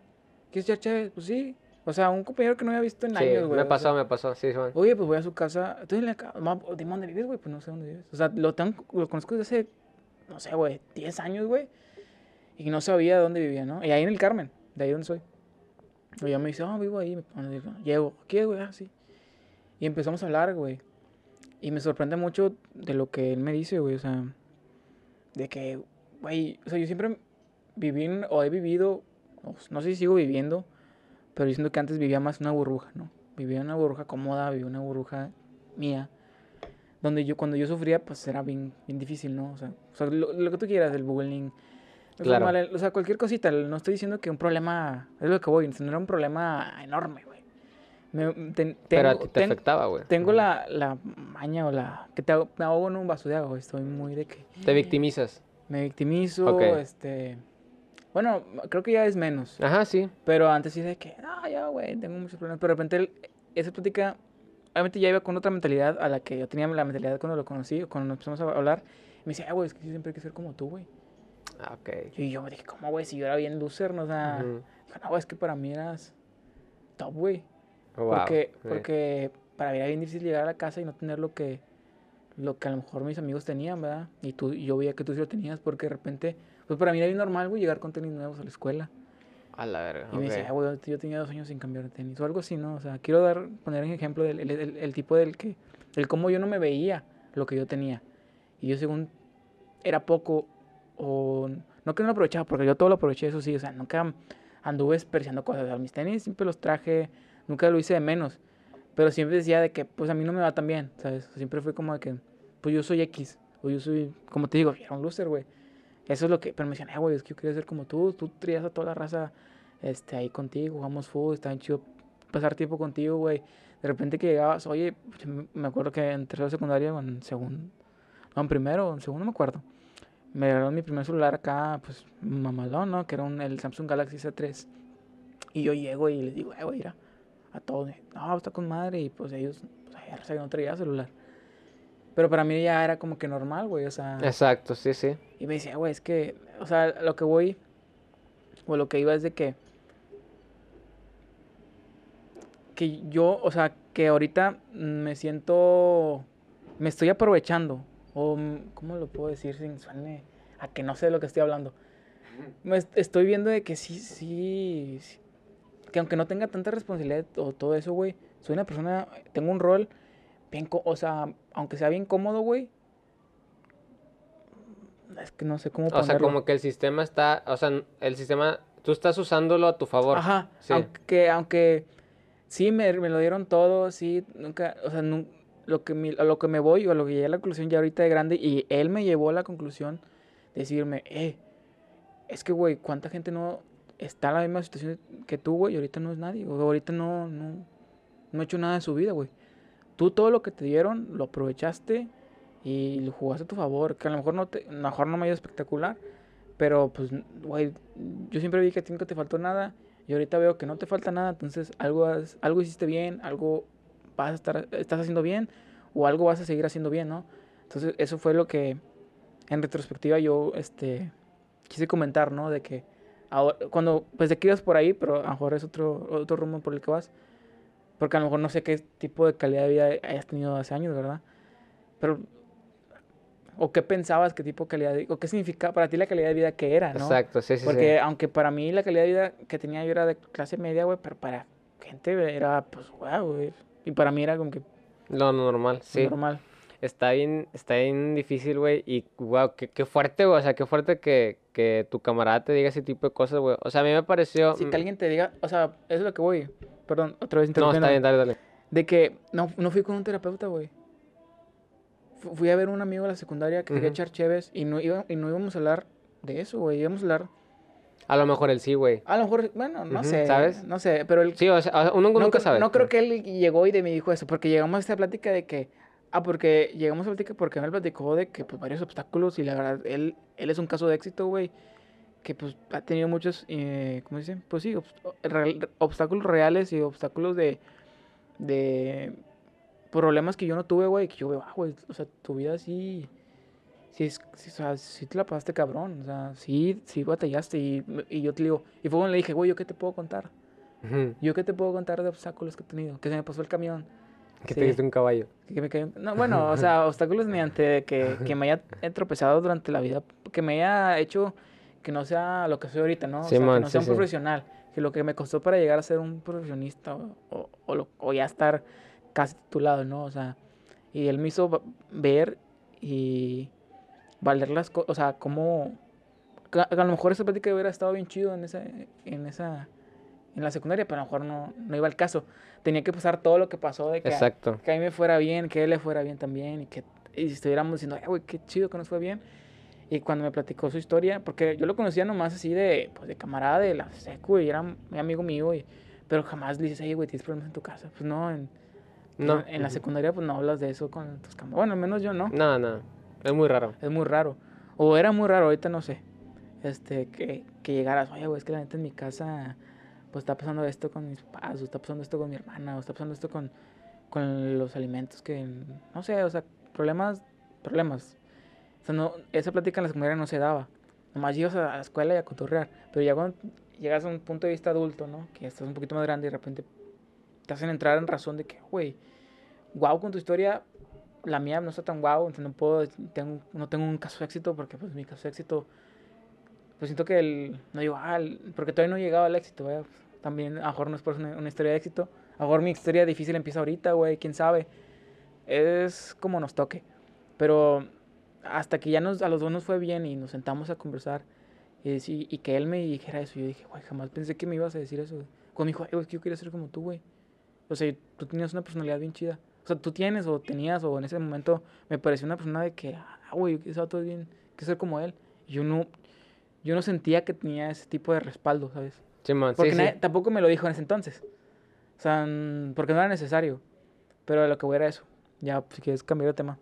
¿Quieres echar chévere? Pues sí. O sea, un compañero que no había visto en Sí, años, güey. me o pasó, sea, me pasó. Sí, Juan. Oye, pues voy a su casa. Estoy en la. Dime dónde vives, güey. Pues no sé dónde vives. O sea, lo, tengo, lo conozco desde hace, no sé, güey, 10 años, güey. Y no sabía dónde vivía, ¿no? Y ahí en el Carmen, de ahí donde soy. Y ella me dice, ah, vivo ahí. Llego, ¿qué, güey? Ah, sí. Y empezamos a hablar, güey. Y me sorprende mucho de lo que él me dice, güey. O sea, de que, güey, o sea, yo siempre viví o he vivido, no sé si sigo viviendo, pero yo siento que antes vivía más una burbuja, ¿no? Vivía una burbuja cómoda, vivía una burbuja mía, donde yo, cuando yo sufría, pues era bien, bien difícil, ¿no? O sea, o sea, lo, lo que tú quieras, el bullying, Claro. mal- o sea, cualquier cosita, no estoy diciendo que un problema, es lo que voy, no era un problema enorme, güey. Me- ten- Pero a tengo- ti te ten- afectaba, güey. tengo la, la maña o la... que te, me ahogo en un vaso de agua. Estoy muy de que... Te victimizas. Me victimizo, Ok. este... Bueno, creo que ya es menos. Ajá, sí. Pero antes sí de que, no, ya, güey, tengo muchos problemas. Pero de repente esa plática, obviamente ya iba con otra mentalidad a la que yo tenía la mentalidad cuando lo conocí, o cuando empezamos a hablar. Y me decía, ah, güey, es que yo siempre hay que ser como tú, güey. Ah, ok. Y yo me dije, ¿cómo, güey? Si yo era bien loser, ¿no? O sea, no, güey, es que para mí eras top, güey. Oh, wow. Porque, Sí. porque para mí era bien difícil llegar a la casa y no tener lo que, lo que a lo mejor mis amigos tenían, ¿verdad? Y tú, y yo veía que tú sí lo tenías porque de repente, pues para mí era bien normal, güey, llegar con tenis nuevos a la escuela. A la verga. Y me ok. decía, "Ah, güey, yo tenía dos años sin cambiar de tenis o algo así, ¿no? O sea, quiero dar, poner en ejemplo el, el- el- el tipo del que, el cómo yo no me veía lo que yo tenía. Y yo según era poco o no que no lo aprovechaba, porque yo todo lo aproveché, eso sí, o sea, nunca anduve despreciando cosas. O sea, mis tenis siempre los traje, nunca lo hice de menos. Pero siempre decía de que, pues a mí no me va tan bien, ¿sabes? Siempre fue como de que, pues yo soy X, o yo soy, como te digo, era un loser, güey. Eso es lo que, pero me decían, eh, güey, es que yo quería ser como tú, tú traías a toda la raza este, ahí contigo, jugamos fútbol, está bien chido pasar tiempo contigo, güey. De repente que llegabas, oye, me- acuerdo que en tercero de secundaria, en segundo, no, en primero, en segundo, no me acuerdo. Me regalaron mi primer celular acá, pues, mamalón, ¿no? Que era un, el Samsung Galaxy C3. Y yo llego y les digo, eh, güey, mira, a todos, no, está con madre, y pues ellos, pues, que no traía celular. Pero para mí ya era como que normal, güey, o sea... Exacto, sí, sí. Y me decía, güey, es que, o sea, lo que voy, o lo que iba es de que, que yo, o sea, que ahorita me siento, me estoy aprovechando, o, ¿cómo lo puedo decir sin suene a que no sé de lo que estoy hablando? Me est- estoy viendo de que sí, sí, sí, que aunque no tenga tanta responsabilidad o todo eso, güey, soy una persona, tengo un rol bien, co- o sea, aunque sea bien cómodo, güey, es que no sé cómo O sea, ponerlo. como que el sistema está, o sea, el sistema, tú estás usándolo a tu favor. Ajá, Sí. aunque, aunque sí me, me lo dieron todo, sí, nunca, o sea, nun- lo que mi- a lo que me voy o a lo que llegué a la conclusión ya ahorita de grande y él me llevó a la conclusión de decirme, eh, es que, güey, ¿cuánta gente no está en la misma situación que tú, güey, y ahorita no es nadie, o ahorita no, no, no ha hecho nada de su vida, güey. Tú todo lo que te dieron lo aprovechaste y lo jugaste a tu favor, que a lo mejor no te, a lo mejor no me ido espectacular, pero pues, güey, yo siempre vi que a ti nunca te faltó nada y ahorita veo que no te falta nada, entonces algo, has- algo hiciste bien, algo vas a estar, estás haciendo bien o algo vas a seguir haciendo bien, ¿no? Entonces eso fue lo que en retrospectiva yo, este, quise comentar, ¿no? De que ahora, cuando, pues de que ibas por ahí, pero a lo mejor es otro, otro rumbo por el que vas, Porque a lo mejor no sé qué tipo de calidad de vida hayas tenido hace años, ¿verdad? Pero, o qué pensabas, qué tipo de calidad, de, o qué significaba para ti la calidad de vida que era, ¿no? Exacto, sí, sí, Porque sí. aunque para mí la calidad de vida que tenía yo era de clase media, güey, pero para gente era, pues, wow, güey. Y para mí era como que Lo normal, sí. normal. Está bien, está bien difícil, güey. Y, wow, qué, qué fuerte, güey. O sea, qué fuerte que, que tu camarada te diga ese tipo de cosas, güey. O sea, a mí me pareció... Si mm, que alguien te diga, o sea, eso es lo que voy. Perdón, otra vez No, está bien, dale, dale. De que no, no fui con un terapeuta, güey. Fu- Fui a ver un amigo de la secundaria que quería Ujú. echar cheves y no, iba, y no íbamos a hablar de eso, güey. Íbamos a hablar. A lo mejor él sí, güey. A lo mejor, bueno, no sé. ¿sabes? No sé, pero él. Sí, o sea, uno no, nunca sabe. no creo que él llegó y de me dijo eso, porque llegamos a esta plática de que. Ah, porque llegamos a la plática porque él me platicó de que, pues, varios obstáculos y la verdad, él, él es un caso de éxito, güey. Que, pues, ha tenido muchos, eh, ¿cómo se dice? Pues sí, obs- real- obstáculos reales y obstáculos de. de problemas que yo no tuve, güey, que yo veo, ah, güey, o sea, tu vida sí, sí, es, sí, o sea, sí te la pasaste cabrón, o sea, sí, sí batallaste y, y yo te digo, y fue cuando le dije, güey, ¿yo qué te puedo contar? ¿Yo qué te puedo contar de obstáculos que he tenido? Que se me pasó el camión, Que Sí. te diste un caballo. que me cayó, no, bueno, o sea, obstáculos mediante que, que me haya he tropezado durante la vida, que me haya hecho que no sea lo que soy ahorita, ¿no? O sea, Simón, que no sea sí, un sí. profesional, que lo que me costó para llegar a ser un profesionista o, o, o lo- o ya estar casi titulado, ¿no? O sea, y él me hizo ver y valer las cosas, o sea, cómo... a lo mejor esa plática hubiera estado bien chido en esa, en esa, en la secundaria, pero a lo mejor no, no iba al caso. Tenía que pasar todo lo que pasó de que, a- Exacto. que a mí me fuera bien, que a él le fuera bien también y que y estuviéramos diciendo, ay, güey, qué chido que nos fue bien. Y cuando me platicó su historia, porque yo lo conocía nomás así de, pues, de camarada de la secu y era muy amigo mío, y, pero jamás le dices, hey, güey, tienes problemas en tu casa. Pues no, en, No. en, en la secundaria pues no hablas de eso con tus camaradas. Bueno, al menos yo no. No, no. Es muy raro. Es muy raro. O era muy raro, ahorita no sé. Este, que, que llegaras, oye, güey, es que la neta en mi casa, pues está pasando esto con mis papás, o está pasando esto con mi hermana, o está pasando esto con, con los alimentos que, no sé, o sea, problemas, problemas. O sea, no, esa plática en la secundaria no se daba. Nomás llegas a la escuela y a cotorrear. Pero ya cuando llegas a un punto de vista adulto, ¿no? Que estás un poquito más grande y de repente te hacen entrar en razón de que, güey, guau con tu historia, la mía no está tan guau, entonces no puedo, tengo, no tengo un caso de éxito porque pues mi caso de éxito, pues siento que el, no digo, ah, el- porque todavía no he llegado al éxito, ¿verdad? También a lo mejor no es por una, una historia de éxito, a lo mejor mi historia difícil empieza ahorita, güey, quién sabe, es como nos toque, pero hasta que ya nos, a los dos nos fue bien y nos sentamos a conversar y, decí- y que él me dijera eso, yo dije, güey, jamás pensé que me ibas a decir eso, güey. Cuando me dijo, "Ay, güey, es que yo quería ser como tú, güey. O sea, tú tenías una personalidad bien chida. O sea, tú tienes o tenías o en ese momento me pareció una persona de que, ah, güey, ese vato es bien, que ser como él. Y yo no, yo no sentía que tenía ese tipo de respaldo, ¿sabes? Sí, Porque sí. nadie- tampoco me lo dijo en ese entonces. O sea, porque no era necesario. Pero lo que voy era eso. Ya, pues, si quieres cambiar de tema.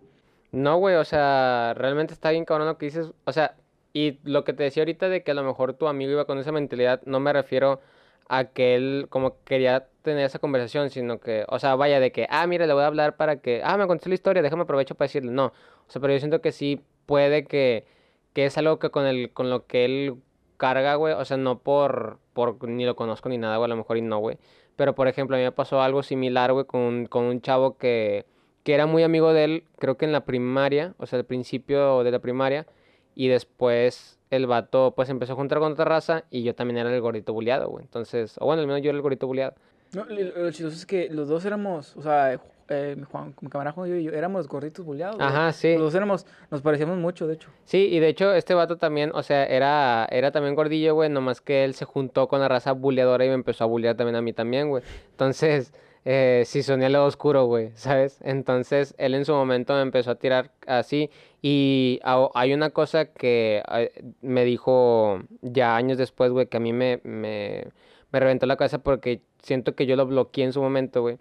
No, güey, o sea, realmente está bien cabrón lo que dices. O sea, y lo que te decía ahorita de que a lo mejor tu amigo iba con esa mentalidad, no me refiero a que él como quería tener esa conversación, sino que, o sea, vaya de que, ah, mira, le voy a hablar para que, ah, me contó la historia, déjame aprovecho para decirle, no. O sea, pero yo siento que sí puede que, que es algo que con el, con lo que él carga, güey, o sea, no por, por, ni lo conozco ni nada, güey, a lo mejor y no, güey. Pero, por ejemplo, a mí me pasó algo similar, güey, con, con un chavo que, que era muy amigo de él, creo que en la primaria, o sea, al principio de la primaria, y después el vato, pues, empezó a juntar con otra raza, y yo también era el gordito buleado, güey. Entonces, o bueno, al menos yo era el gordito buleado. No, lo chistoso es que los dos éramos, o sea, eh, mi, Juan, mi camarada Juan y yo éramos gorditos buleados. Ajá, sí. Los éramos, nos parecíamos mucho, de hecho. Sí, y de hecho este vato también, o sea, era, era también gordillo, güey, nomás que él se juntó con la raza buleadora y me empezó a bulear también a mí también, güey. Entonces, eh, sí soné lado oscuro, güey, ¿sabes? Entonces, él en su momento me empezó a tirar así y a- hay una cosa que eh, me dijo ya años después, güey, que a mí me, me, me reventó la cabeza porque siento que yo lo bloqueé en su momento, güey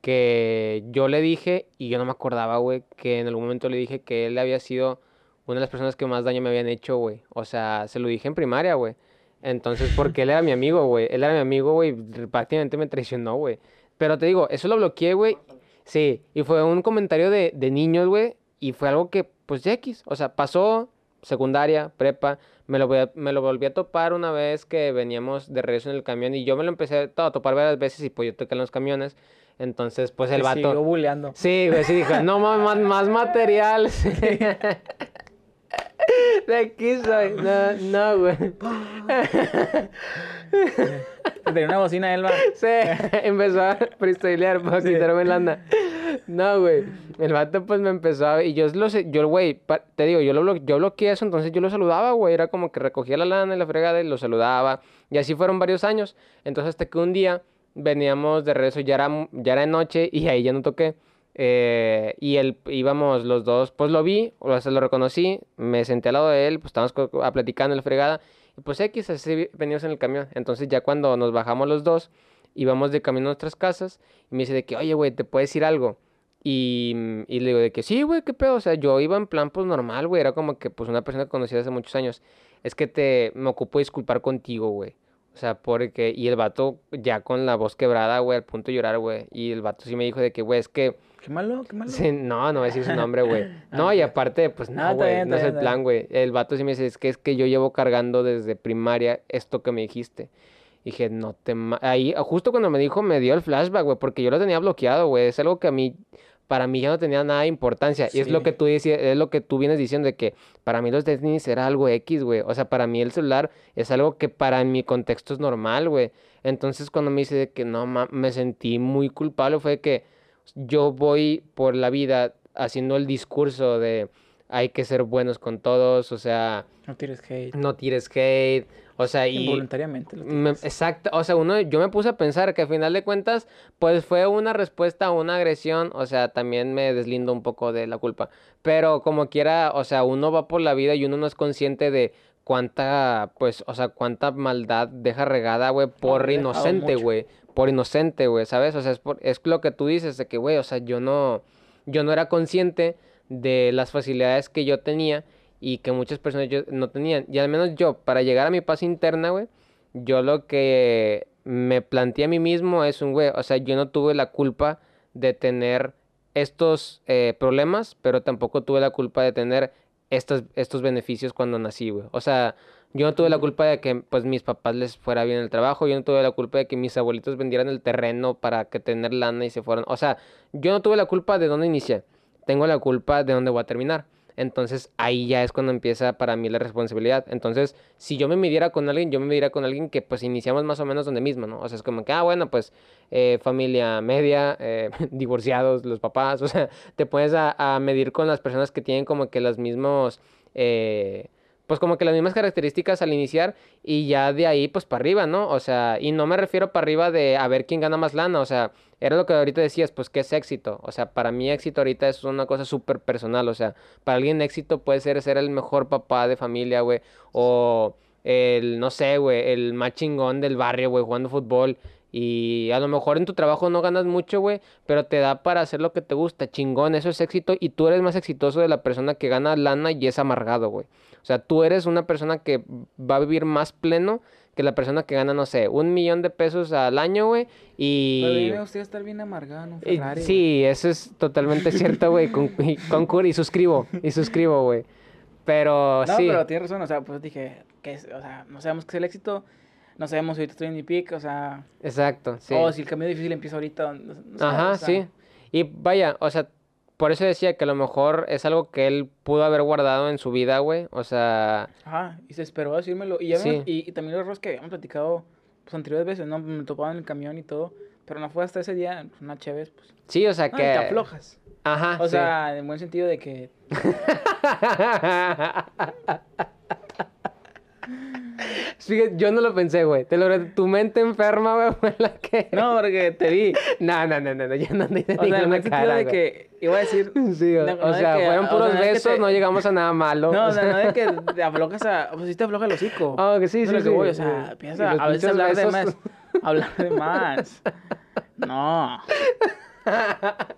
que yo le dije, y yo no me acordaba, güey, que en algún momento le dije que él había sido una de las personas que más daño me habían hecho, güey. O sea, se lo dije en primaria, güey. Entonces, porque él era mi amigo, güey. Él era mi amigo, güey. Prácticamente me traicionó, güey. Pero te digo, eso lo bloqueé, güey. Sí, y fue un comentario de, de niños, güey. Y fue algo que, pues, X. O sea, pasó secundaria, prepa. Me lo, me lo volví a topar una vez que veníamos de regreso en el camión. Y yo me lo empecé a topar varias veces y pues yo toqué en los camiones. Entonces, pues el vato... siguió buleando. Sí, güey, sí dijo, no más, más material. sí. De aquí soy. No, no, güey. Tenía una bocina Elba. Sí, empezó a freestylear para quitarme lana. No, güey. El vato pues me empezó a... Y yo lo sé, yo, güey, te digo, yo, lo yo bloqueé eso, entonces yo lo saludaba, güey. Era como que recogía la lana y la fregada y lo saludaba. Y así fueron varios años. Entonces hasta que un día veníamos de regreso, ya era, ya era de noche y ahí ya no toqué. Eh, y él, íbamos los dos, pues lo vi, o sea, lo reconocí, me senté al lado de él, pues estábamos a platicando en la fregada. Y pues X, así veníamos en el camión. Entonces ya cuando nos bajamos los dos, íbamos de camino a nuestras casas y me dice de que, oye, güey, ¿te puedo decir algo? Y, y le digo de que, sí, güey, qué pedo. O sea, yo iba en plan, pues normal, güey. Era como que, pues una persona que hace muchos años. Es que te, me ocupo disculpar contigo, güey. O sea, porque, y el vato ya con la voz quebrada, güey, al punto de llorar, güey. Y el vato sí me dijo de que, güey, es que, Qué malo, qué malo. Sí, no, no voy a decir su nombre, güey. No, Ah, y aparte, pues Ah, no, está güey, no es el plan, güey. El vato sí me dice, es que es que yo llevo cargando desde primaria esto que me dijiste. Dije, no te... ma-". Ahí, justo cuando me dijo, me dio el flashback, güey, porque yo lo tenía bloqueado, güey. Es algo que a mí, para mí ya no tenía nada de importancia. Y es lo que tú decías, es lo que tú vienes diciendo, de que para mí los tenis era algo X, güey. O sea, para mí el celular es algo que para mi contexto es normal, güey. Entonces cuando me dice de que no, ma- me sentí muy culpable, fue de que yo voy por la vida haciendo el discurso de hay que ser buenos con todos, o sea, No tires hate. no tires hate, o sea, y... Involuntariamente. lo me- exacto, o sea, uno, yo me puse a pensar que al final de cuentas, pues fue una respuesta a una agresión, o sea, también me deslindo un poco de la culpa, pero como quiera, o sea, uno va por la vida y uno no es consciente de cuánta, pues, o sea, cuánta maldad deja regada, güey, por inocente, güey, por inocente, güey, ¿sabes? O sea, es, por- es lo que tú dices, de que, güey, o sea, yo no, yo no era consciente de las facilidades que yo tenía y que muchas personas yo no tenían. Y al menos yo, para llegar a mi paz interna, güey, yo lo que me planteé a mí mismo es un güey, o sea, yo no tuve la culpa de tener estos eh, problemas, pero tampoco tuve la culpa de tener estos, estos beneficios cuando nací, güey. O sea, yo no tuve la culpa de que pues mis papás les fuera bien el trabajo, yo no tuve la culpa de que mis abuelitos vendieran el terreno para que tener lana y se fueran. O sea, yo no tuve la culpa de dónde inicié, tengo la culpa de dónde voy a terminar. Entonces ahí ya es cuando empieza para mí la responsabilidad. Entonces, si yo me midiera con alguien, yo me midiera con alguien que pues iniciamos más o menos donde mismo, ¿no? O sea, es como que, ah, bueno, pues eh, familia media, eh, divorciados, los papás, o sea, te puedes a, a medir con las personas que tienen como que los mismos, eh, pues como que las mismas características al iniciar y ya de ahí pues para arriba, ¿no? O sea, y no me refiero para arriba de a ver quién gana más lana, o sea, era lo que ahorita decías, pues qué es éxito, o sea, para mí éxito ahorita es una cosa súper personal, o sea, para alguien éxito puede ser ser el mejor papá de familia, güey, o el, no sé, güey, el más chingón del barrio, güey, jugando fútbol. Y a lo mejor en tu trabajo no ganas mucho, güey, pero te da para hacer lo que te gusta, chingón, eso es éxito y tú eres más exitoso de la persona que gana lana y es amargado, güey. O sea, tú eres una persona que va a vivir más pleno que la persona que gana, no sé, un millón de pesos al año, güey, Pero a y... mí me gustaría estar bien amargado en un Ferrari. sí, eso es totalmente cierto, güey, con, y, concur- y suscribo, y suscribo, güey. Pero No, sí, pero tienes razón, o sea, pues dije, que o sea, no sabemos qué es el éxito, no sabemos si ahorita estoy en mi pick, o sea, exacto, sí. o si el camino difícil empieza ahorita, no, no sabes, Ajá, o sea, sí. Y vaya, o sea, por eso decía que a lo mejor es algo que él pudo haber guardado en su vida, güey. O sea, Ajá, y se esperó a decírmelo, y, ya Sí. habíamos- y, y también los errores que habíamos platicado, pues, anteriores veces, ¿no? Me topaba en el camión y todo, pero no fue hasta ese día, pues, una chévere, pues, sí, o sea no, que... te aflojas, Ajá, o sí. sea, en buen sentido de que, Fíjate, yo no lo pensé, güey. Te lo tu mente enferma, güey, fue la que... no, porque te vi, No, no, no, no, no, yo no te o sea, en ninguna cara, de que, iba a decir, Sí, o, no, o no sea, que- fueron o puros sea, es besos, te- no llegamos a nada malo. No, o sea, no de que te aflojas a. Pues sí te afloja el hocico. Ah, que sí, sí, es lo sí. que voy, o sea, Sí. Y a, veces hablar de más. Hablar de más. No.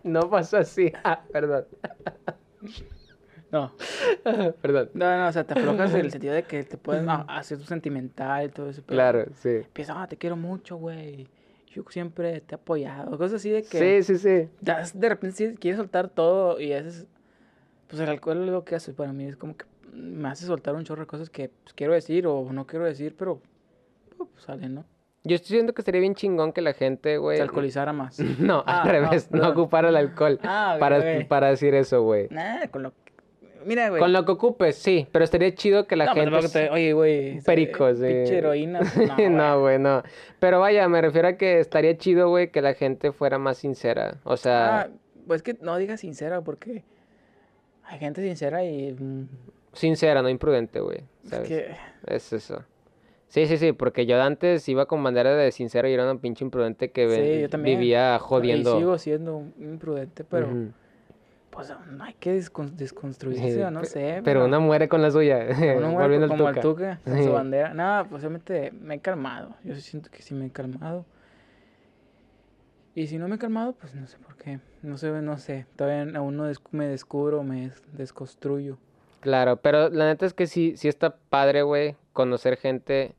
no pasó así. Ah, perdón. No. perdón. No, no, o sea, te aflojas en el sentido de que te puedes ah, hacer tu sentimental y todo eso. pero Claro, sí. Empiezas, ah, te quiero mucho, güey. Yo siempre te he apoyado. Cosas así de Sí, que. sí, sí. das- de repente sí quieres soltar todo y haces. Pues el alcohol es lo que hace para mí. Es como que me hace soltar un chorro de cosas que pues, quiero decir o no quiero decir, pero. Pues salen, ¿no? Yo estoy diciendo que sería bien chingón que la gente, güey. Se alcoholizara más. No, Ah, al no, revés, no, perdón. ocupar el alcohol Ah, ok, para, para decir eso, güey. Nah, con lo que... Mira, güey. Con lo que ocupes, sí, pero estaría chido que la No, pero gente... tampoco te- Oye, güey. Pericos, sí. Pinche heroína. pues, No, No, güey. güey, no. Pero vaya, me refiero a que estaría chido, güey, que la gente fuera más sincera. O sea, Ah, pues que no digas sincera porque hay gente sincera y mm, sincera, no imprudente, güey. es ¿sabes? que Es eso. Sí, sí, sí, porque yo antes iba con bandera de sincero y era un pinche imprudente que Sí, yo también. vivía y jodiendo. sigo siendo un imprudente, pero. Pues no hay que descon- desconstruirse, Sí, o no sé. Pero una muere con la suya. uno muere volviendo al como el Tuca. Con Sí. su bandera. No, pues obviamente me he calmado. Yo sí siento que sí me he calmado. Y si no me he calmado, pues no sé por qué. No sé, no sé. Todavía aún no des- me descubro, me des- desconstruyo. Claro, pero la neta es que sí, sí está padre, güey, conocer gente.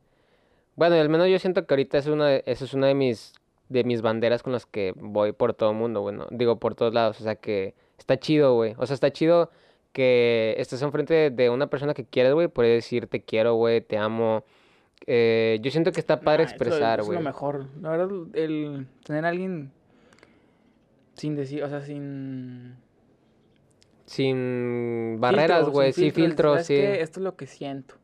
Bueno, al menos yo siento que ahorita es una de, eso es una de mis, de mis banderas con las que voy por todo el mundo, bueno, digo por todos lados, o sea que está chido, güey. O sea, está chido que estés enfrente de, una persona que quieres, güey, puede decir te quiero, güey, te amo. Eh, yo siento que está padre Nah, es lo- expresar, Es lo güey. mejor. La verdad, el tener a alguien sin decir, o sea, sin... Sin barreras, güey, sin sí, filtros, ¿sabes sí. Esto es lo que siento.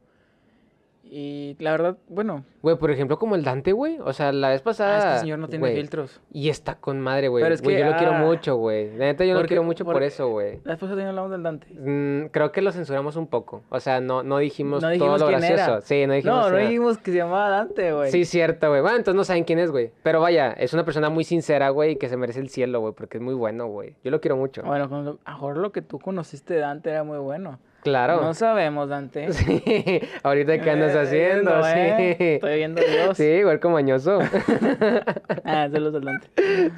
Y la verdad, bueno, Güey, por ejemplo, como el Dante, güey. O sea, la vez pasada. es que el señor no tiene güey, filtros. Y está con madre, güey. Pero es que, yo lo quiero ah, mucho, güey. La neta, yo lo quiero mucho por eso, güey. La esposa también hablamos del Dante. Mm, creo que lo censuramos un poco. O sea, no, no dijimos, No dijimos todo lo gracioso. era. Sí, no dijimos. No, no dijimos que se llamaba Dante, güey. Sí, cierto, güey. Bueno, entonces no saben quién es, güey. Pero vaya, es una persona muy sincera, güey, y que se merece el cielo, güey, porque es muy bueno, güey. Yo lo quiero mucho. Bueno, a lo mejor lo que tú conociste de Dante era muy bueno. Claro. No sabemos, Dante. Sí, ahorita qué andas Eh, haciendo, no, eh, sí. Estoy viendo Dios. Sí, igual como mañoso. Ah, saludos al Dante.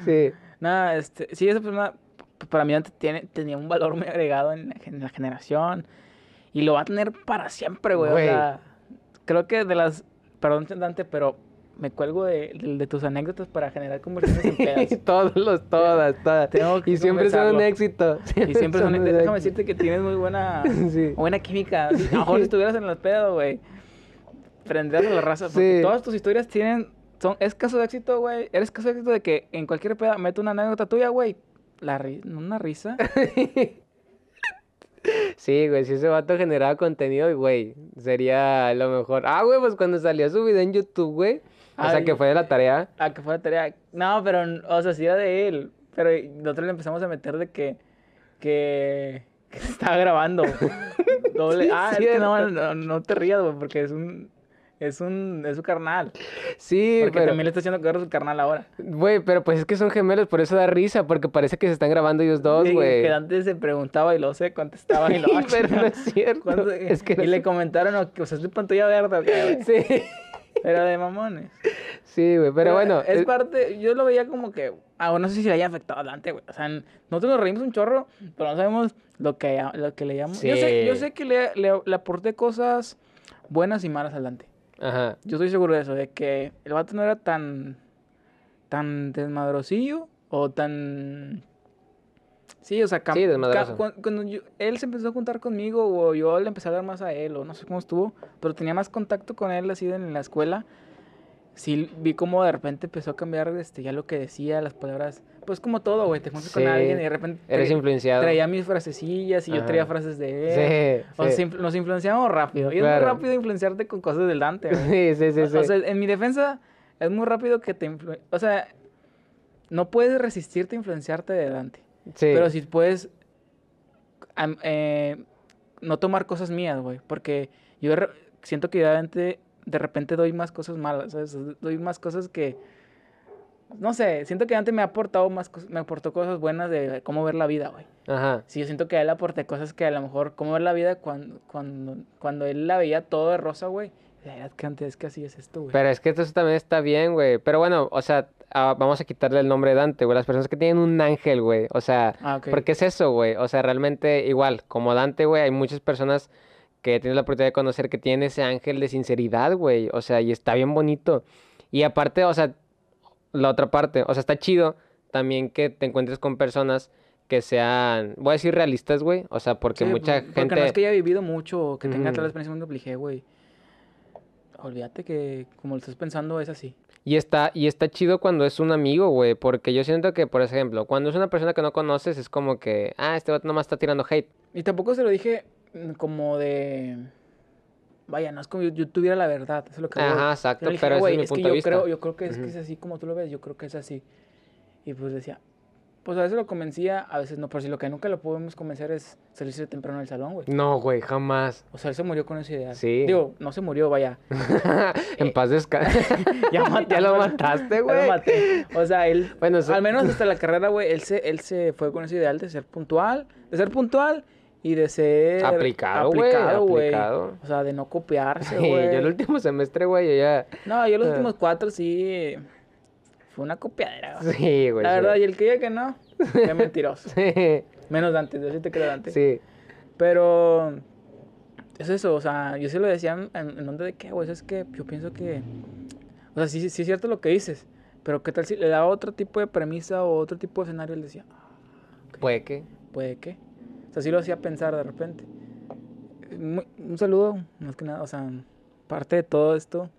sí. Nada, este, sí, esa persona, para mí antes tiene, tenía un valor muy agregado en la, gen- en la generación y lo va a tener para siempre, güey. O sea, creo que de las, perdón, Dante, pero me cuelgo de, de- de tus anécdotas para generar conversaciones en. Todos los, todas, todas. Tengo que Y siempre son un éxito. Y siempre son, un déjame éxito. decirte que tienes muy buena, Sí. buena química. A lo mejor si estuvieras en las pedas, güey, prenderías a la raza. Porque Sí. todas tus historias tienen, son, es caso de éxito, güey. Eres caso de éxito de que en cualquier peda mete una anécdota tuya, güey. La ri- una risa. Sí, güey, si ese vato generaba contenido, güey, sería lo mejor. Ah, güey, pues cuando salió su video en YouTube, güey. O sea, que fue de la tarea. Ah, que fue la tarea. No, pero, o sea, sí era de él. Pero nosotros le empezamos a meter de que, que, que se estaba grabando. Doble. Sí, ah, es es que no, no, no te rías, güey, porque es un, es un, es su carnal. Sí, Porque pero... también le está haciendo a su carnal ahora. Güey, pero pues es que son gemelos, por eso da risa, porque parece que se están grabando ellos dos, Sí, güey. Que antes se preguntaba y luego se contestaba y lo Sí, pero no es cierto. Es que Y no le sé- comentaron, o que, sea, es de pantalla verde, ¿o qué, güey? Sí, Era de mamones. sí, güey, pero bueno. Es eh, parte, yo lo veía como que, ah, no sé si le haya afectado adelante, güey. O sea, nosotros nos reímos un chorro, pero no sabemos lo que, lo que le llamamos. Yo sé, yo sé que le, le, le aporté cosas buenas y malas adelante. Ajá. Yo estoy seguro de eso, de que el vato no era tan, tan desmadrosillo o tan... Sí, o sea, Sí, ca- desmadroso. cuan- cuando yo- él se empezó a juntar conmigo o yo le empecé a dar más a él o no sé cómo estuvo, pero tenía más contacto con él así en la escuela. Sí, vi como de repente empezó a cambiar este, ya lo que decía, las palabras. Pues como todo, güey, te juntas con Sí, alguien y de repente Eres tra- influenciado. traía mis frasecillas y yo traía Ajá. frases de él. Sí, O sea, nos influenciamos rápido. Y es Claro. muy rápido influenciar con cosas del Dante, güey. Sí, sí, sí, O- sí. O sea, en mi defensa, es muy rápido que te O sea, no puedes resistirte a influenciarte de Dante. Sí. Pero sí puedes am- eh, no tomar cosas mías, güey. Porque yo siento que de repente, de repente doy más cosas malas, ¿sabes? Doy más cosas que... No sé, siento que Dante me ha aportado más cosas, me aportó cosas buenas de cómo ver la vida, güey. Ajá. Sí, yo siento que a él aporté cosas que a lo mejor, cómo ver la vida cuando, cuando, cuando él la veía todo de rosa, güey. Decía, Es que antes es que así es esto, güey. Pero es que eso también está bien, güey. Pero bueno, o sea, ah, vamos a quitarle el nombre de Dante, güey. Las personas que tienen un ángel, güey. O sea, Ah, porque es eso, güey. O sea, realmente igual, como Dante, güey, hay muchas personas que tienen la oportunidad de conocer que tienen ese ángel de sinceridad, güey. O sea, y está bien bonito. Y aparte, o sea, la otra parte, o sea, está chido también que te encuentres con personas que sean, voy a decir realistas, güey. O sea, porque Sí, mucha gente... Porque no es que haya vivido mucho o que tenga Ujú. tal experiencia muy dije, güey. Olvídate que como lo estás pensando es así. Y está, y está chido cuando es un amigo, güey, porque yo siento que, por ejemplo, cuando es una persona que no conoces, es como que, ah, este vato nomás está tirando hate. Y tampoco se lo dije mm, como de... Vaya, no es como yo, yo tuviera la verdad, eso es lo que. Ajá, Yo exacto, dije, pero ese "Güey, es mi es que punto de yo vista. creo, yo creo que es, que es así como tú lo ves, yo creo que es así. Y pues decía, pues a veces lo convencía, a veces no, pero si lo que nunca lo podemos convencer es salirse temprano del salón, güey. No, güey, jamás. O sea, él se murió con esa idea. Sí. Digo, no se murió, vaya. en paz descanse. Ya, ya lo mataste, Ya güey. lo maté. O sea, él, Bueno, eso- al menos hasta la carrera, güey, él se, él se fue con ese ideal de ser puntual, de ser puntual y de ser Aplicado, güey, aplicado, güey. aplicado. O sea, de no copiarse, Sí, güey. yo el último semestre, güey, ya... No, yo los Ah. últimos cuatro sí fue una copiadera. güey. Sí, güey. la sí. verdad, y el que diga que no, qué mentiroso. Sí, Menos Dante, yo sí te creo Dante. sí. Pero es eso, o sea, yo sí lo decía en, en donde de qué, güey, es que yo pienso que, o sea, sí, sí es cierto lo que dices, pero qué tal si le daba otro tipo de premisa o otro tipo de escenario, él decía, "Ah, Puede que... puede que. O sea, sí lo hacía pensar de repente. Muy- un saludo, más que nada, o sea, parte de todo esto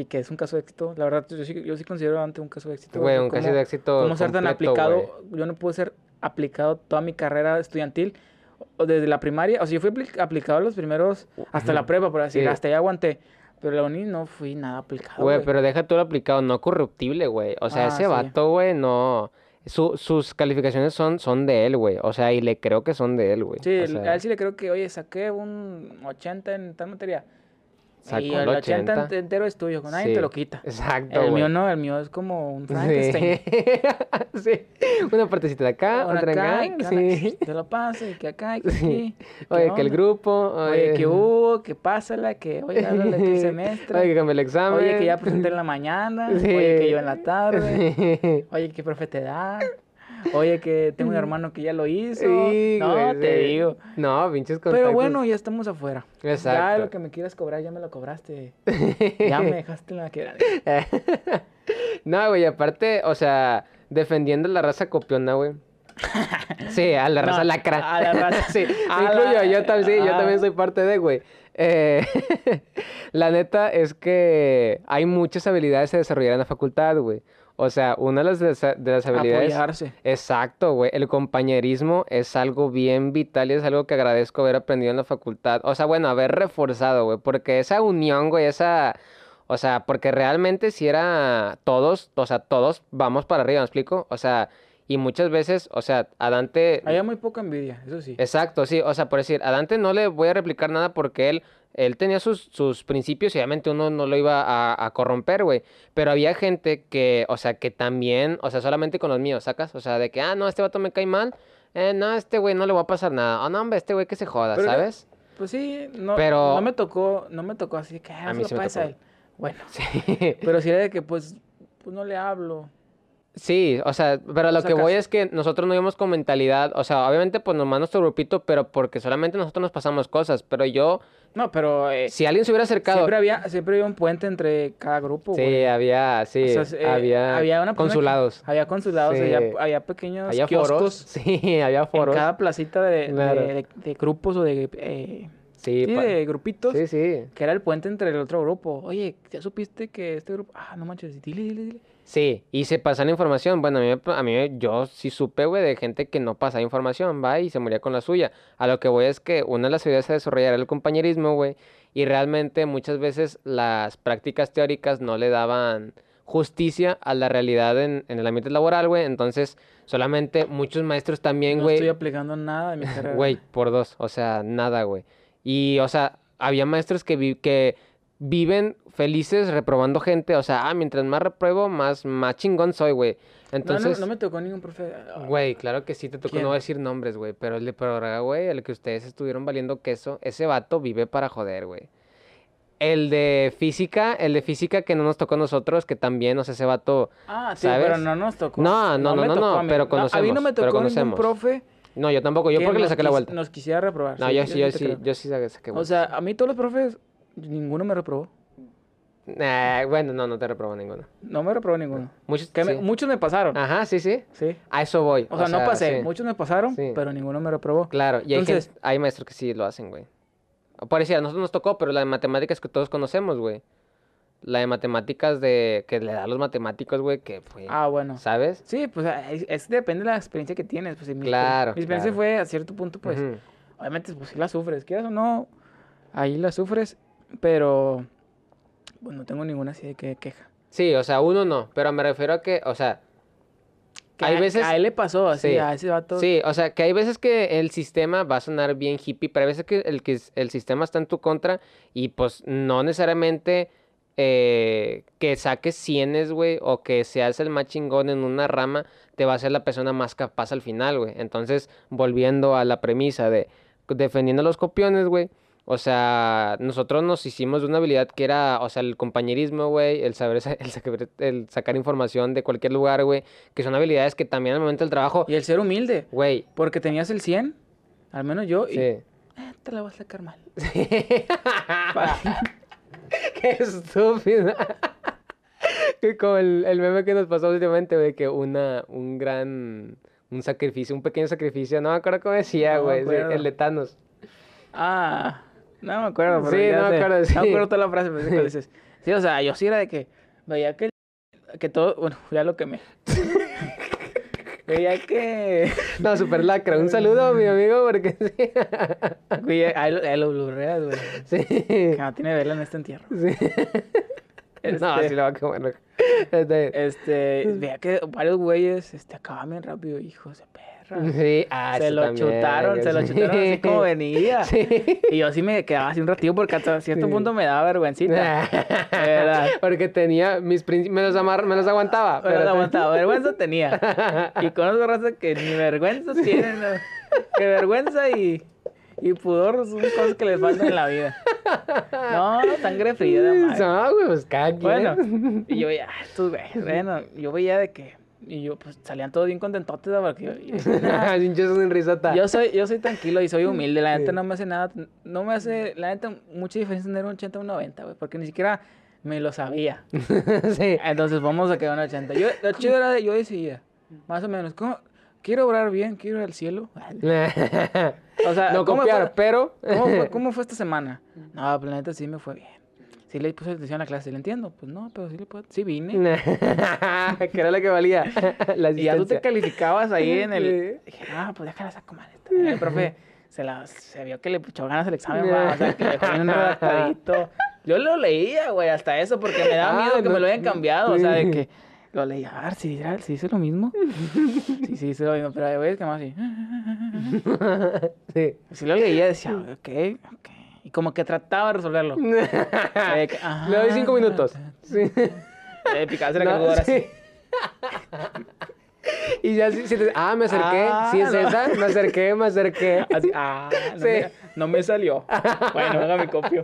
y que es un caso de éxito, la verdad, yo sí, yo sí considero ante un caso de éxito. Güey, un caso de éxito cómo ser tan aplicado. Yo no pude ser aplicado toda mi carrera estudiantil desde la primaria. O sea, yo fui apli- aplicado los primeros hasta la prepa, por así Sí. decir, hasta ahí aguanté. Pero la uni no fui nada aplicado. Güey, pero deja todo lo aplicado, no corruptible, güey. O sea, Ah, ese sí. vato, güey, no... Su- sus calificaciones son, son de él, güey. O sea, y le creo que son de él, güey. Sí, O el- sea, a él sí le creo que, oye, saqué un 80 en tal materia. Sacó y el el 80 80. entero es tuyo, con nadie Sí. te lo quita. Exacto, El güey. mío no, el mío es como un Sí. Frankenstein. sí. Una partecita de acá, Una otra acá, acá. que Sí. Te lo paso, y que acá, y que Sí. aquí. ¿qué Oye, que el onda? grupo. Oye, que hubo, que pásala, que oye, háblale el semestre. Oye, que cambié el examen. Oye, que ya presenté en la mañana. Sí. Oye, que yo en la tarde. Sí. Oye, que profe te da. Oye, que tengo un hermano que ya lo hizo. Sí, no, güey, te digo. No, pinches Pero contactos. bueno, ya estamos afuera. Ya Exacto. lo que me quieras cobrar, ya me lo cobraste. Ya me dejaste la que No, güey, aparte, o sea, defendiendo la raza copiona, güey. Sí, a la No, raza lacra. a la raza- sí, me incluyo, la- yo también, sí, yo también soy parte de, güey. Eh, la neta es que hay muchas habilidades a desarrollar en la facultad, güey. O sea, una de las, de las habilidades... Apoyarse. Exacto, güey. El compañerismo es algo bien vital y es algo que agradezco haber aprendido en la facultad. O sea, bueno, haber reforzado, güey. Porque esa unión, güey, esa... O sea, porque realmente si era todos, o sea, todos vamos para arriba, ¿me explico? O sea, y muchas veces, o sea, a Dante... Había muy poca envidia, eso sí. Exacto, sí. O sea, por decir, a Dante no le voy a replicar nada porque él, él tenía sus, sus principios y obviamente uno no lo iba a, a corromper, güey. Pero había gente que, o sea, que también, o sea, solamente con los míos, ¿sacas? O sea, de que, ah, no, este vato me cae mal. Eh, no, este güey no le va a pasar nada. Oh, no, hombre, este güey que se joda, Pero ¿sabes? Pues sí, no, Pero- no me tocó, no me tocó así que, ah, A mí lo sí me pases a tocó. él. Bueno, Sí. pero si era de que, pues, pues no le hablo. Sí, o sea, pero lo que voy es que nosotros no íbamos con mentalidad, o sea, obviamente pues nomás nuestro grupito, pero porque solamente nosotros nos pasamos cosas, pero yo, No, pero eh, si alguien se hubiera acercado, siempre había, siempre había un puente entre cada grupo, sí, güey. había, sí, O sea, eh, había, había una que- consulados, había consulados, Sí. había, había pequeños había kioscos foros, sí, había en foros, cada placita de, de- Claro. de- de grupos o de, eh, sí, sí, de grupitos, sí, sí, que era el puente entre el otro grupo. Oye, ¿ya supiste que este grupo? Ah, no manches, dile, dile, dile. Sí, y se pasan información, bueno, a mí, a mí yo sí supe, güey, de gente que no pasaba información, va, y se moría con la suya, a lo que voy es que una de las ideas a desarrollar era el compañerismo, güey, y realmente muchas veces las prácticas teóricas no le daban justicia a la realidad en, en el ambiente laboral, güey. Entonces, solamente muchos maestros también, no güey. estoy aplicando nada de mi carrera. Güey, por dos, o sea, nada, güey. Y, o sea, había maestros que, vi- que viven felices reprobando gente, o sea, ah, mientras más repruebo, más, más chingón soy, güey. No, no, Entonces, no me tocó ningún profe. ah, güey, claro que sí te tocó, ¿Quién? no voy a decir nombres, güey, pero el de prórroga, güey, el que ustedes estuvieron valiendo queso, ese vato vive para joder, güey. El de física, el de física que no nos tocó a nosotros, que también, o sea, ese vato... Ah, sí, ¿sabes? pero no nos tocó. No, no, no, no, no, a mí. pero a mí no conocemos, me tocó ningún conocemos. profe. No, yo tampoco, yo que porque le saqué la vuelta. Nos quisiera reprobar. No, sí, yo sí, yo sí, yo sí saqué, saqué O vuelta. sea, a mí todos los profes, ninguno me reprobó. Eh, bueno, no, no te reprobo ninguno. No me reprobó ninguno. Muchos, Que me- sí. muchos me pasaron. Ajá, sí, sí. Sí. A eso voy. O sea, no pasé. sí. Muchos me pasaron, Sí. pero ninguno me reprobó. Claro, y hay, Entonces- gente- hay maestros que sí lo hacen, güey. Parecía, a nosotros nos tocó, pero la de matemáticas que todos conocemos, güey. La de matemáticas de... Que le da a los matemáticos, güey, que fue... Ah, bueno. ¿Sabes? Sí, pues ah, es, es- depende de la experiencia que tienes. Pues, mi, Claro, mi experiencia claro. fue a cierto punto, pues, Ujú. obviamente, pues sí la sufres, quieras o no, ahí la sufres, pero pues no tengo ninguna así de que queja. Sí, o sea, uno no, pero me refiero a que, o sea, Que hay a, veces... a él le pasó así, Sí. a ese vato. Sí, o sea, que hay veces que el sistema va a sonar bien hippie, pero hay veces que el, que el sistema está en tu contra y pues no necesariamente eh, que saques cienes, güey, o que seas el más chingón en una rama, te va a ser la persona más capaz al final, güey. Entonces, volviendo a la premisa de defendiendo a los copiones, güey. O sea, nosotros nos hicimos de una habilidad que era, o sea, el compañerismo, güey, el saber, sa- el, sacar- el sacar información de cualquier lugar, güey, que son habilidades que también al momento del trabajo, Y el ser humilde, güey, porque tenías el 100, al menos yo, y sí. "Eh, te la vas a sacar mal. Qué estúpido. Que Como el, el meme que nos pasó últimamente, güey, que una, un gran, un sacrificio, un pequeño sacrificio, no me acuerdo cómo decía, güey, sí, el de Thanos. Ah, no me acuerdo, pero Sí, no me acuerdo, No sí. me acuerdo toda la frase, pero sí cuál dices. Sí, o sea, yo sí era de que veía que, que todo, bueno, ya lo quemé. veía que, No, super lacra. Un saludo a mi amigo porque sí. veía, ahí lo, blurreas, güey. Sí. Que no tiene vela en este entierro. Sí. No, Este- sí lo va a comer. Este, Este, veía que varios güeyes, este, acababan bien rápido, hijos de Sí, ah, se lo también, chutaron, se lo sí. chutaron así como venía. Sí. Y yo así me quedaba así un ratito porque hasta cierto Sí. punto me daba vergüencita. Verdad. Porque tenía mis principios, me los, amar- me los aguantaba. Pero- no aguantaba, vergüenza tenía. Y conozco raza que ni vergüenza tienen. ¿no? Que vergüenza y, y pudor son cosas que les faltan en la vida. No, sangre fría. No, güey, pues cada quien. Bueno, y yo veía, ah, estos güeyes, bueno, yo veía de que, y yo, pues salían todos bien contentotes, porque yo, yo, yo soy, yo soy tranquilo y soy humilde, la neta no me hace nada, no me hace, la neta, mucha diferencia tener un 80 o un 90, güey, porque ni siquiera me lo sabía. sí. Entonces vamos a quedar un 80. Yo, lo chido era de yo decidía, más o menos, ¿cómo? Quiero obrar bien, quiero ir al cielo. O sea, no ¿cómo copiar, fue- pero. ¿Cómo fue, cómo fue esta semana? No, pues la neta sí me fue bien. Sí le puse atención a la clase, ¿le entiendo? Pues no, pero sí le puedo, sí vine. que era la que valía. La Y ya tú te calificabas ahí en el... Sí. Dije, ah, pues déjala saco mal. esta". El profe se, la, se vio que le echó ganas el examen, güey, o sea, que le dejó bien redactadito. Yo lo leía, güey, hasta eso, porque me daba Ah, miedo que no, me lo hayan cambiado, o sea, de sí. que lo leía, a ver, si dice, si dice lo mismo. Sí, sí, dice lo mismo, pero hay güeyes que más así. sí. Si lo leía, decía, ok, ok. Y como que trataba de resolverlo. Eh, que, ajá, Le doy cinco minutos. Sí. Eh, picaba la No, sí. así. Y ya sí, sí te- ah, me acerqué, Ah, sí es no. esa, me acerqué, me acerqué. Así, ah, no, Sí. me, no me salió. Bueno, venga, mi copio.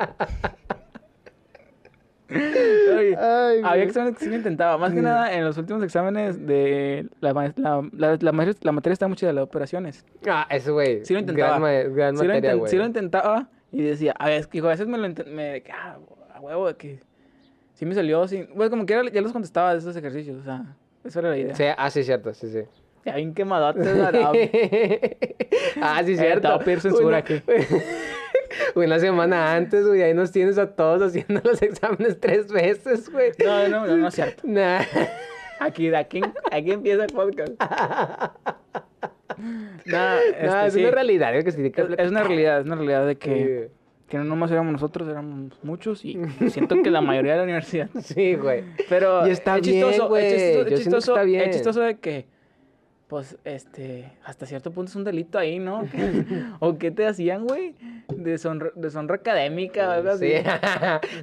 Oye, Ay, había exámenes que sí lo intentaba. Más que nada, en los últimos exámenes de la, la, la, la, materia- materia está mucho de las operaciones. Ah, eso, güey. Sí lo intentaba. Gran, gran Sí lo, materia, inten- güey. sí lo intentaba y decía, a ver, es que hijo, a veces me lo me ah, a huevo, de que sí me salió sin... Bueno, como que era- ya los contestaba de esos ejercicios, o sea, eso era la idea. Sí, ah, sí, cierto, sí, sí. Ya ah, sí, Eh, cierto. te voy a pedir censura Una- aquí. Una semana antes, güey, ahí nos tienes a todos haciendo los exámenes tres veces, güey. No, no, no, no es cierto. Nah. Aquí, aquí, aquí empieza el podcast. Este, es sí. una realidad, es que sí, que Es, una realidad, es una realidad de que, Sí. que no nomás éramos nosotros, éramos muchos y siento que la mayoría de la universidad. Sí, güey. Pero Y está es bien, chistoso, güey. es chistoso, Yo que está bien. es chistoso de que, pues, este, hasta cierto punto es un delito ahí, ¿no? ¿O qué te hacían, güey? Deshonra, deshonra académica así. Sí.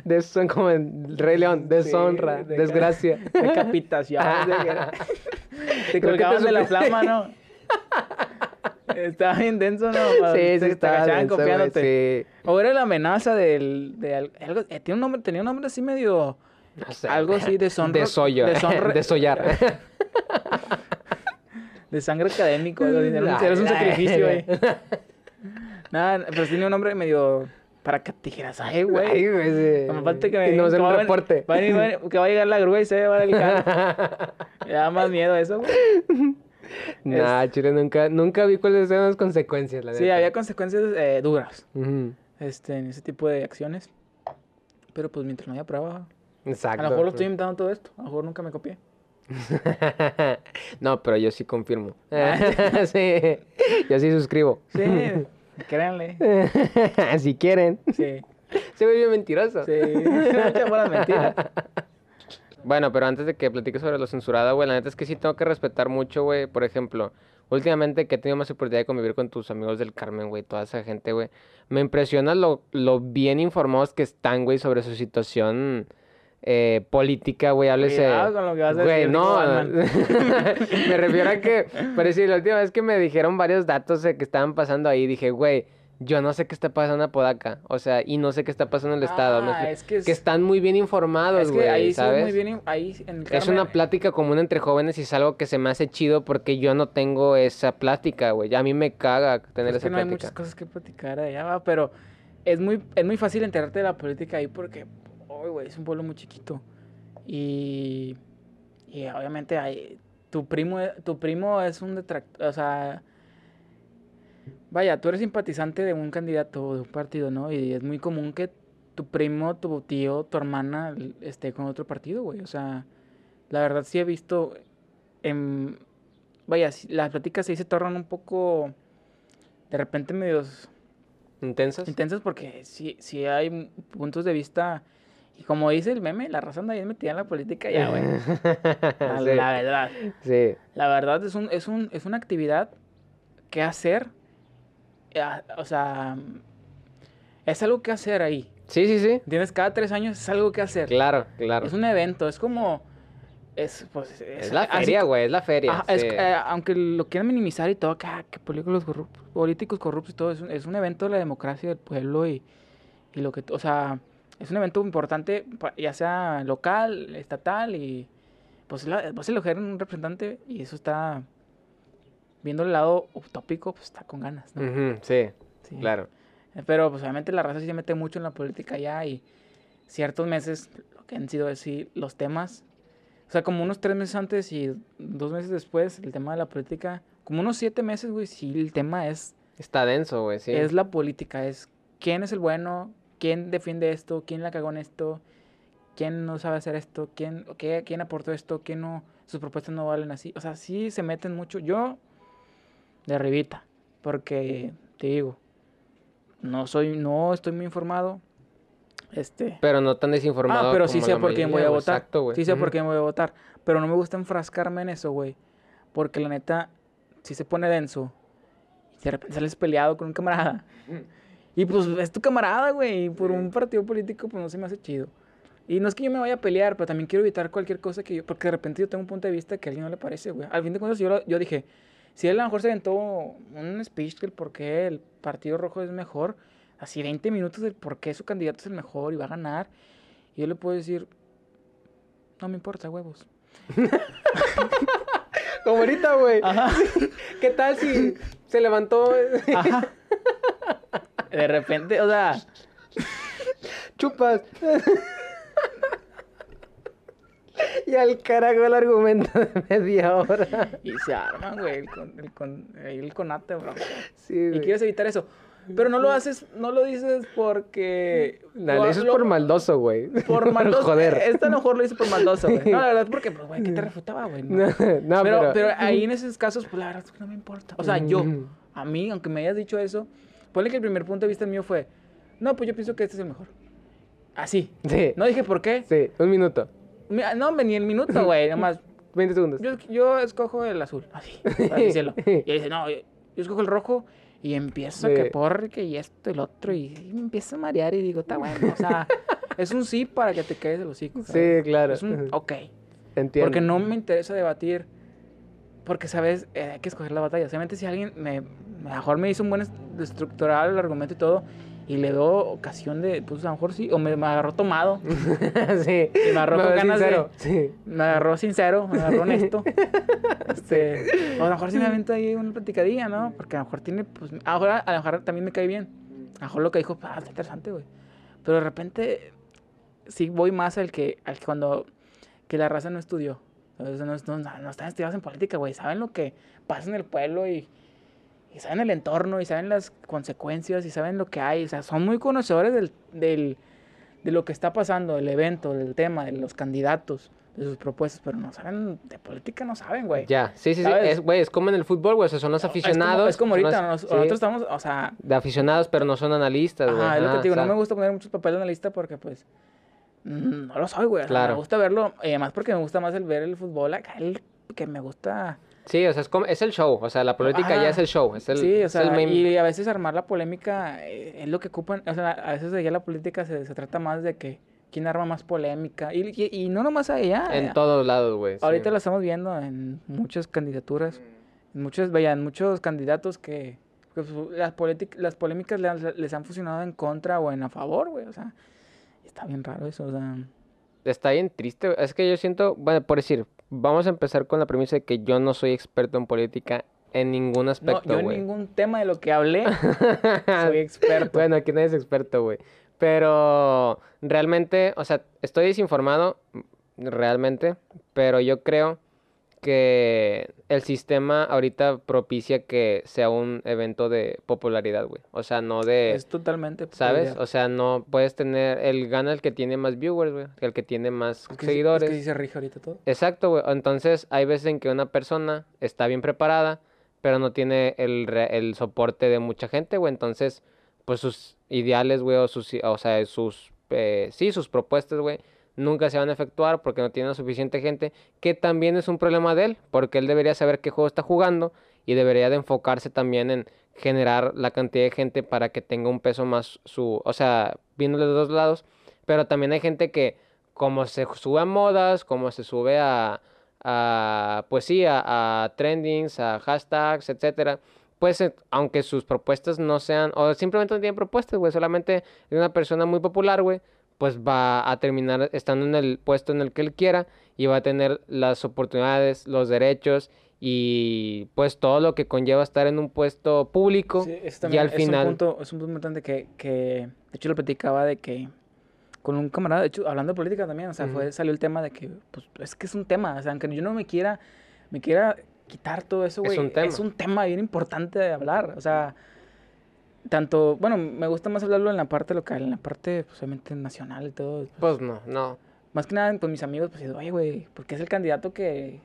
De son como en Rey León, deshonra, Sí, de- desgracia. Decapitación. te colgaban de la flama, ¿no? Estaba bien denso, ¿no? Sí, sí, te denso, güey, copiándote. sí. O era la amenaza del, de al- algo, eh, tiene un nombre, tenía un nombre así medio, No sé. algo así de sonro, Desollo. deshonra- Desollar. de sangre académico, algo así, era un, sacrificio, güey. Nada, pero tenía un nombre medio para que te dijeras, ay, Ay, güey. güey, sí. Falta que me Y no que un va a ven- reporte. va a venir- va a venir- que va a llegar la grúa y se va a llevar el carro. Me da más miedo eso, güey. Nah, chile, nunca, nunca vi cuáles eran las consecuencias, la Sí, había consecuencias eh, duras Ujú. este, en ese tipo de acciones. Pero pues mientras no haya prueba, Exacto. A lo mejor lo estoy inventando todo esto. A lo mejor nunca me copié. no, pero yo sí confirmo. sí, yo sí suscribo. Sí, créanle. si quieren. Sí. Se ve bien mentiroso. Sí, muchas buenas mentiras. Bueno, pero antes de que platiques sobre lo censurado, güey, la neta es que sí tengo que respetar mucho, güey. Por ejemplo, últimamente que he tenido más oportunidad de convivir con tus amigos del Carmen, güey, toda esa gente, güey. Me impresiona lo, lo bien informados que están, güey, sobre su situación eh, política, güey. Háblese. Con lo que vas a Güey, decir, no. Me refiero a que, pero sí, la última vez que me dijeron varios datos de que estaban pasando ahí, dije, güey. Yo no sé qué está pasando en Apodaca, o sea, y no sé qué está pasando en el estado, Ah, es que es- están muy bien informados, Es güey, que ahí sí ¿sabes? es muy bien. Ahí en el Es una plática común entre jóvenes y es algo que se me hace chido porque yo no tengo esa plática, güey. A mí me caga tener Es esa que no hay plática. muchas cosas que platicar allá, va, pero es muy, es muy fácil enterarte de la política ahí porque, uy, güey, es un pueblo muy chiquito. Y, y obviamente hay, tu primo, tu primo es un detractor, o sea, vaya, tú eres simpatizante de un candidato o de un partido, ¿no? Y es muy común que tu primo, tu tío, tu hermana esté con otro partido, güey. O sea, la verdad sí he visto, en, vaya, sí, las pláticas ahí se tornan un poco, de repente medios ¿Intensas? intensas porque sí, sí hay puntos de vista, y como dice el meme, la raza anda bien metida en la política ya, güey. La, sí, la verdad. sí. La verdad es, un, es, un, es una actividad que hacer, o sea, es algo que hacer ahí. Sí, sí, sí. Tienes cada tres años, es algo que hacer. Claro, claro. Es un evento, es como, es, pues, Es la feria, güey, es la feria. Ajá, es- sí. eh, aunque lo quieran minimizar y todo, que, ah, que políticos corruptos, políticos corruptos y todo, es un, es un evento de la democracia del pueblo y, y lo que, o sea, es un evento importante, ya sea local, estatal y pues la- a elegir un representante y eso está, viendo el lado utópico, pues está con ganas, ¿no? Sí, Sí. claro. Eh, Pero pues obviamente la raza sí se mete mucho en la política ya y ciertos meses, lo que han sido así, los temas, o sea, como unos tres meses antes y dos meses después, el tema de la política, como unos siete meses, güey, sí, el tema es, Está denso, güey, sí. es la política, es quién es el bueno, quién defiende esto, quién la cagó en esto, quién no sabe hacer esto, quién, qué- quién aportó esto, quién no, sus propuestas no valen así, o sea, sí se meten mucho, yo de arribita, porque te digo, no soy, no estoy muy informado, este, Pero no tan desinformado ah, pero sí sé por quién voy a votar, Exacto, güey. sí sé por quién voy a votar, pero no me gusta enfrascarme en eso, güey, porque la neta, si se pone denso, y de repente sales peleado con un camarada, y pues es tu camarada, güey. Y por un partido político, pues no se me hace chido. Y no es que yo me vaya a pelear, pero también quiero evitar cualquier cosa que yo. Porque de repente yo tengo un punto de vista que a alguien no le parece, güey. Al fin de cuentas, yo, yo dije: si él a lo mejor se aventó un speech del por qué el partido rojo es mejor, así 20 minutos del por qué su candidato es el mejor y va a ganar. Y yo le puedo decir: no me importa, huevos. Como ahorita, güey. ¿Qué tal si se levantó? Ajá. De repente, o sea. Chupas. y al carajo el argumento de media hora. Y se arman, güey. El, con, el, con, el conate, bro. Sí, Y güey. quieres evitar eso. Pero no lo haces, no lo dices porque. Dale, lo- eso es lo- por maldoso, güey. Por maldoso. Joder. Esta a lo mejor lo hice por maldoso, güey. No, la verdad, porque, pues, güey, ¿qué te refutaba, güey? No. No, no, pero, pero... pero ahí en esos casos, pues la verdad es que no me importa. O sea, yo, a mí, aunque me hayas dicho eso, ponle que el primer punto de vista mío fue: No, pues yo pienso que este es el mejor. Así. Sí, No dije por qué. sí, un minuto. No, ni el minuto, güey. Nomás, 20 segundos. Yo, yo escojo el azul, así, para decirlo. Y él dice, no, yo, yo escojo el rojo y empiezo Sí. que por que y esto y el otro y, me empiezo a marear y digo, está bueno, o sea, es un sí para que te quedes el hocico. ¿sabes? Sí, claro. Es un ok, Entiendo. porque no me interesa debatir, porque, ¿sabes? Eh, hay que escoger la batalla. Obviamente si alguien me, lo mejor me hizo un buen est- estructural el argumento y todo, y le veo ocasión de, pues a lo mejor sí, o me, me agarró tomado, sí. y me agarró con Pero ganas de- sincero, Sí. me agarró sincero, me agarró honesto. Este, o a lo mejor sí me avento ahí una platicadilla, ¿no? Porque a lo mejor tiene, pues, a lo mejor, a lo mejor también me cae bien. A lo mejor lo que dijo, ah, está interesante, güey. Pero de repente, sí voy más al que, al que cuando, que la raza no estudió. ¿sabes? No, no, no están estudiados en política, güey. Saben lo que pasa en el pueblo y, y saben el entorno y saben las consecuencias y saben lo que hay. O sea, son muy conocedores del, del, de lo que está pasando, del evento, del tema, de los candidatos, de sus propuestas, pero no saben, de política no saben, güey. Ya, sí, sí, sí. Güey, es como en el fútbol, güey. O sea, son los Es como- aficionados. Es como, ahorita, los- nos- sí, nosotros estamos, o sea, De aficionados, pero no son analistas, güey. Ajá, es lo que te digo, o sea, no me gusta poner muchos papeles en la lista porque, pues, mm, no lo soy, güey. o sea, Claro. me gusta verlo, y además porque me gusta más el ver el fútbol acá, el que me gusta. Sí, o sea, es, como, es el show. O sea, la política ya es el show. Es el, sí, o es sea, el main- y a veces armar la polémica eh, es lo que ocupan, o sea, a veces allá la política se, se trata más de que quién arma más polémica, y, y, y no nomás allá. En eh, todos lados, güey. sí. Ahorita lo estamos viendo en muchas candidaturas, en muchos, vaya, en muchos candidatos que, que, pues, las, las polémicas le han- les han funcionado en contra o en a favor, güey, o sea, está bien raro eso, o sea, Está bien triste. Es que yo siento, bueno, por decir, vamos a empezar con la premisa de que yo no soy experto en política en ningún no, aspecto, yo en ningún tema de lo que hablé soy experto. Bueno, aquí nadie es experto, güey. Pero realmente, o sea, estoy desinformado, realmente, pero yo creo que el sistema ahorita propicia que sea un evento de popularidad, güey. O sea, no de... es totalmente ¿Sabes? O sea, no puedes tener... El gana el que tiene más viewers, güey. El que tiene más Es que sí- seguidores. Es que sí se rige ahorita todo. Exacto, güey. Entonces, hay veces en que una persona está bien preparada, pero no tiene el, el soporte de mucha gente, güey. Entonces, pues sus ideales, güey, o sus, o sea, sus, eh, sí, sus propuestas, güey, nunca se van a efectuar porque no tiene suficiente gente, que también es un problema de él, porque él debería saber qué juego está jugando y debería de enfocarse también en generar la cantidad de gente para que tenga un peso más su, o sea, viendo de los dos lados, pero también hay gente que como se sube a modas, como se sube a, a pues sí, a, trendings, a hashtags, etcétera, pues eh, aunque sus propuestas no sean, o simplemente no tienen propuestas, güey, solamente es una persona muy popular, güey, pues va a terminar estando en el puesto en el que él quiera y va a tener las oportunidades, los derechos y pues todo lo que conlleva estar en un puesto público Sí, y al es final... un punto, es un punto importante que, que, de hecho, lo platicaba de que con un camarada, de hecho, hablando de política también, o sea, fue, salió el tema de que, pues, es que es un tema, o sea, aunque yo no me quiera, me quiera quitar todo eso, Es güey, un tema. es un tema bien importante de hablar, o sea, tanto, bueno, me gusta más hablarlo en la parte local, en la parte, pues, obviamente, nacional y todo, Pues no, no. más que nada, pues mis amigos, pues, oye, güey, porque es el candidato que,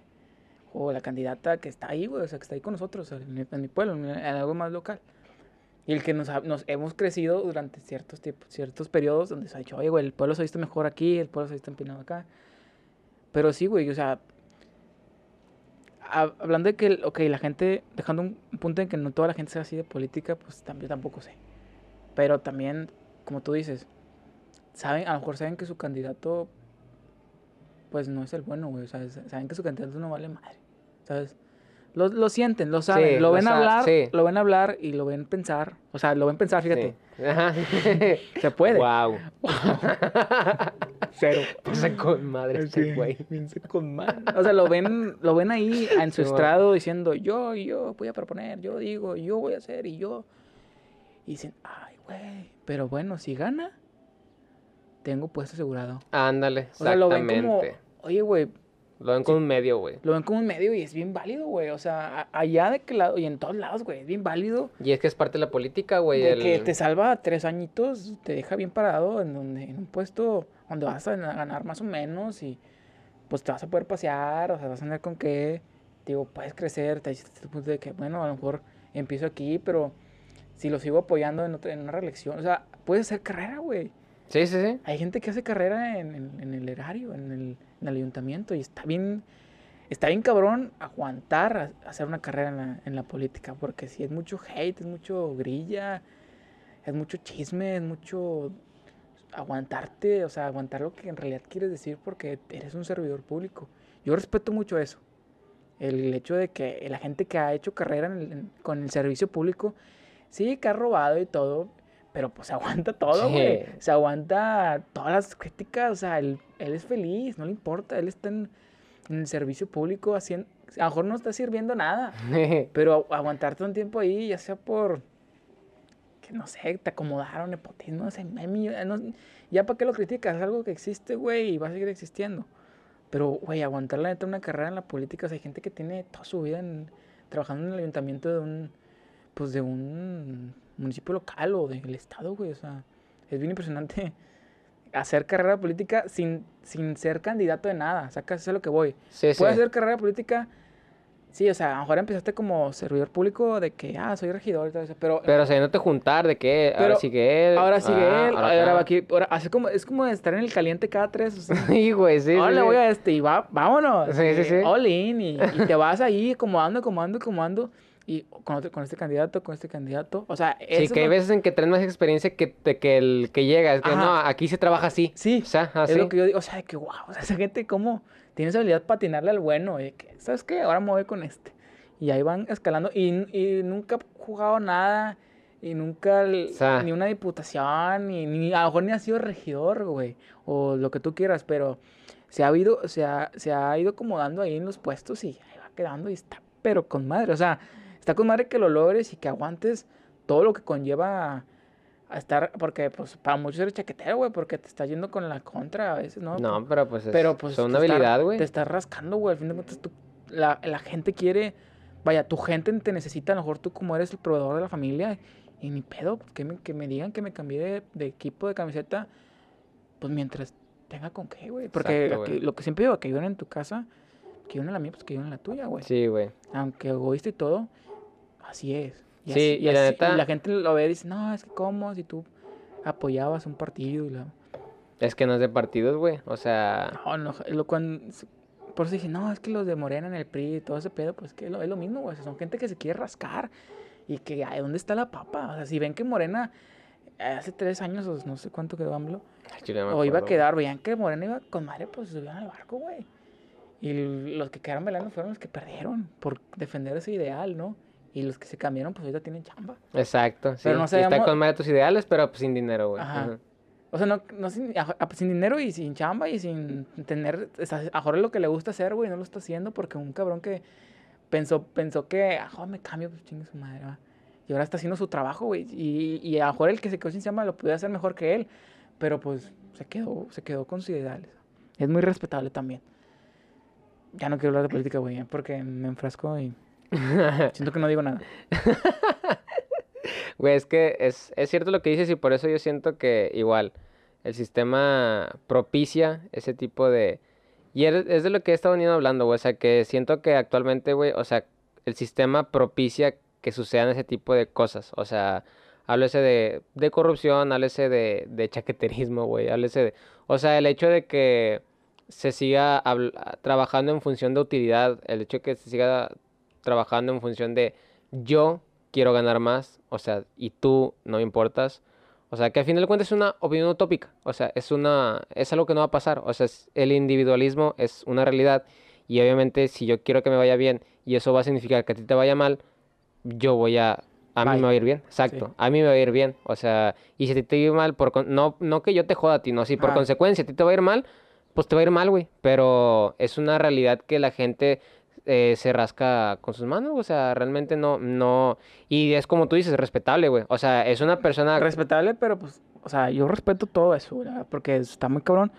o la candidata que está ahí, güey, o sea, que está ahí con nosotros, en mi, en mi pueblo, en, en algo más local. Y el que nos, ha- nos hemos crecido durante ciertos tiempos, ciertos periodos donde se ha dicho, oye, güey, el pueblo se ha visto mejor aquí, el pueblo se ha visto empinado acá. Pero sí, güey, o sea, hablando de que, ok, la gente, dejando un punto en que no toda la gente sea así de política, pues yo tampoco sé. Pero también, como tú dices, saben, a lo mejor saben que su candidato, pues no es el bueno, güey. O sea, s- saben que su candidato no vale madre, ¿sabes? Lo, lo sienten, lo saben, Sí, lo lo ven sa- hablar, sí. lo ven hablar y lo ven pensar. O sea, lo ven pensar, fíjate. Sí. Se puede. Wow. Cero. Pasa con madre este güey. Piense con mal. O sea, lo ven, lo ven ahí en su Sí, estrado diciendo, yo, yo voy a proponer, yo digo, yo voy a hacer y yo. Y dicen, ay, güey, pero bueno, si gana, tengo puesto asegurado. Ándale, O sea, lo ven como, oye, güey, Lo ven con un medio, güey. lo ven como un medio y es bien válido, güey. O sea, a- allá de que lado y en todos lados, güey, es bien válido. Y es que es parte de la política, güey. De el- que te salva tres añitos, te deja bien parado en, donde, en un puesto donde vas a ganar más o menos y pues te vas a poder pasear, o sea, vas a andar con qué, digo, puedes crecer, te dices este punto de que, bueno, a lo mejor empiezo aquí, pero si lo sigo apoyando en, otra, en una reelección, o sea, puedes hacer carrera, güey. Sí, sí, sí. Hay gente que hace carrera en, en- en el erario, en el, en el ayuntamiento, y está bien, está bien cabrón aguantar a- hacer una carrera en la, en la política, porque si es mucho hate, es mucho grilla, es mucho chisme, es mucho aguantarte, o sea, aguantar lo que en realidad quieres decir porque eres un servidor público. Yo respeto mucho eso. El hecho de que la gente que ha hecho carrera en el- en- con el servicio público, sí, que ha robado y todo, pero pues aguanta todo, Sí. güey. Se aguanta todas las críticas, o sea, él, él es feliz, no le importa, él está en, en el servicio público haciendo, a lo mejor no está sirviendo nada, pero agu- aguantar todo un tiempo ahí, ya sea por, que no sé, te acomodaron, nepotismo, no sé, no- ya para qué lo criticas, es algo que existe, güey, y va a seguir existiendo. Pero, güey, aguantar la neta una carrera en la política, o sea, hay gente que tiene toda su vida en- trabajando en el ayuntamiento de un, pues de un municipio local o del estado, güey, o sea, es bien impresionante hacer carrera política sin, sin ser candidato de nada. O sea, casi es lo que voy. Sí, sí. Puedes hacer carrera política. Sí, o sea, a lo mejor empezaste como servidor público de que, ah, soy regidor y todo eso, pero... Pero sabiéndote juntar de que ahora sigue él. Ahora sigue ah, él, ahora ahora, va aquí, ahora hace como, es como estar en el caliente cada tres, o sea, Sí, güey, sí. ahora sí, le sí. voy a este y va, vámonos. Sí, sí, y sí. All in y, y te vas ahí acomodando, acomodando, acomodando y con, otro- con este candidato, con este candidato, o sea, Sí, que hay es veces en que traes más experiencia que, que el que llega. Es que Ajá. no, aquí se trabaja así. Sí, O sea, es así. lo que yo digo, o sea, de que wow, o sea, esa gente cómo tiene esa habilidad para atinarle al bueno, y de que, ¿sabes qué? Ahora me voy con este. Y ahí van escalando y, y nunca he jugado nada y nunca el- O sea. ni una diputación ni, ni a lo mejor ni ha sido regidor, güey, o lo que tú quieras, pero se ha ido se ha, se ha ido acomodando ahí en los puestos y ahí va quedando y está pero con madre, o sea, está con madre que lo logres y que aguantes todo lo que conlleva a estar porque pues para muchos eres chaquetero, güey, porque te está yendo con la contra a veces, ¿no? No, pero pues es Pero pues son una habilidad, güey. Te estás rascando, güey. Al fin de cuentas, tú- la, la gente quiere. Vaya, tu gente te necesita. A lo mejor tú, como eres el proveedor de la familia, y ni pedo, pues, que me, que me digan que me cambié de, de equipo de camiseta, pues mientras tenga con qué, güey. Porque Exacto, aquí- lo que siempre digo, que vivan en tu casa, que vivan en la mía, pues que vivan en la tuya, güey. Sí, güey. Aunque egoísta y todo, así es. Y Sí, así- y la neta- la gente lo ve y dice, no, es que cómo, si tú apoyabas un partido y la... Es que no es de partidos, güey. O sea, No, no, lo cuando, por eso dije, no, es que los de Morena en el PRI y todo ese pedo, pues que es lo, es lo mismo, güey. o sea, son gente que se quiere rascar y que, ay, ¿dónde está la papa? O sea, si ven que Morena eh, hace tres años o no sé cuánto quedó AMLO, ay, no o iba a quedar, veían que Morena iba con madre, pues subían al barco, güey. Y los que quedaron velando fueron los que perdieron por defender ese ideal, ¿no? Y los que se cambiaron, pues ahorita tienen chamba. Exacto, sí. Pero no está con madre tus ideales, pero pues sin dinero, güey. Ajá. Ajá. O sea, no, no sin, a- a- sin dinero y sin chamba y sin tener, a Jorge lo que le gusta hacer, güey, no lo está haciendo porque un cabrón que pensó, pensó que, ah, me cambio, pues chingue su madre, va. Y ahora está haciendo su trabajo, güey. Y, y a Jorge el que se quedó sin chamba lo puede hacer mejor que él, pero pues se quedó, se quedó con sus ideales. Es muy respetable también. Ya no quiero hablar de política, güey, porque me enfrasco y siento que no digo nada. Güey, es que es, es cierto lo que dices y por eso yo siento que igual el sistema propicia ese tipo de... Y es, de lo que he estado veniendo hablando, güey. O sea, que siento que actualmente, güey, o sea, el sistema propicia que sucedan ese tipo de cosas. O sea, háblese de, de corrupción, háblese de, de chaqueterismo, güey. Háblese de... O sea, el hecho de que se siga trabajando en función de utilidad, el hecho de que se siga trabajando en función de yo quiero ganar más, o sea, y tú no me importas. O sea, que al final de cuentas es una opinión utópica, o sea, es una es algo que no va a pasar, o sea, es- el individualismo es una realidad y obviamente si yo quiero que me vaya bien y eso va a significar que a ti te vaya mal, yo voy a a mí Bye. me va a ir bien, exacto, Sí. a mí me va a ir bien, o sea, y si te va mal por con- no no que yo te joda a ti, no, si por Ah. consecuencia a ti te va a ir mal, pues te va a ir mal, güey, pero es una realidad que la gente eh, se rasca con sus manos, o sea, realmente no, no, y es como tú dices, respetable, güey, o sea, es una persona, Respetable, pero pues, o sea, yo respeto todo eso, ¿verdad? porque está muy cabrón.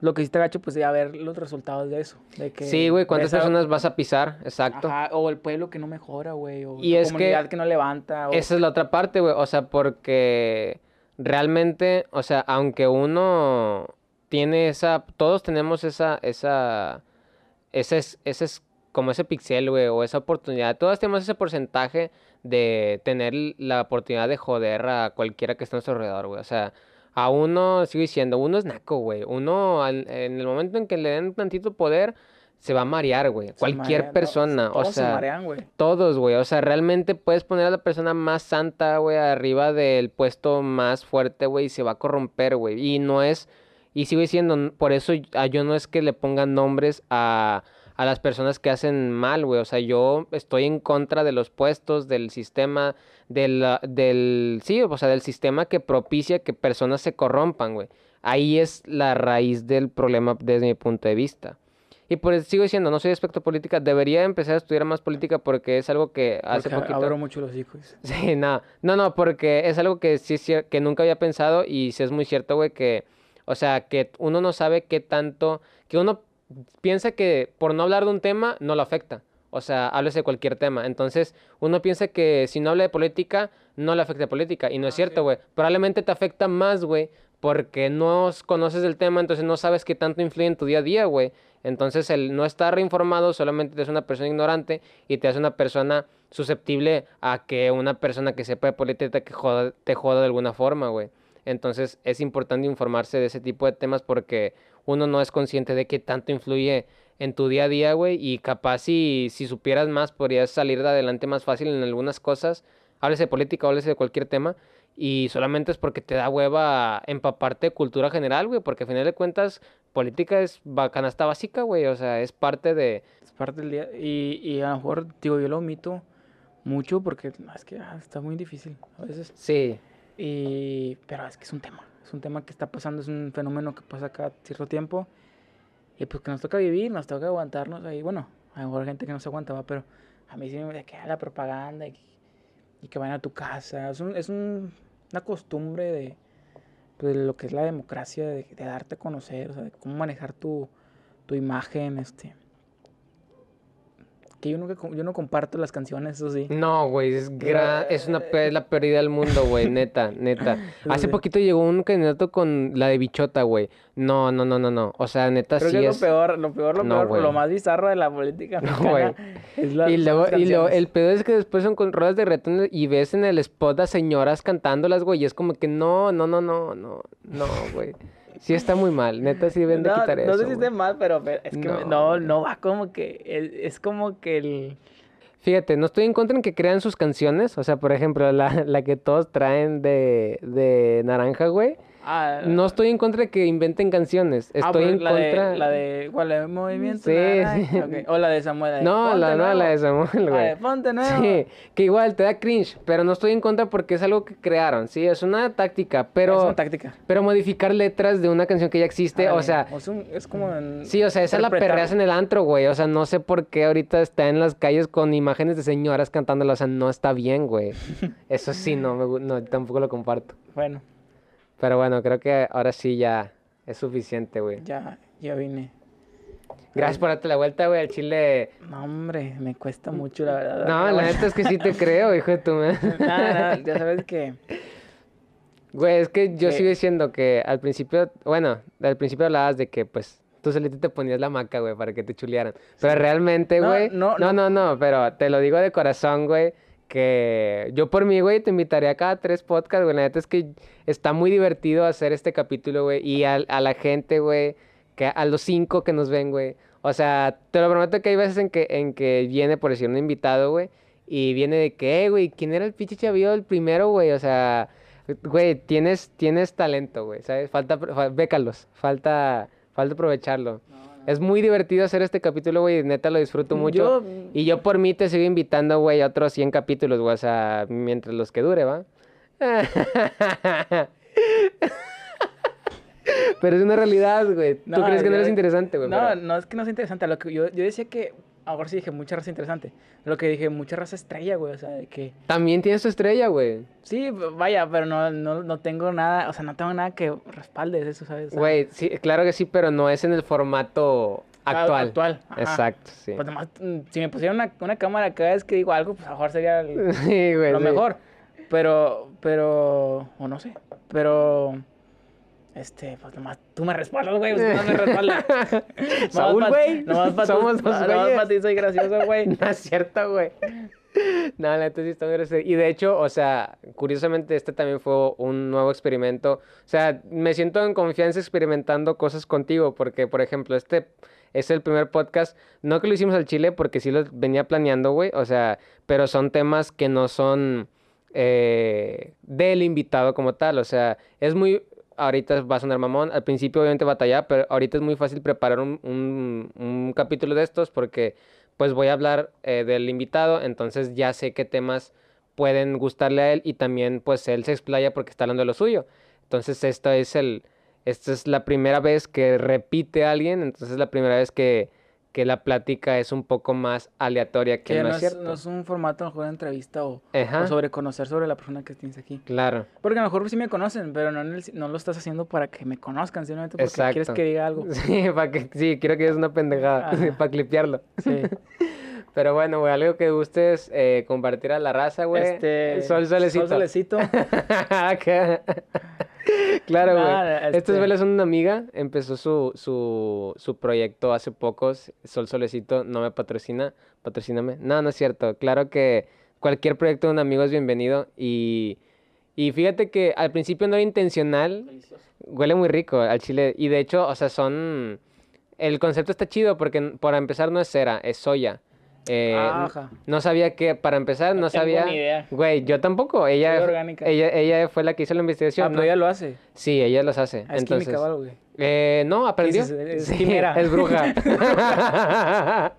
Lo que sí te gacho, pues, ya ver los resultados de eso. De que sí, güey, cuántas personas vas a pisar, exacto, Ajá, o el pueblo que no mejora, güey, o Y tu es que- comunidad que, no levanta. O... esa es la otra parte, güey, o sea, porque realmente, o sea, aunque uno tiene esa, todos tenemos esa, esa, ese es, ese es como ese pixel, güey, o esa oportunidad, todos tenemos ese porcentaje de tener la oportunidad de joder a cualquiera que esté a nuestro alrededor, güey, o sea, a uno, sigo diciendo, uno es naco, güey, uno al- en el momento en que le den tantito poder, se va a marear, güey, cualquier marea, persona, todos o sea... se marean, güey. Todos, güey. O sea, realmente puedes poner a la persona más santa, güey, arriba del puesto más fuerte, güey, y se va a corromper, güey. Y no es, y sigo diciendo, por eso yo no es que le pongan nombres a, a las personas que hacen mal, güey. O sea, yo estoy en contra de los puestos, del sistema, del, del, sí, o sea, del sistema que propicia que personas se corrompan, güey. Ahí es la raíz del problema desde mi punto de vista. Y por eso sigo diciendo, no soy experto en política, debería empezar a estudiar más política porque es algo que hace Porque poquito... abro mucho los hijos. Sí, no, no, no, porque es algo que sí que nunca había pensado y sí es muy cierto, güey, que, o sea, que uno no sabe qué tanto, que uno piensa que por no hablar de un tema no lo afecta. O sea, hables de cualquier tema. Entonces, uno piensa que si no habla de política, no le afecta a política. Y no es Ah, cierto, sí. güey. Probablemente te afecta más, güey, porque no conoces el tema, entonces no sabes qué tanto influye en tu día a día, güey. Entonces, el no estar reinformado solamente te hace una persona ignorante y te hace una persona susceptible a que una persona que sepa de política joda, te joda de alguna forma, güey. Entonces, es importante informarse de ese tipo de temas porque uno no es consciente de qué tanto influye en tu día a día, güey, y capaz si, si supieras más, podrías salir de adelante más fácil en algunas cosas. Hables de política, hables de cualquier tema, y solamente es porque te da hueva empaparte de cultura general, güey, porque al final de cuentas, política es canasta básica, güey, o sea, es parte de... Es parte del día. Y, y a lo mejor, digo, yo lo omito mucho porque es que ah, está muy difícil a veces. Sí, Y, pero es que es un tema. Es un tema que está pasando, es un fenómeno que pasa cada cierto tiempo. Y pues que nos toca vivir, nos toca aguantarnos ahí. Bueno, a lo mejor gente que no se aguanta, ¿va? pero a mí sí me queda la propaganda y, que vayan a tu casa. Es, un- es un- una costumbre de, pues, de lo que es la democracia, de, de darte a conocer, o sea, de cómo manejar tu, tu imagen, este. Que yo nunca, yo no comparto las canciones, eso sí. No, güey, es, gra- es una pe- es la pérdida del mundo, güey, neta, neta. Hace Sí. poquito llegó un candidato con la de bichota, güey. No, no, no, no, no. O sea, neta Creo sí que es. lo peor, lo peor, lo No, peor, lo más bizarro de la política No, güey. Y luego, y lo, el pedo es que después son con rolas de reggaetón y ves en el spot a señoras cantándolas, güey, y es como que no, no, no, no, no, no, güey. Sí está muy mal, neta sí deben de no, quitar no eso, sé si güey. mal, pero, pero es que No, no, no, va como que, es como que el... Fíjate, no estoy en contra en que crean sus canciones, o sea, por ejemplo, la, la que todos traen de, de naranja, güey. Ah, No estoy en contra de que inventen canciones, ah, estoy en la contra... De, la de, ¿cuál? ¿La de Movimiento Sí, O la de Samuel. la de No, la, no, la de Samuel, güey. Ponte Nuevo. Sí, que igual te da cringe, pero no estoy en contra porque es algo que crearon, sí, es una táctica, pero... Es una táctica. Pero modificar letras de una canción que ya existe, Ah, o sea, es, un- es como... en- sí, o sea, esa la perreas en el antro, güey. O sea, no sé por qué ahorita está en las calles con imágenes de señoras cantándola, o sea, no está bien, güey. Eso sí, no, me, gu- no, tampoco lo comparto. Bueno, Pero bueno, creo que ahora sí ya es suficiente, güey. ya, ya vine. Gracias por darte la vuelta, güey, al chile. No, hombre, me cuesta mucho, la verdad. No, la neta es que sí te creo, hijo de tu madre. Nada, ya sabes que... Güey, es que yo sigo diciendo que al principio, bueno, al principio hablabas de que, pues, tú solito te ponías la maca, güey, para que te chulearan. Pero realmente, No, güey, no, no, no, no, pero te lo digo de corazón, güey, que yo por mí, güey, te invitaría a cada tres podcasts, güey. La neta es que está muy divertido hacer este capítulo, güey, y al- a, la gente, güey, que a los cinco que nos ven, güey. O sea, te lo prometo que hay veces en que, en que viene, por decir, un invitado, güey, y viene de que, "Eh, güey, ¿quién era el pinche chavillo el primero, güey? O sea, güey, tienes, tienes talento, güey, ¿sabes? Falta, fa- bécalos, falta, falta aprovecharlo. Es muy divertido hacer este capítulo, güey, neta lo disfruto mucho. Yo- Y yo por mí te sigo invitando, güey, a otros 100 capítulos, güey, o sea, mientras los que dure, ¿va? Pero es una realidad, güey. ¿Tú No, crees que no eres interesante, güey? No, pero- no es que no sea interesante. Lo que yo, yo decía que. Ahora sí dije mucha raza interesante. Lo que dije, mucha raza estrella, güey. O sea, de que. También tienes tu estrella, güey. Sí, vaya, pero no, no, no tengo nada. O sea, no tengo nada que respalde eso, ¿sabes? Güey, sí, claro que sí, pero no es en el formato actual. Actual. ajá. Exacto, sí. Pues nomás, mm, si me pusieran una, una cámara cada vez que digo algo, pues a lo mejor sería el- Sí, güey. lo sí. mejor. Pero, pero. O no sé. Pero. Este, pues nomás tú me respaldas, güey. Usted no me respalda. Saúl, güey. Nomás para Somos dos güeyes. para ti soy gracioso, güey. No es cierto, güey. No, la neta sí está muy gracioso. Y de hecho, o sea, curiosamente este también fue un nuevo experimento. O sea, me siento en confianza experimentando cosas contigo porque, por ejemplo, este es el primer podcast, no que lo hicimos al chile porque sí lo venía planeando, güey. O sea, pero son temas que no son eh, del invitado como tal. O sea, es muy... Ahorita va a sonar mamón. Al principio obviamente batalla, pero ahorita es muy fácil preparar un, un- un capítulo de estos porque pues voy a hablar eh, del invitado, entonces ya sé qué temas pueden gustarle a él y también pues él se explaya porque está hablando de lo suyo. Entonces esto es el, esta es la primera vez que repite a alguien, entonces es la primera vez que, que la plática es un poco más aleatoria, que Que no, no, es cierto. no es un formato a lo mejor de entrevista o, sobre conocer sobre la persona que tienes aquí. Claro. Porque a lo mejor sí me conocen, pero no, en el- no lo estás haciendo para que me conozcan, simplemente porque quieres Exacto. que diga algo. Sí, para que, sí, quiero que es una pendejada, para clipearlo. Sí. Pero bueno, güey, algo que gustes eh, compartir a la raza, güey. Este, Sol Solecito. Sol Solecito. Claro, güey. Nada, Esta este- es una amiga, empezó su, su, su proyecto hace pocos. Sol Solecito no me patrocina, patrocíname. No, no es cierto. Claro que cualquier proyecto de un amigo es bienvenido. Y, y fíjate que al principio no era intencional. Huele muy rico al chile. Y de hecho, o sea, son. El concepto está chido porque, para empezar, no es cera, es soya. Eh, Ajá. no sabía que, para empezar, no, No sabía. ni idea. Güey, yo tampoco. Ella, ella, ella fue la que hizo la investigación. Ah, pero ¿no? ella lo hace. Sí, ella los hace. Ah, Es Entonces, química güey. eh, no, aprendió. dices? Es Sí, es bruja.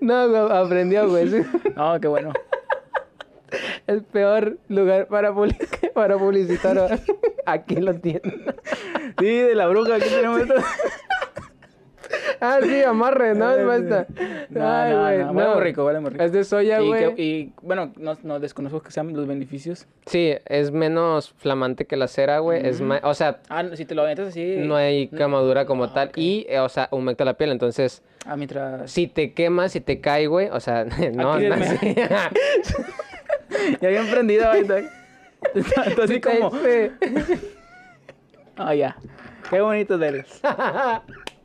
no, güey, aprendió, güey. sí. No, qué bueno. El peor lugar para, public- para publicitar. Aquí lo tiene. Sí, de la bruja, aquí tenemos esto. Ah, sí, amarre, ¿no? Es basta. No, Ay, no, güey, no, huele muy rico, huele muy rico. Es de soya, y, güey. que- y, bueno, no, no desconozco que sean los beneficios. Sí, es menos flamante que la cera, güey. Es más, o sea, Ah, no, si te lo metes así. no hay quemadura como Ah, tal. ok. Y, eh, o sea, humecta la piel. Entonces, Ah, mientras. si te quemas, si te cae, güey, o sea, no, Aquí no me- así. Ya había emprendido ahorita. Está está así como. sí. Ah, ya. Qué bonito él.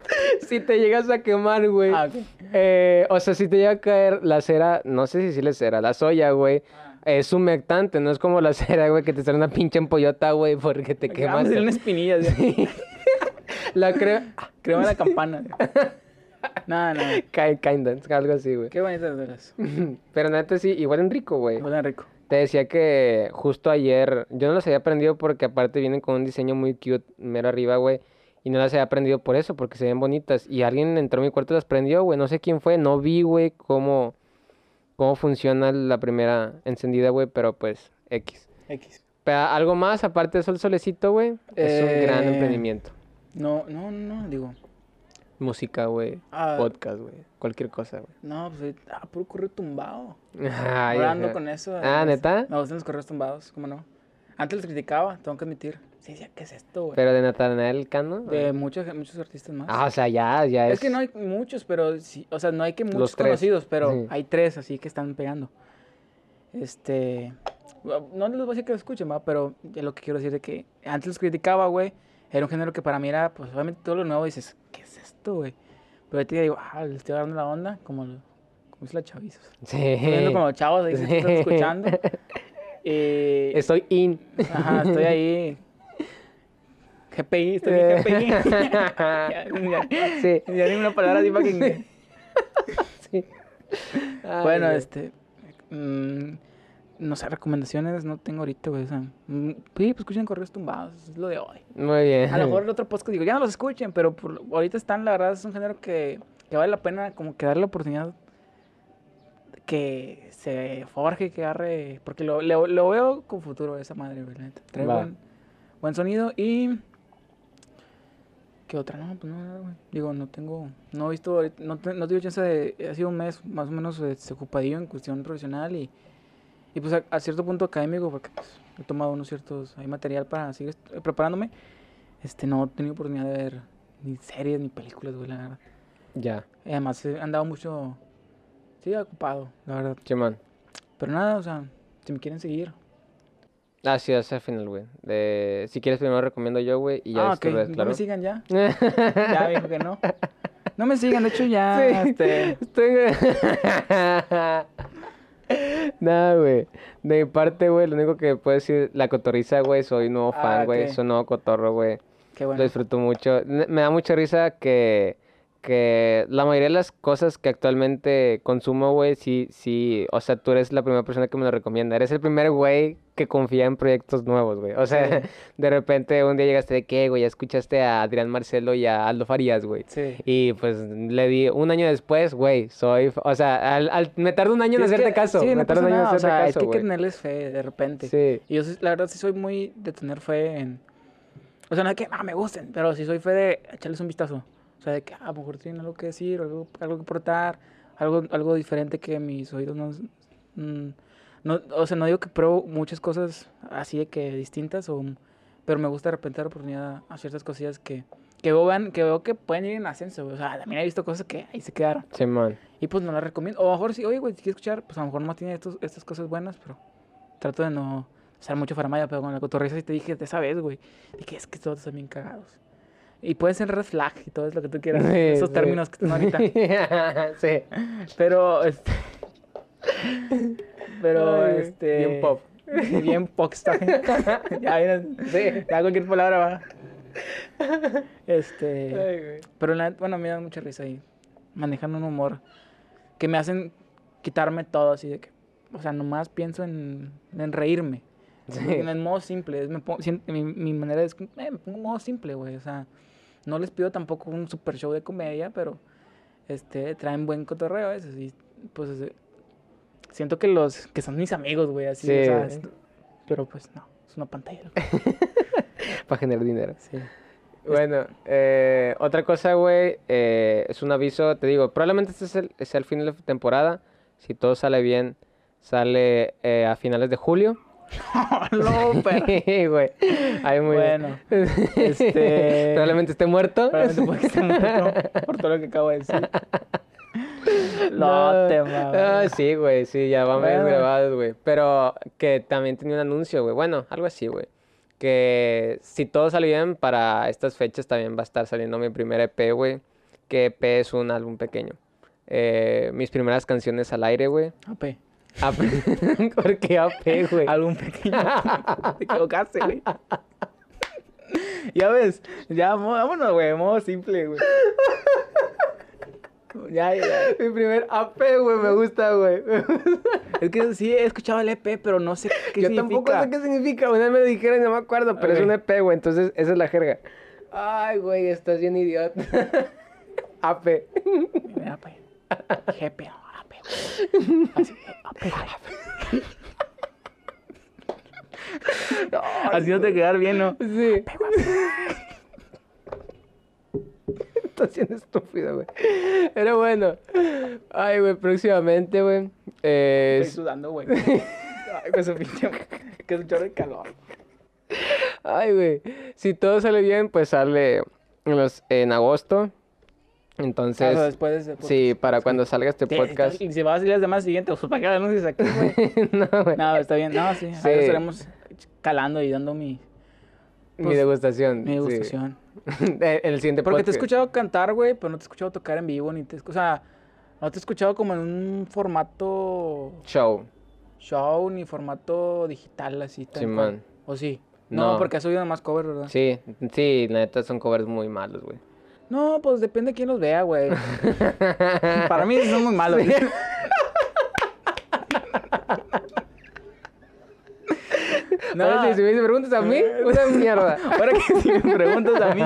si te llegas a quemar, güey. Ah. Eh, o sea, si te llega a caer la cera, no sé si sí le cera, la soya, güey. Ah. Es humectante, no es como la cera, güey, que te sale una pinche empollota, güey, porque te Ah, quemas. una espinilla. así. La creo. Creo en la campana. Nada, nada. Kinda, algo así, güey. Qué bonito de las. Pero neta sí, igual en rico, güey. Huelen rico. Te decía que justo ayer, yo no las había aprendido porque aparte vienen con un diseño muy cute mero arriba, güey. Y no las había aprendido por eso, porque se ven bonitas. Y alguien entró a mi cuarto y las prendió, güey. No sé quién fue, no vi, güey, cómo, cómo funciona la primera encendida, güey, pero pues X. X. Pero algo más, aparte de Sol Solecito, güey, es un gran Eh, emprendimiento. No, no, no, digo. Música, güey, Ah. podcast, güey, cualquier cosa, güey. No, pues ahorita- ah, puro correo tumbado. Ay, Ahora ando ajá. con eso. Ah, además. ¿neta? Me gustan los correos tumbados, ¿cómo no? Antes los criticaba, tengo que admitir. Sí, decía, ¿qué es esto, güey? Pero de Natanael Cano. De muchos, muchos artistas más. Ah, o sea, ya, ya es. es que no hay muchos, pero sí, o sea, no hay que muchos Los tres. conocidos, pero Sí. hay tres así que están pegando. Este, no les voy a decir que lo escuchen, ¿va? pero lo que quiero decir es que antes los criticaba, güey. Era un género que para mí era, pues obviamente todo lo nuevo dices, ¿qué es esto, güey? Pero ahorita ya digo, ah, le estoy dando la onda, como, lo- como es la chaviza. Sí. Estoy viendo como los chavos ahí que Sí. están escuchando. Eh, Estoy in. Ajá, estoy ahí. GPI, estoy en GPI. ya, ya, Sí. ya ni una palabra así para que... sí. Ay, Bueno, güey. este. mm, no sé, recomendaciones no tengo ahorita, güey. O sea, mm, sí, pues escuchen correos tumbados, es lo de hoy. Muy bien. A lo mejor el otro podcast digo, ya no los escuchen, pero por- ahorita están, la verdad, es un género que, que vale la pena como que darle la oportunidad que se forje, que agarre, porque lo, lo, lo veo con futuro esa madre, güey. Trae buen, buen sonido y... ¿Qué otra? No, pues no, güey. Digo, no tengo, no he visto, no, no tuve chance de, ha sido un mes más o menos este, ocupadillo en cuestión profesional y, y pues a, a cierto punto académico, porque pues, he tomado unos ciertos, hay material para seguir est- preparándome, este, no he tenido oportunidad de ver ni series ni películas, güey, la verdad. Ya, Y además he andado mucho, sí, ocupado, la verdad. Chimón. Pero nada, o sea, si me quieren seguir. Ah, sí, es al final, güey. De... Si quieres, primero recomiendo yo, güey, y ya ah, después ok, ves, no claro. me sigan ya. Ya dijo que no. No me sigan, de hecho ya, Sí. este... Estoy... Nada, güey. De mi parte, güey, lo único que puedo decir, la cotorriza, güey, soy nuevo Ah, fan, güey. ok. Soy nuevo cotorro, güey. Qué Lo bueno. disfruto mucho. Me da mucha risa que, que la mayoría de las cosas que actualmente consumo, güey, sí, sí, o sea, tú eres la primera persona que me lo recomienda. Eres el primer güey que confía en proyectos nuevos, güey. O sea, Sí. de repente un día llegaste de qué, güey, ya escuchaste a Adrián Marcelo y a Aldo Farías, güey. Sí. Y pues le di un año después, güey, soy, o sea, al, al- me tarda un año en es hacerte que- caso. Sí, me no un año en nada, o hacerte sea, es caso, que hay que tenerles fe de repente. Sí. Y yo, la verdad, sí soy muy de tener fe en... O sea, no es que, ah, me gusten, pero sí soy fe de echarles un vistazo. O sea, de que, ah, a lo mejor tienen algo que decir, algo, algo que aportar, algo, algo diferente que mis oídos no, mm, no... O sea, no digo que pruebo muchas cosas así de que distintas, o, pero me gusta de repente dar oportunidad a, ciertas cosillas que, que veo, que veo que pueden ir en ascenso. O sea, también he visto cosas que ahí se quedaron. Simón. Y pues no las recomiendo. O a lo mejor sí, oye, güey, si quieres escuchar, pues a lo mejor no tiene estos, estas cosas buenas, pero trato de no hacer mucho faramaya, pero con la cotorriza sí te dije de esa vez, güey. De que es que todos están bien cagados. Y puede ser red flag y todo es lo que tú quieras. Sí, esos sí. términos que están ahorita. sí. Pero, este. Pero, Ay, este. bien pop. Bien popstar. ya. Sí. Ya cualquier palabra va. Este. Ay. Pero la bueno, me da mucha risa ahí. Manejan un humor que me hacen quitarme todo así de que. O sea, nomás pienso en, en reírme. Sí. En modo simple. es- me pongo- mi, mi manera es. eh, me pongo en modo simple, güey. O sea, no les pido tampoco un super show de comedia, pero. Este, traen buen cotorreo a veces. Y pues. siento que los. Que son mis amigos, güey. Así. Sí, o sea, güey. es- pero pues no. Es una pantalla. Para generar dinero. Sí. Bueno, eh, otra cosa, güey, eh, es un aviso, te digo, probablemente este es el, es el fin de la temporada. Si todo sale bien, sale eh, a finales de julio. Sí, güey. Ahí muy. Bueno, este- Probablemente esté muerto. Probablemente puede esté muerto por todo lo que acabo de decir. No, te mames. Ah, sí, güey, sí, ya vamos Bueno. grabados, güey. Pero que también tenía un anuncio, güey. Bueno, algo así, güey. Que si todo sale bien, para estas fechas también va a estar saliendo mi primer EP, güey. Que EP es un álbum pequeño. Eh, mis primeras canciones al aire, güey. AP. ¿Por qué AP, güey? Algún pequeño. Te equivocaste, güey. Ya ves, ya, mo- vámonos, güey, modo simple, güey. Ya, ya. Mi primer AP, güey, me gusta, güey. Es que sí he escuchado el EP, pero no sé qué Yo significa. tampoco sé qué significa, una vez me lo dijeron y no me acuerdo, pero es un EP, güey, entonces esa es la jerga. Ay, güey, estás bien idiota. AP. AP. GP. Así, güey. Así no te quedar bien, ¿no? Sí. Estás siendo estúpido, güey. Pero bueno. Ay, güey, próximamente, güey. eh, Estoy sudando, güey. Ay, con su pinche. Que es un chorro de calor. Ay, güey. Si todo sale bien, pues sale en, los- en agosto. Entonces, Claro, después de ese sí, para cuando salga este Sí, podcast. Y si vas a salir las demás siguientes, pues para qué anuncias aquí, güey. no, güey. No, está bien. No, sí. Sí. Ahí estaremos calando y dando mi, mi pues, degustación. mi sí. degustación. el siguiente Porque te he escuchado cantar, güey, pero no te he escuchado tocar en vivo, ni te... O sea, no te he escuchado como en un formato Show. show, ni formato digital, así. tal Simón. cual. ¿O sí? No, No. porque has oído más cover, ¿verdad? Sí, sí, la neta son covers muy malos, güey. No, pues depende de quién los vea, güey. Para mí son muy malos. No, si, si me preguntas a mí, una mierda. Ahora que si me preguntas a mí.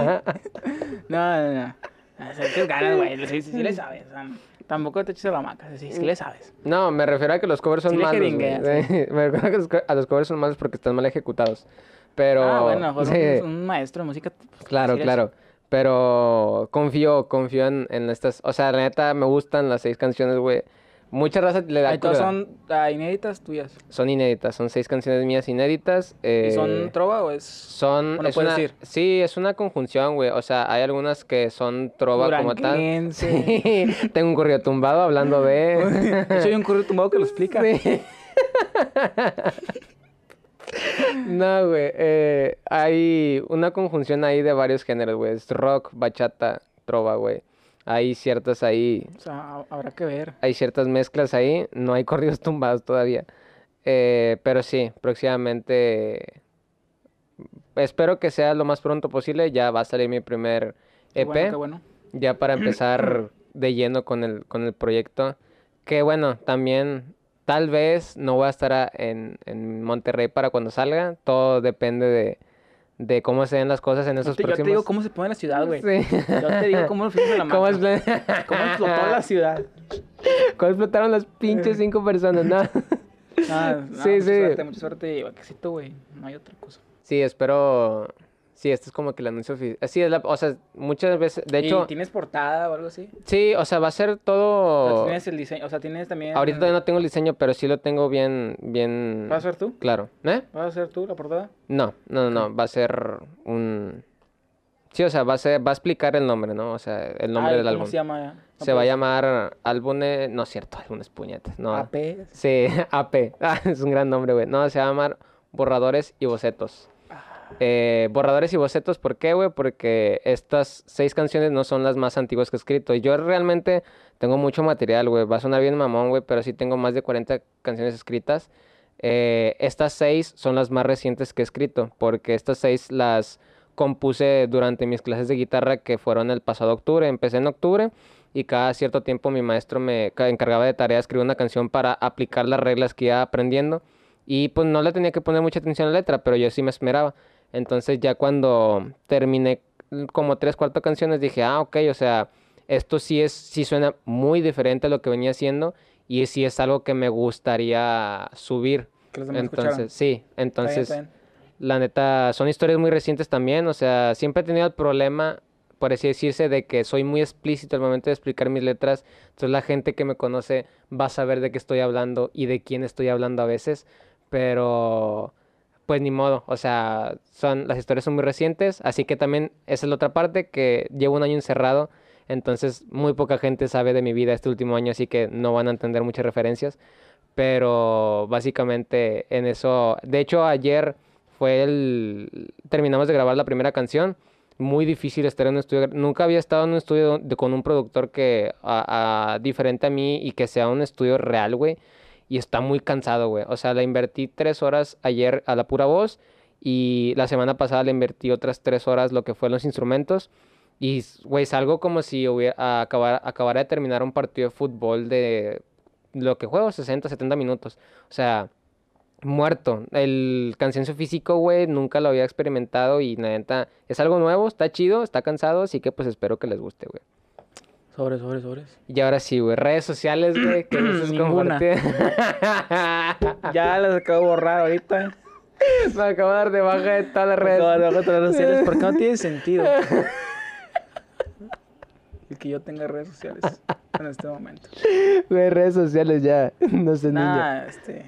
No, no, no. O sea, qué ganas, güey. Sí, sí, sí le sabes. o sea, tampoco te eches a la maca. Sí, sí le sabes. No, me refiero a que los covers son Sí malos. Sí, Me refiero a que los, a los covers son malos porque están mal ejecutados. Pero. ah, bueno, mejor sí, un, un maestro de música. pues, claro, sí claro. Pero confío, confío en, en estas. O sea, la neta me gustan las seis canciones, güey. Mucha raza le da todas son ah, inéditas tuyas. Son inéditas, son seis canciones mías inéditas. eh, ¿Y son trova o es...? Son, Bueno, es una, decir. sí, es una conjunción, güey. O sea, hay algunas que son trova como tal. Sí, tengo un corrido tumbado hablando de. Hay un correo tumbado que lo explica. Sí. No, güey. eh, hay una conjunción ahí de varios géneros, güey. Es rock, bachata, trova, güey. Hay ciertas ahí, O sea, ha- habrá que ver. hay ciertas mezclas ahí. No hay corridos tumbados todavía. Eh, pero sí, próximamente. Espero que sea lo más pronto posible. Ya va a salir mi primer Qué EP. bueno, qué bueno. Ya para empezar de lleno con el, con el proyecto. Que bueno, también tal vez no voy a estar a- en, en Monterrey para cuando salga. Todo depende de, de cómo se den las cosas en Yo esos te, yo próximos... te digo cómo se pone la ciudad, güey. Sí. Yo te digo cómo lo a la ¿Cómo, maca. expl- ¿Cómo explotó la ciudad? cómo explotaron las pinches cinco personas? No. Ah, no, Sí, mucha sí. suerte, mucha suerte y vaquecito, güey. No hay otra cosa. Sí, espero... Sí, este es como que el anuncio oficial. Sí, es la... O sea, muchas veces... De ¿Y hecho, tienes portada o algo así? sí, o sea, va a ser todo... tienes el diseño, o sea, tienes también... Ahorita todavía no tengo el diseño, pero sí lo tengo bien... bien... ¿Vas a ser tú? Claro. ¿Eh? ¿Vas a ser tú la portada? No, no, no, no, va a ser un... Sí, o sea, va a, ser, va a explicar el nombre, ¿no? O sea, el nombre Ah, del ¿cómo álbum. se llama? ya? No Se va a llamar álbumes, no es cierto, álbumes puñetas, no. AP. Sí, AP, Ah, es un gran nombre, güey. No, se va a llamar Borradores y Bocetos. Eh, borradores y bocetos, ¿por qué, güey? Porque estas seis canciones no son las más antiguas que he escrito. Yo realmente tengo mucho material, güey. Va a sonar bien mamón, güey, pero sí tengo más de 40 canciones escritas. Eh, estas seis son las más recientes que he escrito, porque estas seis las compuse durante mis clases de guitarra que fueron el pasado octubre. Empecé en octubre y cada cierto tiempo mi maestro me ca- encargaba de tarea escribir una canción para aplicar las reglas que iba aprendiendo. Y pues no le tenía que poner mucha atención a la letra, pero yo sí me esmeraba. Entonces ya cuando terminé como tres, cuatro canciones dije, ah, ok, o sea, esto sí es, sí suena muy diferente a lo que venía haciendo y sí es algo que me gustaría subir. Que los. Entonces, sí, Está bien, entonces, bien. la neta, son historias muy recientes también, o sea, siempre he tenido el problema, por así decirse, de que soy muy explícito al momento de explicar mis letras, entonces la gente que me conoce va a saber de qué estoy hablando y de quién estoy hablando a veces, pero pues ni modo, o sea, son, las historias son muy recientes, así que también esa es la otra parte, que llevo un año encerrado, entonces muy poca gente sabe de mi vida este último año, así que no van a entender muchas referencias, pero básicamente en eso, de hecho ayer fue el, terminamos de grabar la primera canción, muy difícil estar en un estudio, nunca había estado en un estudio de- con un productor que, a, a- diferente a mí y que sea un estudio real, güey, y está muy cansado, güey, o sea, le invertí tres horas ayer a la pura voz y la semana pasada le invertí otras tres horas lo que fue los instrumentos. Y, güey, salgo como si hubiera, acabar, acabara de terminar un partido de fútbol de lo que juego, 60, 70 minutos. O sea, muerto. El cansancio físico, güey, nunca lo había experimentado y la neta es algo nuevo, está chido, está cansado, así que pues espero que les guste, güey. Sobres, sobres, sobres. Y ahora sí, güey, redes sociales, güey, que Ninguna. compartir. Ya las acabo de borrar ahorita. Me acabo de dar de baja de todas las Acabo redes. de todas las redes sociales porque no tiene sentido. El que yo tenga redes sociales en este momento. Güey, redes sociales ya, no sé. Nada, este.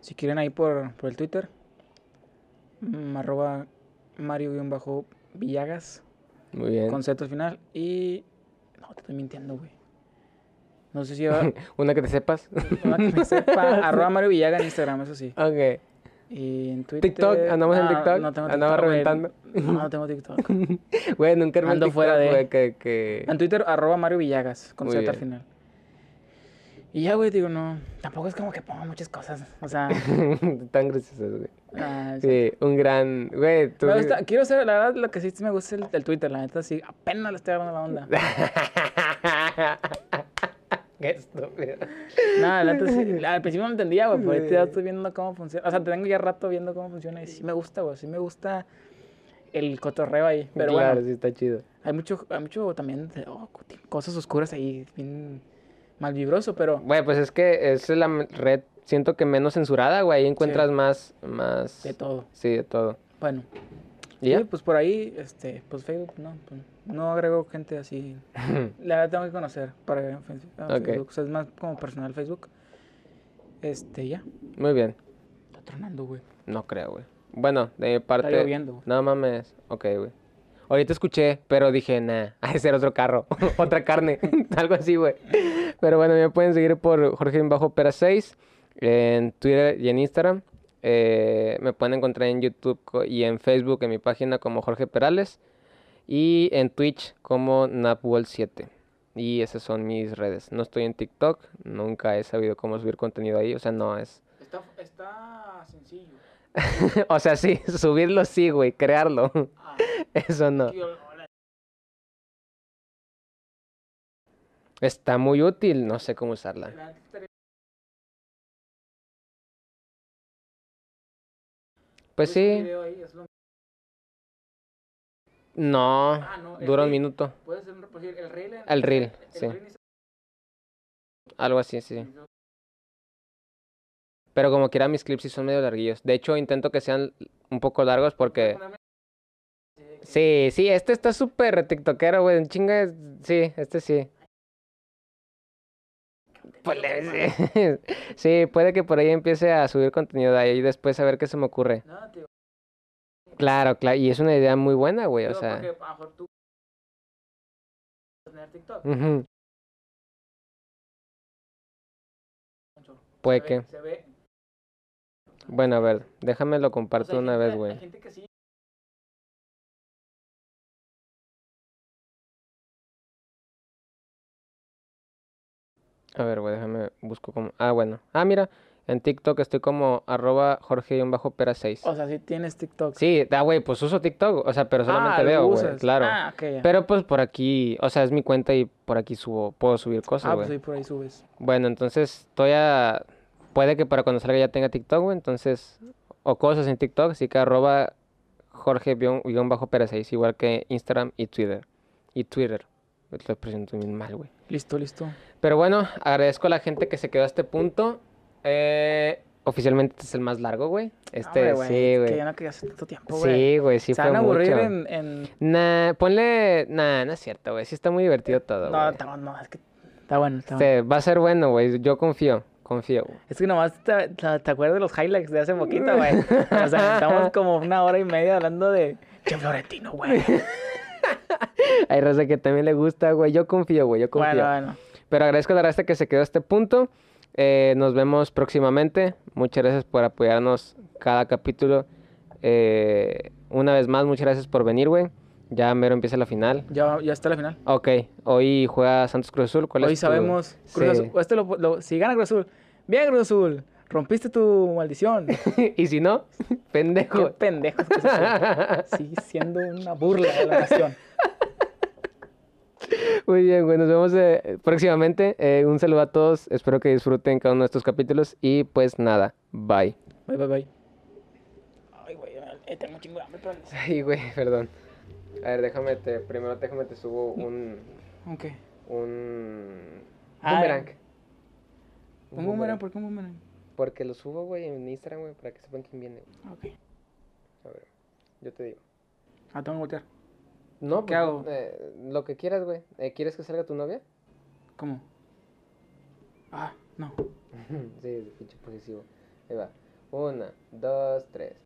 Si quieren ahí por, por el Twitter, mm, arroba Mario-Villagas, Muy bien. con Z al final. Y. No, te estoy mintiendo, güey. No sé si va. Una que te sepas. Una que me sepa. Arroba Mario Villaga en Instagram, eso sí. ok. Y en Twitter. TikTok, ¿andamos en TikTok? No tengo ¿Andaba TikTok, güey. reventando? No, no tengo TikTok. Güey, nunca el Ando TikTok, fuera de- que, que... En Twitter, arroba Mario Villagas, con Z al final. Y ya, güey, digo, no. Tampoco es como que ponga muchas cosas. O sea. Tan graciosos, güey. Ah, sí. Un gran... Güey, tú... Me gusta- quiero ser, la verdad, lo que sí me gusta es el, el Twitter, la neta, sí, apenas le estoy agarrando la onda. Qué estúpido. Nada, la neta, sí, al principio no entendía, güey, pero ahorita ya estoy viendo cómo funciona. O sea, tengo ya rato viendo cómo funciona y sí me gusta, güey, sí me gusta el cotorreo ahí. Pero claro, bueno, sí está chido. hay mucho, hay mucho también oh, cosas oscuras ahí, bien mal vibroso, pero Güey, pues es que es la red, siento que menos censurada, güey. Ahí encuentras más, más... de todo. Sí, de todo. Bueno, ¿Y ya? pues por ahí, este, pues Facebook, no, pues, no agrego gente así. La verdad tengo que conocer para agregar en. Facebook. O sea, es más como personal Facebook. Este, ya. Muy bien. Está tronando, güey. No creo, güey. Bueno, de mi parte... lloviendo, güey. No mames. Ok, güey. Ahorita escuché, pero dije, nah, ha de ser otro carro, otra carne, algo así, güey. Pero bueno, me pueden seguir por Jorge Bajo Pera 6 en Twitter y en Instagram. Eh, me pueden encontrar en YouTube y en Facebook en mi página como Jorge Perales y en Twitch como Napwall7. Y esas son mis redes. No estoy en TikTok, nunca he sabido cómo subir contenido ahí, o sea, no es... Está, está sencillo. o sea, sí, subirlo sí, güey, crearlo. Ah, Eso no. Está muy útil, no sé cómo usarla. Pues sí, no, Ah, no, dura un minuto, Puede ser un- el reel. El reel, el sí. reel algo así, sí. Pero como quiera mis clips sí son medio larguillos. De hecho, intento que sean un poco largos porque... Sí, sí, este está súper tiktokero, güey, en chinga, sí, este sí. Pues sí. Sí, puede que por ahí empiece a subir contenido de ahí y después a ver qué se me ocurre. No, tío. Claro, claro, y es una idea muy buena, güey, o sea. porque a lo mejor tú tener TikTok. Puede Se ve- que. Se ve. Bueno, a ver, déjame lo o sea, comparto una gente- vez, güey. Hay gente que sí. A ver, güey, déjame busco como. Ah, bueno. Ah, mira, en TikTok estoy como arroba Jorge-Pera6. O sea, sí tienes TikTok. Sí, ah, güey, pues uso TikTok, o sea, pero solamente Ah, lo veo, güey, claro. Ah, ok, ya. Pero pues por aquí, o sea, es mi cuenta y por aquí subo, puedo subir cosas, ah, güey. pues ahí por ahí subes. Bueno, entonces estoy a... Puede que para cuando salga ya tenga TikTok, güey, entonces... O cosas en TikTok, así que arroba Jorge-Pera6, igual que Instagram y Twitter. Y Twitter. Lo presento bien mal, güey. Listo, listo. Pero bueno, agradezco a la gente que se quedó a este punto. Eh, oficialmente este es el más largo, güey. Este, Hombre, sí, Que güey. ya no quedas tanto tiempo, güey. Sí, güey, sí Se fue van a aburrir mucho. en, en... Nah, ponle... Nah, no es cierto, güey. Sí está muy divertido todo, No, güey. está- no, es que está bueno, está bueno. Va a ser bueno, güey. Yo confío, confío, güey. Es que nomás te, te, te acuerdas de los highlights de hace poquito, güey. O sea, estamos como una hora y media hablando de Che Florentino, güey. Hay raza que también le gusta, güey. Yo confío, güey. Yo confío. Bueno, bueno. Pero agradezco a la raza que se quedó a este punto. Eh, nos vemos próximamente. Muchas gracias por apoyarnos cada capítulo. Eh, una vez más, muchas gracias por venir, güey. Ya mero empieza la final. Ya, ya está la final. Ok, hoy juega Santos Cruz Azul. ¿Cuál Hoy es tu- sabemos. Cruz Sí. Azul. Este lo, lo- si gana Cruz Azul. Bien, Cruz Azul. Rompiste tu maldición. y si no, Qué pendejo. Cruz Azul. Sigue siendo una burla de la nación. Muy bien, güey. Nos vemos eh, próximamente. Eh, un saludo a todos. Espero que disfruten cada uno de estos capítulos. Y pues nada, bye. Bye, bye, bye. Ay, güey, eh, tengo un chingo de hambre, pero... Ay, güey, perdón. A ver, déjame te, primero déjame te subo un, Ok. un Ah, boomerang. ¿Un boomerang? ¿Por qué un boomerang? Porque lo subo, güey, en Instagram, güey, para que sepan quién viene. Ok. A ver, yo te digo. Ah, tengo que voltear. No, ¿Qué pues, hago? eh, lo que quieras, güey. Eh, ¿Quieres que salga tu novia? ¿Cómo? Ah, no. sí, es pinche posesivo. Ahí va. Una, dos, tres.